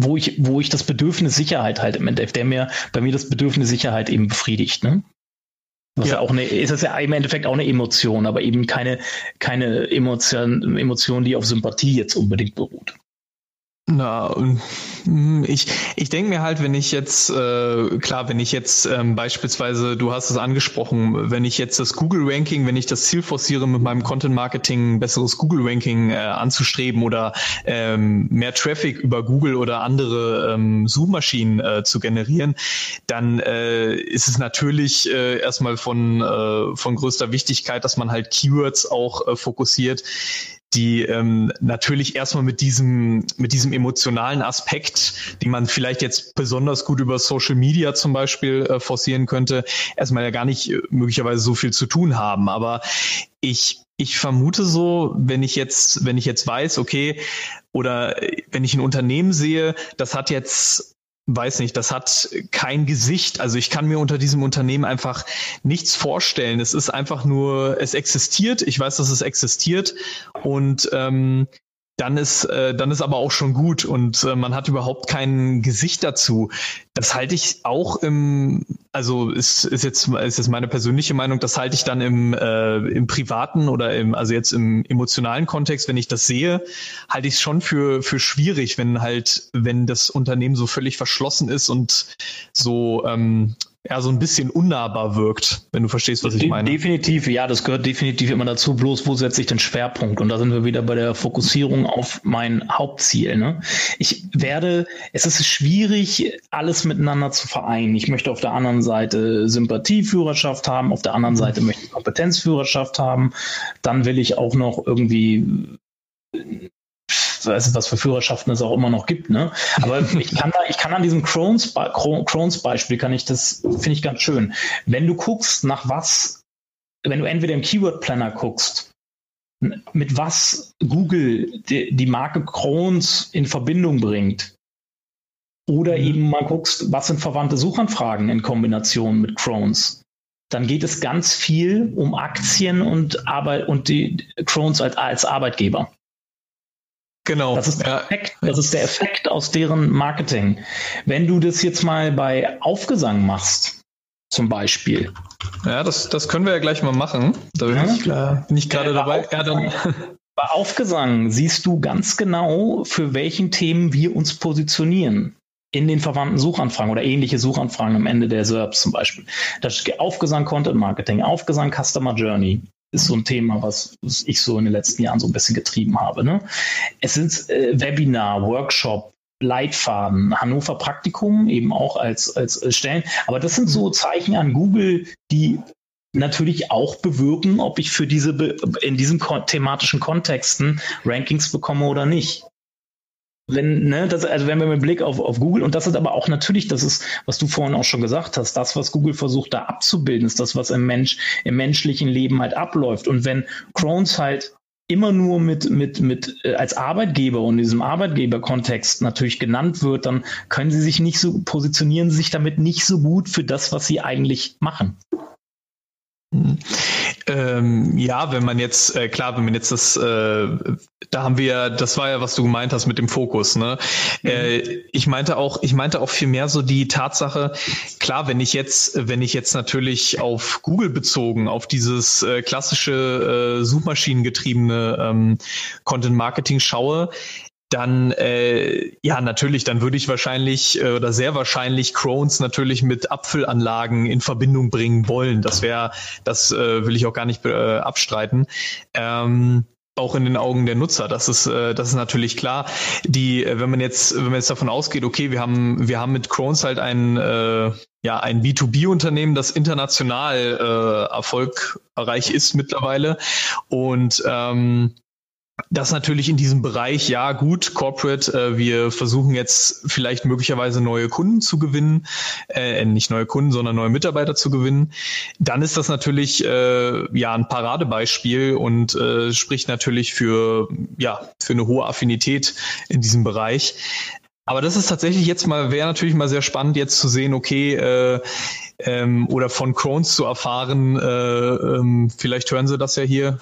wo ich, wo ich das Bedürfnis Sicherheit halt im Endeffekt, der mir bei mir das Bedürfnis Sicherheit eben befriedigt, ne? Was ja. ja auch eine, ist das ja im Endeffekt auch eine Emotion, aber eben keine, keine Emotion, Emotion, die auf Sympathie jetzt unbedingt beruht. Na, hm, ich, ich denke mir halt, wenn ich jetzt, äh, klar, wenn ich jetzt ähm, beispielsweise, du hast es angesprochen, wenn ich jetzt das Google-Ranking, wenn ich das Ziel forciere, mit meinem Content-Marketing ein besseres Google-Ranking äh, anzustreben oder ähm, mehr Traffic über Google oder andere ähm, Suchmaschinen äh, zu generieren, dann äh, ist es natürlich äh, erstmal von, äh, von größter Wichtigkeit, dass man halt Keywords auch äh, fokussiert, die ähm, natürlich erstmal mit diesem, mit diesem emotionalen Aspekt, die man vielleicht jetzt besonders gut über Social Media zum Beispiel äh, forcieren könnte, erstmal ja gar nicht äh, möglicherweise so viel zu tun haben. Aber ich, ich vermute so, wenn ich jetzt, wenn ich jetzt weiß, okay, oder äh, wenn ich ein Unternehmen sehe, das hat jetzt weiß nicht, das hat kein Gesicht. Also ich kann mir unter diesem Unternehmen einfach nichts vorstellen. Es ist einfach nur, es existiert. Ich weiß, dass es existiert und ähm, dann ist, äh, dann ist aber auch schon gut und äh, man hat überhaupt kein Gesicht dazu. Das halte ich auch im, also ist, ist jetzt ist jetzt meine persönliche Meinung, das halte ich dann im, äh, im privaten oder im, also jetzt im emotionalen Kontext, wenn ich das sehe, halte ich es schon für, für schwierig, wenn halt, wenn das Unternehmen so völlig verschlossen ist und so ähm, ja, so ein bisschen unnahbar wirkt, wenn du verstehst, was ich meine. Definitiv, ja, das gehört definitiv immer dazu. Bloß, wo setze ich den Schwerpunkt? Und da sind wir wieder bei der Fokussierung auf mein Hauptziel. Ne? Ich werde, es ist schwierig, alles miteinander zu vereinen. Ich möchte auf der anderen Seite Sympathieführerschaft haben, auf der anderen Seite möchte ich Kompetenzführerschaft haben. Dann will ich auch noch irgendwie weiß was für Führerschaften es auch immer noch gibt, ne? Aber ich kann da, ich kann an diesem Crohn's, Crohn's Beispiel kann ich das, finde ich ganz schön. Wenn du guckst, nach was, wenn du entweder im Keyword Planner guckst, mit was Google die, die Marke Crohn's in Verbindung bringt, oder mhm. eben mal guckst, was sind verwandte Suchanfragen in Kombination mit Crohn's, dann geht es ganz viel um Aktien und Arbeit und die Crones als, als Arbeitgeber. Genau. Das ist, der Effekt, das ist der Effekt aus deren Marketing. Wenn du das jetzt mal bei Aufgesang machst, zum Beispiel. Ja, das, das können wir ja gleich mal machen. Da bin ja? ich, klar, bin ich gerade dabei. Ja, dann. Bei Aufgesang siehst du ganz genau, für welchen Themen wir uns positionieren in den verwandten Suchanfragen oder ähnliche Suchanfragen am Ende der SERPs zum Beispiel. Das Aufgesang Content Marketing, Aufgesang Customer Journey ist so ein Thema, was, ich so in den letzten Jahren so ein bisschen getrieben habe. Ne? Es sind äh, Webinar, Workshop, Leitfaden, Hannover Praktikum eben auch als, als Stellen. Aber das sind so Zeichen an Google, die natürlich auch bewirken, ob ich für diese in diesen thematischen Kontexten Rankings bekomme oder nicht wenn, ne, das, also wenn wir mit Blick auf, auf Google, und das ist aber auch natürlich, das ist, was du vorhin auch schon gesagt hast, das, was Google versucht da abzubilden, ist das, was im Mensch, im menschlichen Leben halt abläuft. Und wenn Crohn's halt immer nur mit, mit, mit äh, als Arbeitgeber und in diesem Arbeitgeberkontext natürlich genannt wird, dann können sie sich nicht so, positionieren sich damit nicht so gut für das, was sie eigentlich machen. Ähm, ja, wenn man jetzt, äh, klar, wenn man jetzt das, äh, da haben wir, das war ja, was du gemeint hast mit dem Fokus, ne? Mhm. Äh, ich meinte auch, ich meinte auch viel mehr so die Tatsache, klar, wenn ich jetzt, wenn ich jetzt natürlich auf Google bezogen, auf dieses äh, klassische äh, Suchmaschinengetriebene ähm, Content Marketing schaue, dann äh, ja natürlich, dann würde ich wahrscheinlich äh, oder sehr wahrscheinlich Crohn's natürlich mit Apfelanlagen in Verbindung bringen wollen. Das wäre, das äh, will ich auch gar nicht äh, abstreiten. Ähm, auch in den Augen der Nutzer. Das ist, äh, das ist natürlich klar. Die, äh, wenn man jetzt, wenn man jetzt davon ausgeht, okay, wir haben, wir haben mit Crohn's halt ein, äh, ja, ein B2B-Unternehmen, das international äh, erfolgreich ist mittlerweile und ähm, das natürlich in diesem Bereich, ja gut, Corporate, äh, wir versuchen jetzt vielleicht möglicherweise neue Kunden zu gewinnen, äh, nicht neue Kunden, sondern neue Mitarbeiter zu gewinnen, dann ist das natürlich äh, ja ein Paradebeispiel und äh, spricht natürlich für ja für eine hohe Affinität in diesem Bereich. Aber das ist tatsächlich jetzt mal, wäre natürlich mal sehr spannend, jetzt zu sehen, okay, äh, ähm, oder von Crohn's zu erfahren. Äh, ähm, vielleicht hören Sie das ja hier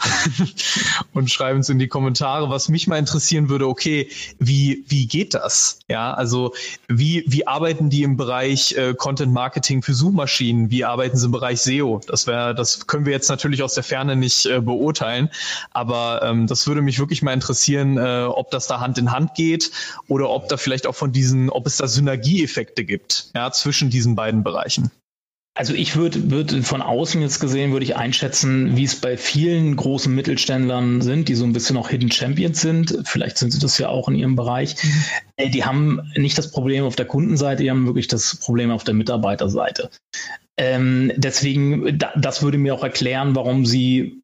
und schreiben es in die Kommentare. Was mich mal interessieren würde, okay, wie, wie geht das? Ja, also wie, wie arbeiten die im Bereich äh, Content Marketing für Suchmaschinen? Wie arbeiten sie im Bereich SEO? Das wäre, das können wir jetzt natürlich aus der Ferne nicht äh, beurteilen, aber ähm, das würde mich wirklich mal interessieren, äh, ob das da Hand in Hand geht oder ob da vielleicht auch von diesen, ob es da Synergieeffekte gibt, ja, zwischen diesen beiden Bereichen. Also ich würde würde von außen jetzt gesehen, würde ich einschätzen, wie es bei vielen großen Mittelständlern sind, die so ein bisschen auch Hidden Champions sind. Vielleicht sind sie das ja auch in ihrem Bereich. Mhm. Äh, die haben nicht das Problem auf der Kundenseite, die haben wirklich das Problem auf der Mitarbeiterseite. Ähm, deswegen, da, das würde mir auch erklären, warum sie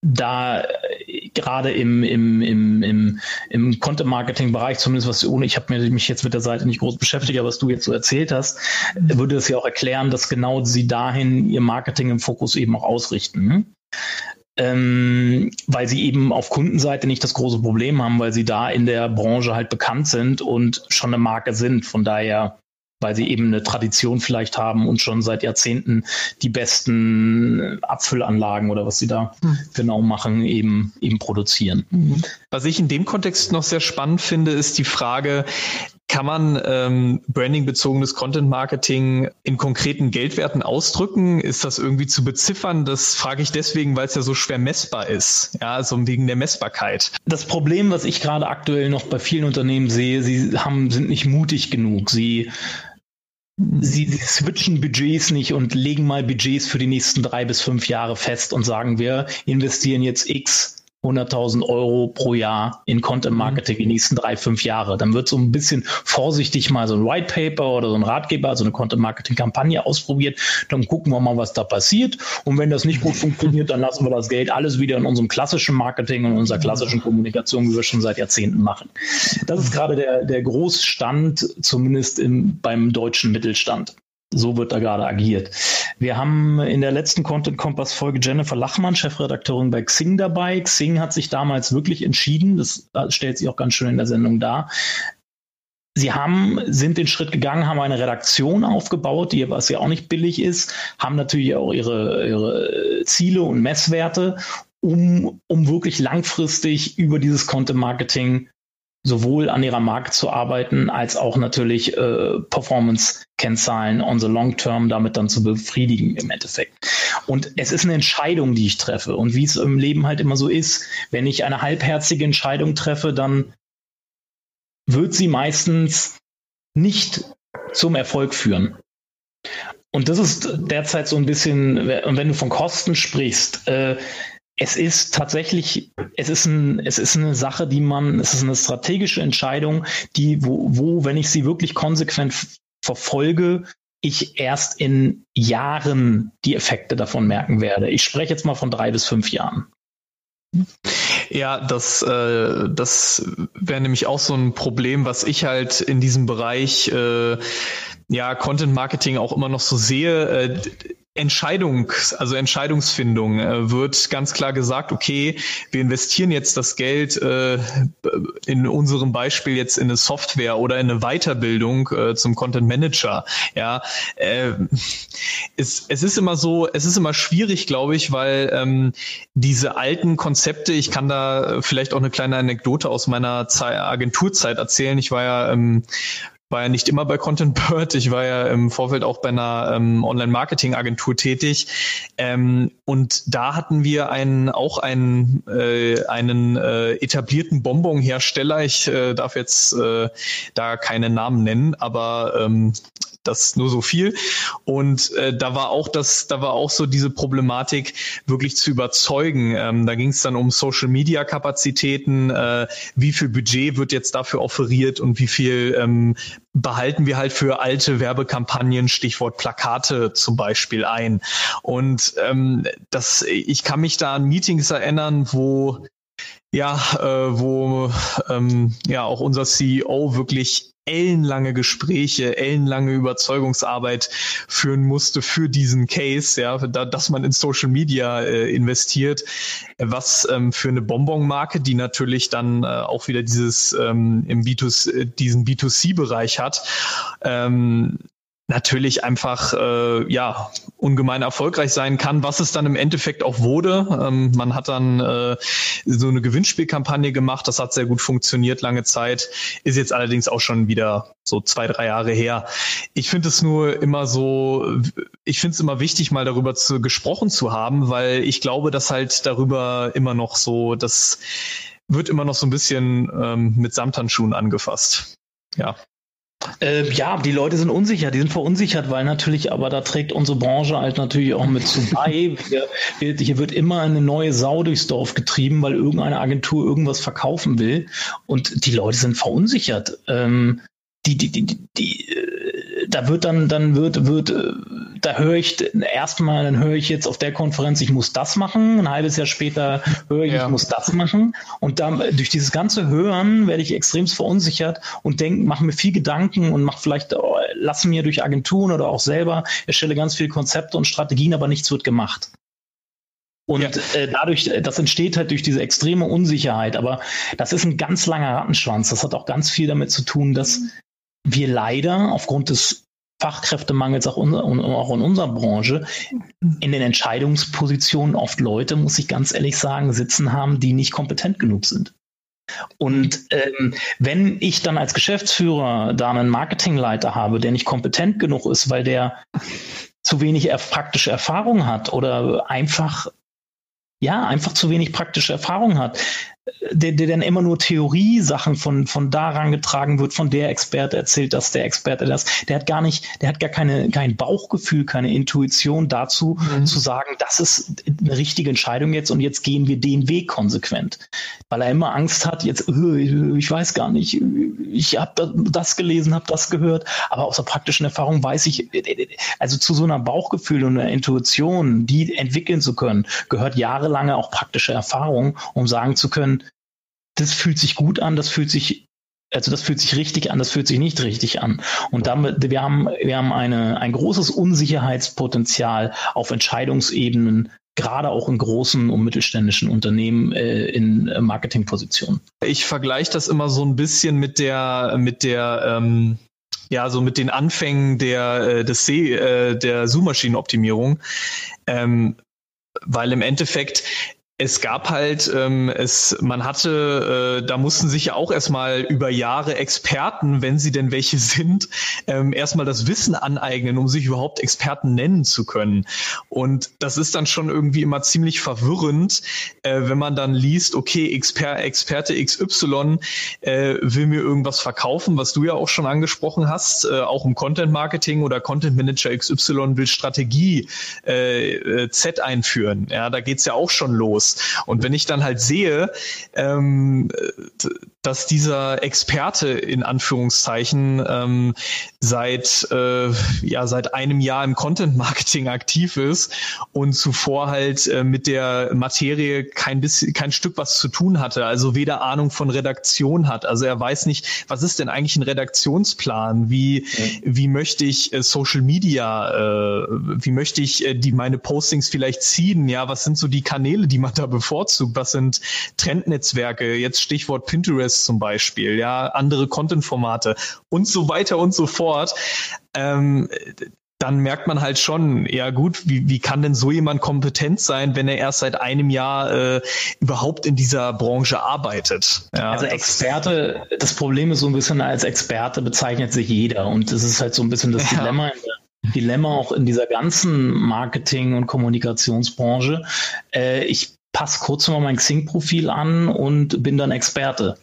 da äh, gerade im, im, im, im, im Content-Marketing-Bereich, zumindest was ohne, ich habe mich jetzt mit der Seite nicht groß beschäftigt, aber was du jetzt so erzählt hast, würde das ja auch erklären, dass genau sie dahin ihr Marketing im Fokus eben auch ausrichten. Ne? Ähm, weil sie eben auf Kundenseite nicht das große Problem haben, weil sie da in der Branche halt bekannt sind und schon eine Marke sind. Von daher weil sie eben eine Tradition vielleicht haben und schon seit Jahrzehnten die besten Abfüllanlagen oder was sie da mhm. genau machen, eben, eben produzieren. Mhm. Was ich in dem Kontext noch sehr spannend finde, ist die Frage, kann man ähm, branding-bezogenes Content-Marketing in konkreten Geldwerten ausdrücken? Ist das irgendwie zu beziffern? Das frage ich deswegen, weil es ja so schwer messbar ist. Ja, also wegen der Messbarkeit. Das Problem, was ich gerade aktuell noch bei vielen Unternehmen sehe, sie haben, sind nicht mutig genug. Sie Sie, switchen Budgets nicht und legen mal Budgets für die nächsten drei bis fünf Jahre fest und sagen, wir investieren jetzt X 100.000 Euro pro Jahr in Content Marketing die nächsten drei, fünf Jahre. Dann wird so ein bisschen vorsichtig mal so ein White Paper oder so ein Ratgeber, also eine Content Marketing Kampagne ausprobiert. Dann gucken wir mal, was da passiert. Und wenn das nicht gut funktioniert, dann lassen wir das Geld alles wieder in unserem klassischen Marketing und unserer klassischen Kommunikation, wie wir schon seit Jahrzehnten machen. Das ist gerade der, der Großstand, zumindest im, beim deutschen Mittelstand. So wird da gerade agiert. Wir haben in der letzten Content Kompass Folge Jennifer Lachmann, Chefredakteurin bei Xing dabei. Xing hat sich damals wirklich entschieden, das stellt sich auch ganz schön in der Sendung dar, Sie haben, sind den Schritt gegangen, haben eine Redaktion aufgebaut, die, was ja auch nicht billig ist, haben natürlich auch ihre, ihre Ziele und Messwerte, um, um wirklich langfristig über dieses Content Marketing sowohl an ihrer Marke zu arbeiten, als auch natürlich äh, Performance-Kennzahlen on the long term damit dann zu befriedigen im Endeffekt. Und es ist eine Entscheidung, die ich treffe. Und wie es im Leben halt immer so ist, wenn ich eine halbherzige Entscheidung treffe, dann wird sie meistens nicht zum Erfolg führen. Und das ist derzeit so ein bisschen, und wenn du von Kosten sprichst, äh, es ist tatsächlich, es ist, ein, es ist eine Sache, die man, es ist eine strategische Entscheidung, die, wo, wo, wenn ich sie wirklich konsequent verfolge, ich erst in Jahren die Effekte davon merken werde. Ich spreche jetzt mal von drei bis fünf Jahren. Ja, das, äh, das wäre nämlich auch so ein Problem, was ich halt in diesem Bereich äh, ja Content Marketing auch immer noch so sehe. Äh, Entscheidung, also Entscheidungsfindung äh, wird ganz klar gesagt, okay, wir investieren jetzt das Geld äh, in unserem Beispiel jetzt in eine Software oder in eine Weiterbildung äh, zum Content Manager. Ja, äh, es, es ist immer so, es ist immer schwierig, glaube ich, weil ähm, diese alten Konzepte, ich kann da vielleicht auch eine kleine Anekdote aus meiner Zeit, Agenturzeit erzählen. Ich war ja ähm, war ja nicht immer bei Content Bird. Ich war ja im Vorfeld auch bei einer ähm, Online-Marketing-Agentur tätig. Ähm, und da hatten wir einen, auch einen, äh, einen äh, etablierten Bonbon-Hersteller. Ich äh, darf jetzt äh, da keine Namen nennen, aber ähm, das nur so viel. Und äh, da war auch das, da war auch so diese Problematik, wirklich zu überzeugen. Ähm, da ging es dann um Social Media Kapazitäten, äh, wie viel Budget wird jetzt dafür offeriert und wie viel ähm, behalten wir halt für alte Werbekampagnen, Stichwort Plakate zum Beispiel ein. Und ähm, das, ich kann mich da an Meetings erinnern, wo ja, äh, wo ähm, ja auch unser CEO wirklich ellenlange Gespräche, ellenlange Überzeugungsarbeit führen musste für diesen Case, ja, da, dass man in Social Media äh, investiert, was ähm, für eine Bonbon-Marke, die natürlich dann äh, auch wieder dieses ähm, im B2, äh, diesen B2C-Bereich hat, ähm, natürlich einfach äh, ja ungemein erfolgreich sein kann, was es dann im Endeffekt auch wurde. Ähm, man hat dann äh, so eine Gewinnspielkampagne gemacht, das hat sehr gut funktioniert lange Zeit, ist jetzt allerdings auch schon wieder so zwei, drei Jahre her. Ich finde es nur immer so, ich finde es immer wichtig, mal darüber zu, gesprochen zu haben, weil ich glaube, dass halt darüber immer noch so, das wird immer noch so ein bisschen ähm, mit Samthandschuhen angefasst. Ja. Äh, ja, die Leute sind unsicher, die sind verunsichert, weil natürlich, aber da trägt unsere Branche halt natürlich auch mit zu bei. Hier, hier wird immer eine neue Sau durchs Dorf getrieben, weil irgendeine Agentur irgendwas verkaufen will und die Leute sind verunsichert. Ähm, die, die, die, die, äh, da wird dann, dann wird, wird, äh, da höre ich erstmal, dann höre ich jetzt auf der Konferenz, ich muss das machen. Ein halbes Jahr später höre ich, ja. ich muss das machen. Und dann durch dieses ganze Hören werde ich extremst verunsichert und denke, mache mir viel Gedanken und mache vielleicht, oh, lasse mir durch Agenturen oder auch selber, erstelle ganz viele Konzepte und Strategien, aber nichts wird gemacht. Und ja. äh, dadurch, das entsteht halt durch diese extreme Unsicherheit. Aber das ist ein ganz langer Rattenschwanz. Das hat auch ganz viel damit zu tun, dass wir leider aufgrund des Fachkräftemangels auch, unser, auch in unserer Branche in den Entscheidungspositionen oft Leute, muss ich ganz ehrlich sagen, sitzen haben, die nicht kompetent genug sind. Und ähm, wenn ich dann als Geschäftsführer da einen Marketingleiter habe, der nicht kompetent genug ist, weil der zu wenig praktische Erfahrung hat oder einfach ja, einfach zu wenig praktische Erfahrung hat, der, der dann immer nur Theorie-Sachen von, von da rangetragen wird, von der Experte erzählt das, der Experte das. Der hat gar nicht, der hat gar keine, kein Bauchgefühl, keine Intuition dazu, mhm. zu sagen, das ist eine richtige Entscheidung jetzt und jetzt gehen wir den Weg konsequent. Weil er immer Angst hat, jetzt, äh, ich weiß gar nicht, ich habe das gelesen, habe das gehört, aber aus der praktischen Erfahrung weiß ich, also zu so einer Bauchgefühl und einer Intuition, die entwickeln zu können, gehört jahrelange auch praktische Erfahrung, um sagen zu können, das fühlt sich gut an, das fühlt sich also das fühlt sich richtig an, das fühlt sich nicht richtig an. Und damit, wir haben, wir haben eine, ein großes Unsicherheitspotenzial auf Entscheidungsebenen gerade auch in großen und mittelständischen Unternehmen äh, in äh, Marketingpositionen. Ich vergleiche das immer so ein bisschen mit der, mit der, ähm, ja, so mit den Anfängen der, äh, des See, äh, der Suchmaschinenoptimierung. Ähm, weil im Endeffekt es gab halt, ähm, es, man hatte, äh, da mussten sich ja auch erstmal über Jahre Experten, wenn sie denn welche sind, ähm, erstmal das Wissen aneignen, um sich überhaupt Experten nennen zu können. Und das ist dann schon irgendwie immer ziemlich verwirrend, äh, wenn man dann liest, okay, Exper Experte XY äh, will mir irgendwas verkaufen, was du ja auch schon angesprochen hast, äh, auch im Content Marketing oder Content Manager XY will Strategie äh, äh Z einführen. Ja, da geht's ja auch schon los Und wenn ich dann halt sehe, ähm, dass dieser Experte in Anführungszeichen ähm, seit äh, ja seit einem Jahr im Content Marketing aktiv ist und zuvor halt äh, mit der Materie kein bisschen kein Stück was zu tun hatte, also weder Ahnung von Redaktion hat, also er weiß nicht, was ist denn eigentlich ein Redaktionsplan, wie mhm. wie möchte ich äh, Social Media, äh, wie möchte ich äh, die meine Postings vielleicht ziehen, ja, was sind so die Kanäle, die man da bevorzugt, was sind Trendnetzwerke, jetzt Stichwort Pinterest zum Beispiel, ja, andere Content-Formate und so weiter und so fort. Ähm, dann merkt man halt schon, ja gut, wie, wie kann denn so jemand kompetent sein, wenn er erst seit einem Jahr äh, überhaupt in dieser Branche arbeitet? Ja, also Experte, das Problem ist so ein bisschen, als Experte bezeichnet sich jeder und das ist halt so ein bisschen das ja. Dilemma Dilemma auch in dieser ganzen Marketing- und Kommunikationsbranche. Äh, ich passe kurz mal mein Xing-Profil an und bin dann Experte.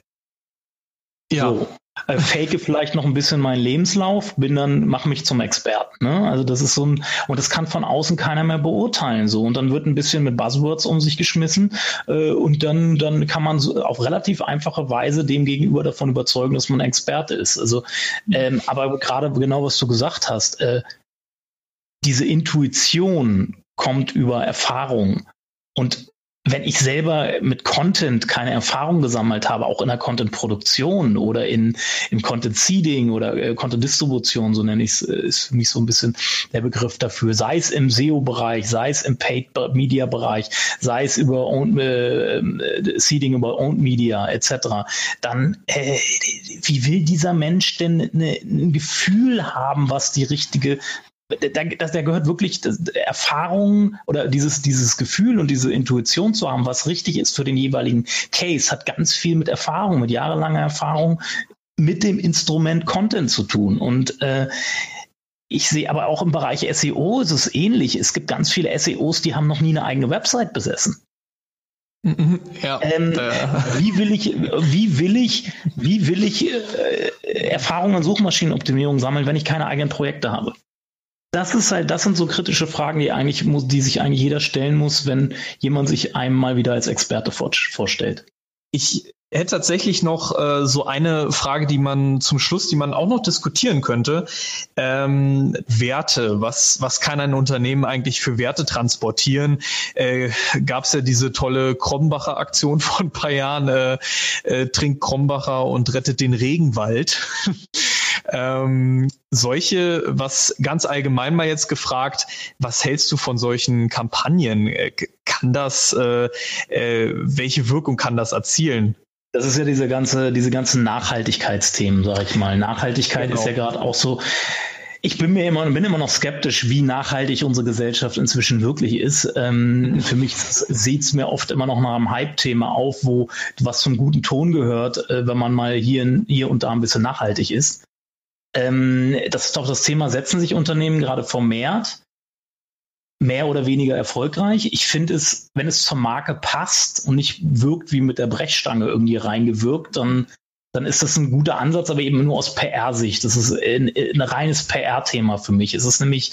Ja. So. Äh, fake vielleicht noch ein bisschen meinen Lebenslauf, bin dann, mache mich zum Experten. Ne? Also das ist so ein, und das kann von außen keiner mehr beurteilen. So. Und dann wird ein bisschen mit Buzzwords um sich geschmissen äh, und dann, dann kann man so auf relativ einfache Weise dem gegenüber davon überzeugen, dass man Experte ist. Also, ähm, aber gerade genau, was du gesagt hast, äh, diese Intuition kommt über Erfahrung. Und wenn ich selber mit Content keine Erfahrung gesammelt habe, auch in der Content-Produktion oder in, im Content-Seeding oder äh, Content-Distribution, so nenne ich es, äh, ist für mich so ein bisschen der Begriff dafür, sei es im SEO-Bereich, sei es im Paid-Media-Bereich, sei es über Owned, äh, äh, Seeding über Owned Media etc., dann äh, wie will dieser Mensch denn ne, ein Gefühl haben, was die richtige da, das, da gehört wirklich Erfahrung oder dieses, dieses Gefühl und diese Intuition zu haben, was richtig ist für den jeweiligen Case, hat ganz viel mit Erfahrung, mit jahrelanger Erfahrung mit dem Instrument Content zu tun. Und äh, ich sehe aber auch im Bereich SEO ist es ähnlich. Es gibt ganz viele SEOs, die haben noch nie eine eigene Website besessen. Mhm, ja, ähm, wie will ich, wie will ich, wie will ich äh, Erfahrungen in Suchmaschinenoptimierung sammeln, wenn ich keine eigenen Projekte habe? Das ist halt, das sind so kritische Fragen, die eigentlich muss, die sich eigentlich jeder stellen muss, wenn jemand sich einem mal wieder als Experte vor, vorstellt. Ich hätte tatsächlich noch äh, so eine Frage, die man zum Schluss, die man auch noch diskutieren könnte. Ähm, Werte. Was, was kann ein Unternehmen eigentlich für Werte transportieren? Äh, Gab es ja diese tolle Krombacher Aktion vor ein paar Jahren, äh, äh, trinkt Krombacher und rettet den Regenwald. Ähm, solche, was ganz allgemein mal jetzt gefragt, was hältst du von solchen Kampagnen? Äh, kann das, äh, äh, welche Wirkung kann das erzielen? Das ist ja diese ganze, diese ganzen Nachhaltigkeitsthemen, sag ich mal. Nachhaltigkeit genau. ist ja gerade auch so. Ich bin mir immer, bin immer noch skeptisch, wie nachhaltig unsere Gesellschaft inzwischen wirklich ist. Ähm, für mich sieht es mir oft immer noch nach einem Hype-Thema auf, wo was zum guten Ton gehört, äh, wenn man mal hier, hier und da ein bisschen nachhaltig ist. Ähm, das ist doch das Thema, setzen sich Unternehmen gerade vermehrt mehr oder weniger erfolgreich. Ich finde es, wenn es zur Marke passt und nicht wirkt wie mit der Brechstange irgendwie reingewirkt, dann, dann ist das ein guter Ansatz, aber eben nur aus PR-Sicht. Das ist ein, ein reines PR-Thema für mich. Es ist nämlich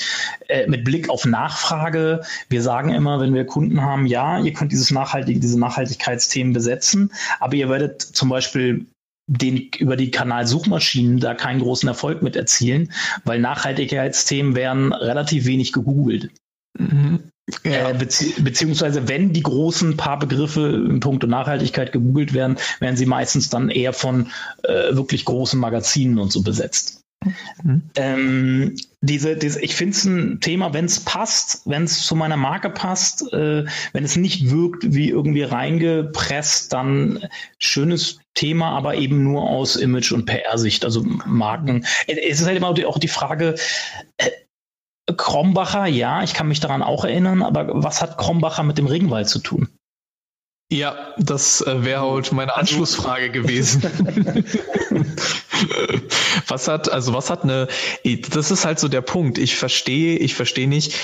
äh, mit Blick auf Nachfrage. Wir sagen immer, wenn wir Kunden haben, ja, ihr könnt dieses nachhaltige, diese Nachhaltigkeitsthemen besetzen, aber ihr werdet zum Beispiel den über die Kanalsuchmaschinen da keinen großen Erfolg mit erzielen, weil Nachhaltigkeitsthemen werden relativ wenig gegoogelt. Mhm. Ja. Äh, bezieh beziehungsweise wenn die großen paar Begriffe in puncto Nachhaltigkeit gegoogelt werden, werden sie meistens dann eher von äh, wirklich großen Magazinen und so besetzt. Mhm. Ähm, diese, diese, ich finde es ein Thema, wenn es passt, wenn es zu meiner Marke passt, äh, wenn es nicht wirkt wie irgendwie reingepresst, dann schönes Thema, aber eben nur aus Image- und PR-Sicht, also Marken. Es ist halt immer auch die Frage, äh, Krombacher, ja, ich kann mich daran auch erinnern, aber was hat Krombacher mit dem Regenwald zu tun? Ja, das äh, wäre halt meine Anschlussfrage gewesen. was hat, also was hat eine, das ist halt so der Punkt. Ich verstehe, ich verstehe nicht,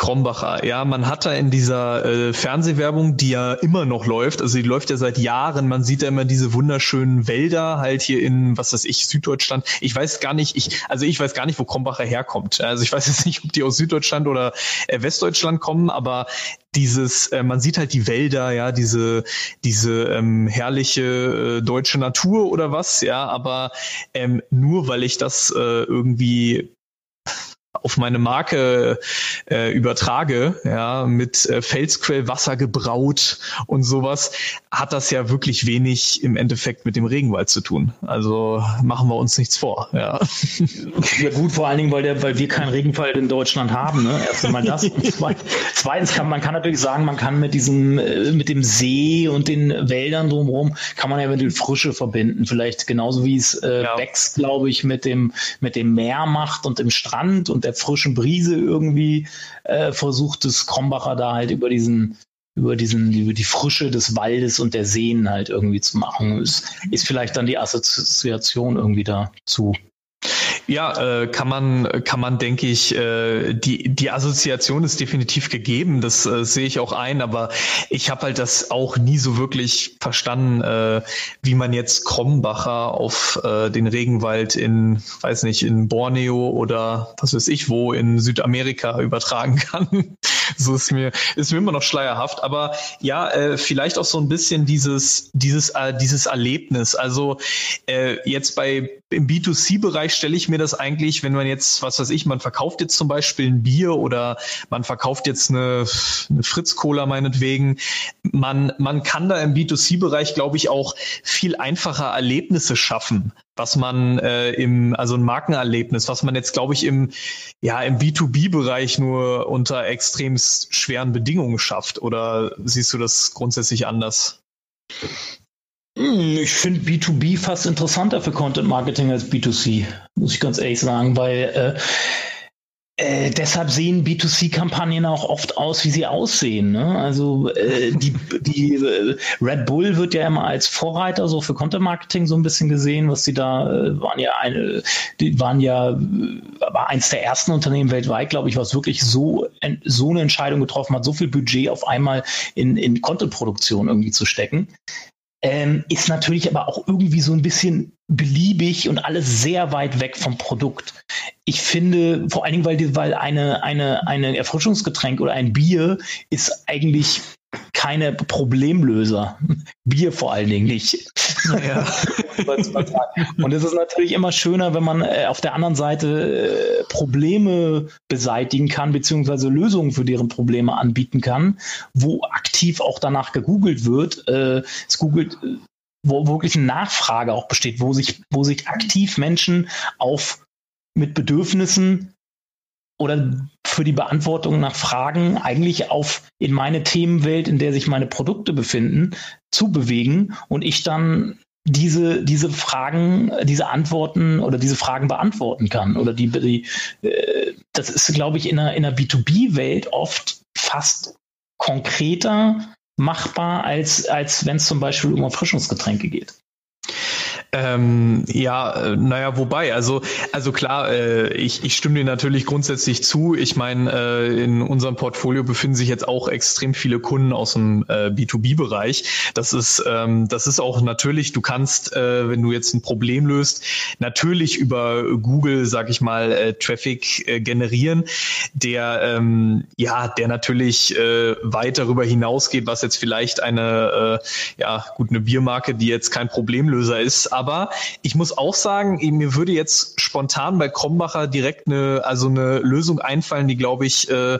Krombacher. Ja, man hat da in dieser äh, Fernsehwerbung, die ja immer noch läuft, also die läuft ja seit Jahren, man sieht ja immer diese wunderschönen Wälder halt hier in, was weiß ich, Süddeutschland. Ich weiß gar nicht, ich, also ich weiß gar nicht, wo Krombacher herkommt. Also ich weiß jetzt nicht, ob die aus Süddeutschland oder äh, Westdeutschland kommen, aber dieses, äh, man sieht halt die Wälder, ja, diese, diese ähm, herrliche äh, deutsche Natur oder was, ja, aber ähm, nur weil ich das äh, irgendwie auf meine Marke äh, übertrage, ja, mit äh, Felsquellwasser gebraut und sowas, hat das ja wirklich wenig im Endeffekt mit dem Regenwald zu tun. Also machen wir uns nichts vor. Ja, ja gut, vor allen Dingen, weil, der, weil wir keinen Regenwald in Deutschland haben. Ne? Erst einmal das. Zweitens kann man kann natürlich sagen, man kann mit diesem äh, mit dem See und den Wäldern drumherum kann man ja mit Frische verbinden. Vielleicht genauso wie es äh, ja. Becks, glaube ich, mit dem mit dem Meer macht und dem Strand und der frischen Brise irgendwie äh, versucht es Krombacher da halt über diesen über diesen, über die Frische des Waldes und der Seen halt irgendwie zu machen. Ist, ist vielleicht dann die Assoziation irgendwie dazu. Ja, äh, kann man, kann man, denke ich, äh, die, die Assoziation ist definitiv gegeben, das äh, sehe ich auch ein, aber ich habe halt das auch nie so wirklich verstanden, äh, wie man jetzt Krombacher auf äh, den Regenwald in, weiß nicht, in Borneo oder was weiß ich wo in Südamerika übertragen kann. so ist mir, ist mir immer noch schleierhaft, aber ja, äh, vielleicht auch so ein bisschen dieses, dieses, äh, dieses Erlebnis. Also äh, jetzt bei im B2C-Bereich stelle ich mir das eigentlich, wenn man jetzt, was weiß ich, man verkauft jetzt zum Beispiel ein Bier oder man verkauft jetzt eine, eine Fritz-Cola meinetwegen. Man, man kann da im B2C-Bereich, glaube ich, auch viel einfacher Erlebnisse schaffen, was man äh, im, also ein Markenerlebnis, was man jetzt, glaube ich, im, ja, im B2B-Bereich nur unter extrem schweren Bedingungen schafft. Oder siehst du das grundsätzlich anders? Hm, ich finde B2B fast interessanter für Content Marketing als B2C, muss ich ganz ehrlich sagen, weil äh, äh, deshalb sehen B2C-Kampagnen auch oft aus, wie sie aussehen. Ne? Also äh, die, die äh, Red Bull wird ja immer als Vorreiter so für Content Marketing so ein bisschen gesehen, was die da äh, waren ja eine, die waren ja war eins der ersten Unternehmen weltweit, glaube ich, was wirklich so so eine Entscheidung getroffen hat, so viel Budget auf einmal in in Content-Produktion irgendwie zu stecken ähm, ist natürlich aber auch irgendwie so ein bisschen beliebig und alles sehr weit weg vom Produkt. Ich finde, vor allen Dingen, weil, weil eine, eine, eine Erfrischungsgetränk oder ein Bier ist eigentlich keine Problemlöser. Bier vor allen Dingen nicht. Ja. und es ist natürlich immer schöner, wenn man äh, auf der anderen Seite äh, Probleme beseitigen kann, beziehungsweise Lösungen für deren Probleme anbieten kann, wo aktiv auch danach gegoogelt wird. Äh, es googelt wo wirklich eine Nachfrage auch besteht, wo sich, wo sich aktiv Menschen auf mit Bedürfnissen oder für die Beantwortung nach Fragen eigentlich auf in meine Themenwelt, in der sich meine Produkte befinden, zu bewegen und ich dann diese, diese Fragen, diese Antworten oder diese Fragen beantworten kann. Oder die, die äh, das ist, glaube ich, in einer, in einer B2B-Welt oft fast konkreter machbar, als, als wenn es zum Beispiel um Erfrischungsgetränke geht. Ähm, ja, äh, naja, wobei, also, also klar, äh, ich, ich stimme dir natürlich grundsätzlich zu. Ich meine, äh, in unserem Portfolio befinden sich jetzt auch extrem viele Kunden aus dem äh, B2B-Bereich. Das ist, ähm, das ist auch natürlich, du kannst, äh, wenn du jetzt ein Problem löst, natürlich über Google, sag ich mal, äh, Traffic äh, generieren, der ähm, ja, der natürlich äh, weit darüber hinausgeht, was jetzt vielleicht eine, äh, ja, gut, eine Biermarke, die jetzt kein Problemlöser ist, aber ich muss auch sagen, mir würde jetzt spontan bei Krombacher direkt eine, also eine Lösung einfallen, die glaube ich, äh,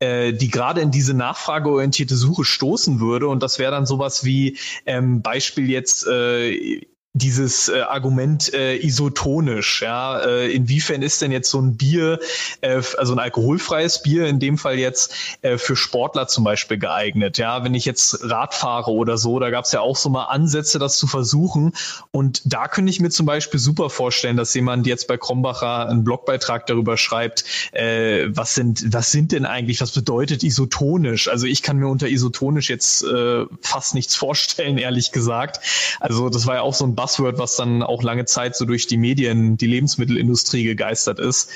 äh, die gerade in diese nachfrageorientierte Suche stoßen würde. Und das wäre dann sowas wie ähm, Beispiel jetzt, äh, dieses äh, Argument äh, isotonisch. Ja, äh, inwiefern ist denn jetzt so ein Bier, äh, also ein alkoholfreies Bier in dem Fall jetzt äh, für Sportler zum Beispiel geeignet? Ja, wenn ich jetzt Rad fahre oder so, da gab es ja auch so mal Ansätze, das zu versuchen. Und da könnte ich mir zum Beispiel super vorstellen, dass jemand jetzt bei Krombacher einen Blogbeitrag darüber schreibt, äh, was sind, was sind denn eigentlich, was bedeutet isotonisch? Also ich kann mir unter isotonisch jetzt äh, fast nichts vorstellen, ehrlich gesagt. Also das war ja auch so ein Buzzword, was dann auch lange Zeit so durch die Medien, die Lebensmittelindustrie gegeistert ist.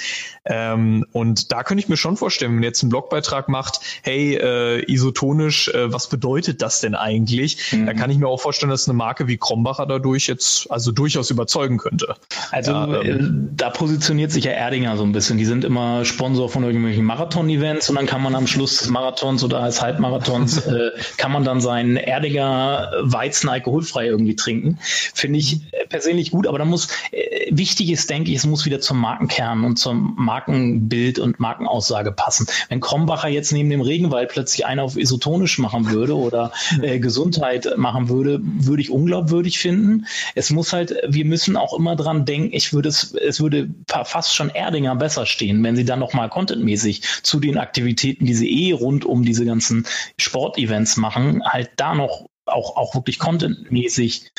Ähm, und da könnte ich mir schon vorstellen, wenn man jetzt einen Blogbeitrag macht, hey, äh, isotonisch, äh, was bedeutet das denn eigentlich? Mhm. Da kann ich mir auch vorstellen, dass eine Marke wie Krombacher dadurch jetzt also durchaus überzeugen könnte. Also ja, ähm, da positioniert sich ja Erdinger so ein bisschen. Die sind immer Sponsor von irgendwelchen Marathon-Events und dann kann man am Schluss des Marathons oder als Halbmarathons äh, kann man dann seinen Erdinger Weizen alkoholfrei irgendwie trinken. Finde finde ich äh, persönlich gut, aber da muss, äh, wichtig ist, denke ich, es muss wieder zum Markenkern und zum Markenbild und Markenaussage passen. Wenn Krombacher jetzt neben dem Regenwald plötzlich einen auf isotonisch machen würde oder äh, Gesundheit machen würde, würde ich unglaubwürdig finden. Es muss halt, wir müssen auch immer dran denken, ich würde es, es würde fast schon Erdinger besser stehen, wenn sie dann nochmal contentmäßig zu den Aktivitäten, die sie eh rund um diese ganzen Sportevents machen, halt da noch auch, auch wirklich contentmäßig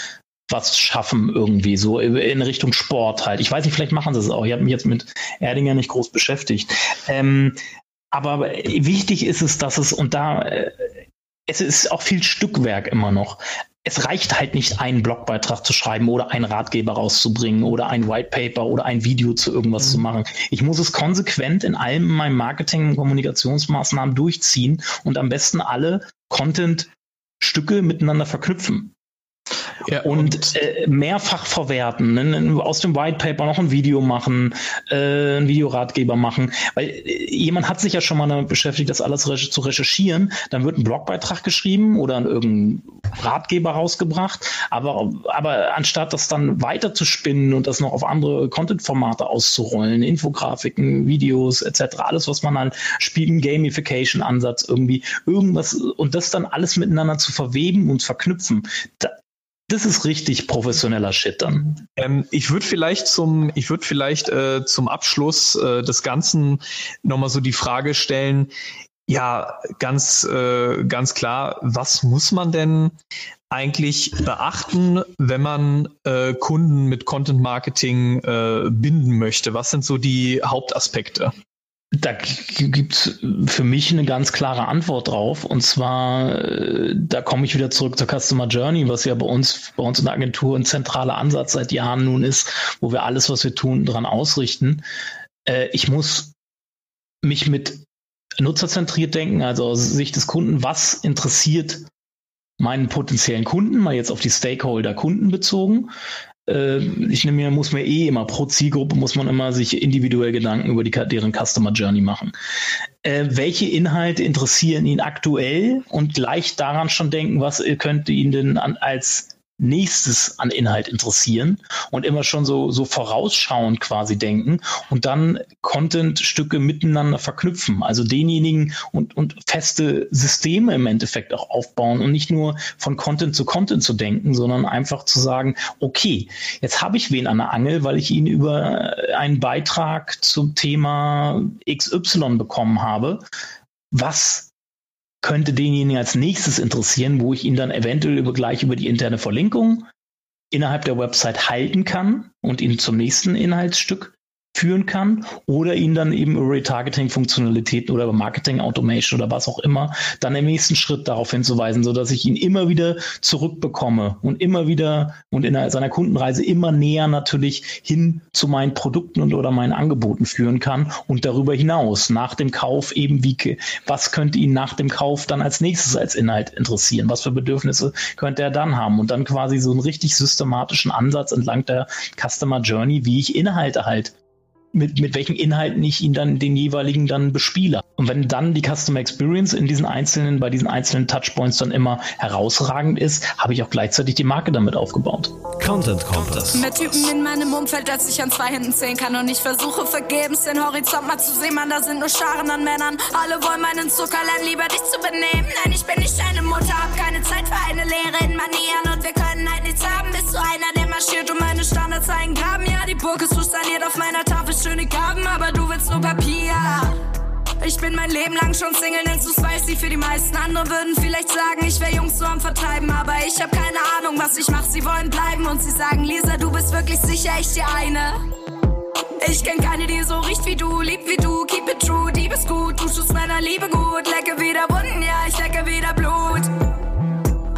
was schaffen irgendwie so in Richtung Sport halt. Ich weiß nicht, vielleicht machen sie es auch. Ich habe mich jetzt mit Erdinger nicht groß beschäftigt. Ähm, aber wichtig ist es, dass es und da äh, es ist auch viel Stückwerk immer noch. Es reicht halt nicht, einen Blogbeitrag zu schreiben oder einen Ratgeber rauszubringen oder ein White Paper oder ein Video zu irgendwas mhm. zu machen. Ich muss es konsequent in allen meinen Marketing- und Kommunikationsmaßnahmen durchziehen und am besten alle Content-Stücke miteinander verknüpfen. Ja, und, und äh, mehrfach verwerten, ne? aus dem White Paper noch ein Video machen, äh, ein Videoratgeber machen, weil äh, jemand hat sich ja schon mal damit beschäftigt, das alles re zu recherchieren, dann wird ein Blogbeitrag geschrieben oder irgendein Ratgeber rausgebracht, aber, aber anstatt das dann weiter zu spinnen und das noch auf andere Content-Formate auszurollen, Infografiken, Videos etc., alles, was man halt spielen, Gamification-Ansatz irgendwie, irgendwas und das dann alles miteinander zu verweben und verknüpfen, da, das ist richtig professioneller Shit dann. Ähm, ich würde vielleicht zum, ich würde vielleicht äh, zum Abschluss äh, des Ganzen nochmal so die Frage stellen, ja, ganz, äh, ganz klar, was muss man denn eigentlich beachten, wenn man äh, Kunden mit Content Marketing äh, binden möchte? Was sind so die Hauptaspekte? Da gibt es für mich eine ganz klare Antwort drauf. Und zwar, äh, da komme ich wieder zurück zur Customer Journey, was ja bei uns, bei uns in der Agentur ein zentraler Ansatz seit Jahren nun ist, wo wir alles, was wir tun, daran ausrichten. Äh, ich muss mich mit nutzerzentriert denken, also aus Sicht des Kunden, was interessiert meinen potenziellen Kunden, mal jetzt auf die Stakeholder Kunden bezogen, ich nehme mir, muss mir eh immer pro Zielgruppe muss man immer sich individuell Gedanken über die, deren Customer Journey machen. Äh, welche Inhalte interessieren ihn aktuell und gleich daran schon denken, was könnte ihn denn an, als nächstes an Inhalt interessieren und immer schon so, so vorausschauend quasi denken und dann Content-Stücke miteinander verknüpfen. Also denjenigen und, und feste Systeme im Endeffekt auch aufbauen und nicht nur von Content zu Content zu denken, sondern einfach zu sagen, okay, jetzt habe ich wen an der Angel, weil ich ihn über einen Beitrag zum Thema XY bekommen habe. Was könnte denjenigen als nächstes interessieren, wo ich ihn dann eventuell über, gleich über die interne Verlinkung innerhalb der Website halten kann und ihn zum nächsten Inhaltsstück führen kann oder ihn dann eben über Retargeting-Funktionalitäten oder über Marketing-Automation oder was auch immer dann im nächsten Schritt darauf hinzuweisen, sodass ich ihn immer wieder zurückbekomme und immer wieder und in seiner Kundenreise immer näher natürlich hin zu meinen Produkten und oder meinen Angeboten führen kann und darüber hinaus nach dem Kauf eben wie, was könnte ihn nach dem Kauf dann als nächstes als Inhalt interessieren, was für Bedürfnisse könnte er dann haben? Und dann quasi so einen richtig systematischen Ansatz entlang der Customer Journey, wie ich Inhalte halt mit, mit welchen Inhalten ich ihn dann den jeweiligen dann bespiele. Und wenn dann die Customer Experience in diesen einzelnen, bei diesen einzelnen Touchpoints dann immer herausragend ist, habe ich auch gleichzeitig die Marke damit aufgebaut. Content Kompass. Mit Typen in meinem Umfeld, dass ich an zwei Händen zählen kann und ich versuche vergebens den Horizont mal zu sehen, man, da sind nur Scharen an Männern. Alle wollen meinen Zucker lernen, lieber dich zu benehmen. Nein, ich bin nicht deine Mutter, hab keine Zeit für eine Lehre in Manieren und wir können halt nichts haben, bis zu einer marschiert und meine Standards eingraben. Ja, die Burg ist so saniert, auf meiner Tafel schöne Gaben, aber du willst nur Papier. Ich bin mein Leben lang schon Single, nennst du's weiß nicht. Für die meisten anderen würden vielleicht sagen, ich wär Jungs so am Vertreiben. Aber ich hab keine Ahnung, was ich mach, sie wollen bleiben. Und sie sagen, Lisa, du bist wirklich sicher, ich die eine. Ich kenn keine, die so riecht wie du, lieb wie du, keep it true, die bist gut, du schützt meiner Liebe gut, lecke wieder Wunden, ja, ich lecke wieder Blut.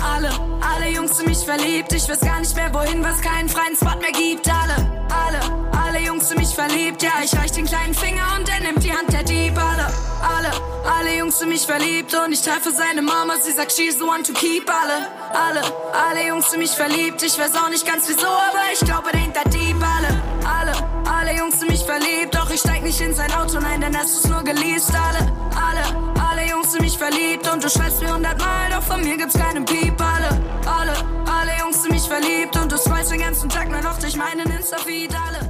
Alle alle Jungs in mich verliebt, ich weiß gar nicht mehr wohin, was keinen freien Spot mehr gibt. Alle, alle, alle Jungs in mich verliebt, ja, ich reich den kleinen Finger und er nimmt die Hand der Dieb. Alle, alle, alle Jungs in mich verliebt und ich treffe seine Mama, sie sagt, she's the one to keep. Alle, alle, alle Jungs in mich verliebt, ich weiß auch nicht ganz wieso, aber ich glaube, der hinter Dieb. Alle, alle, alle Jungs in mich verliebt, doch ich steig nicht in sein Auto, nein, denn es ist nur geleast. Alle, alle, alle Jungs in mich verliebt und du schreibst mir hundertmal, doch von mir gibt's keinen Piep. Alle, alle, alle Jungs in mich verliebt und du scrollst den ganzen Tag nur noch durch meinen Insta-Feed. Alle.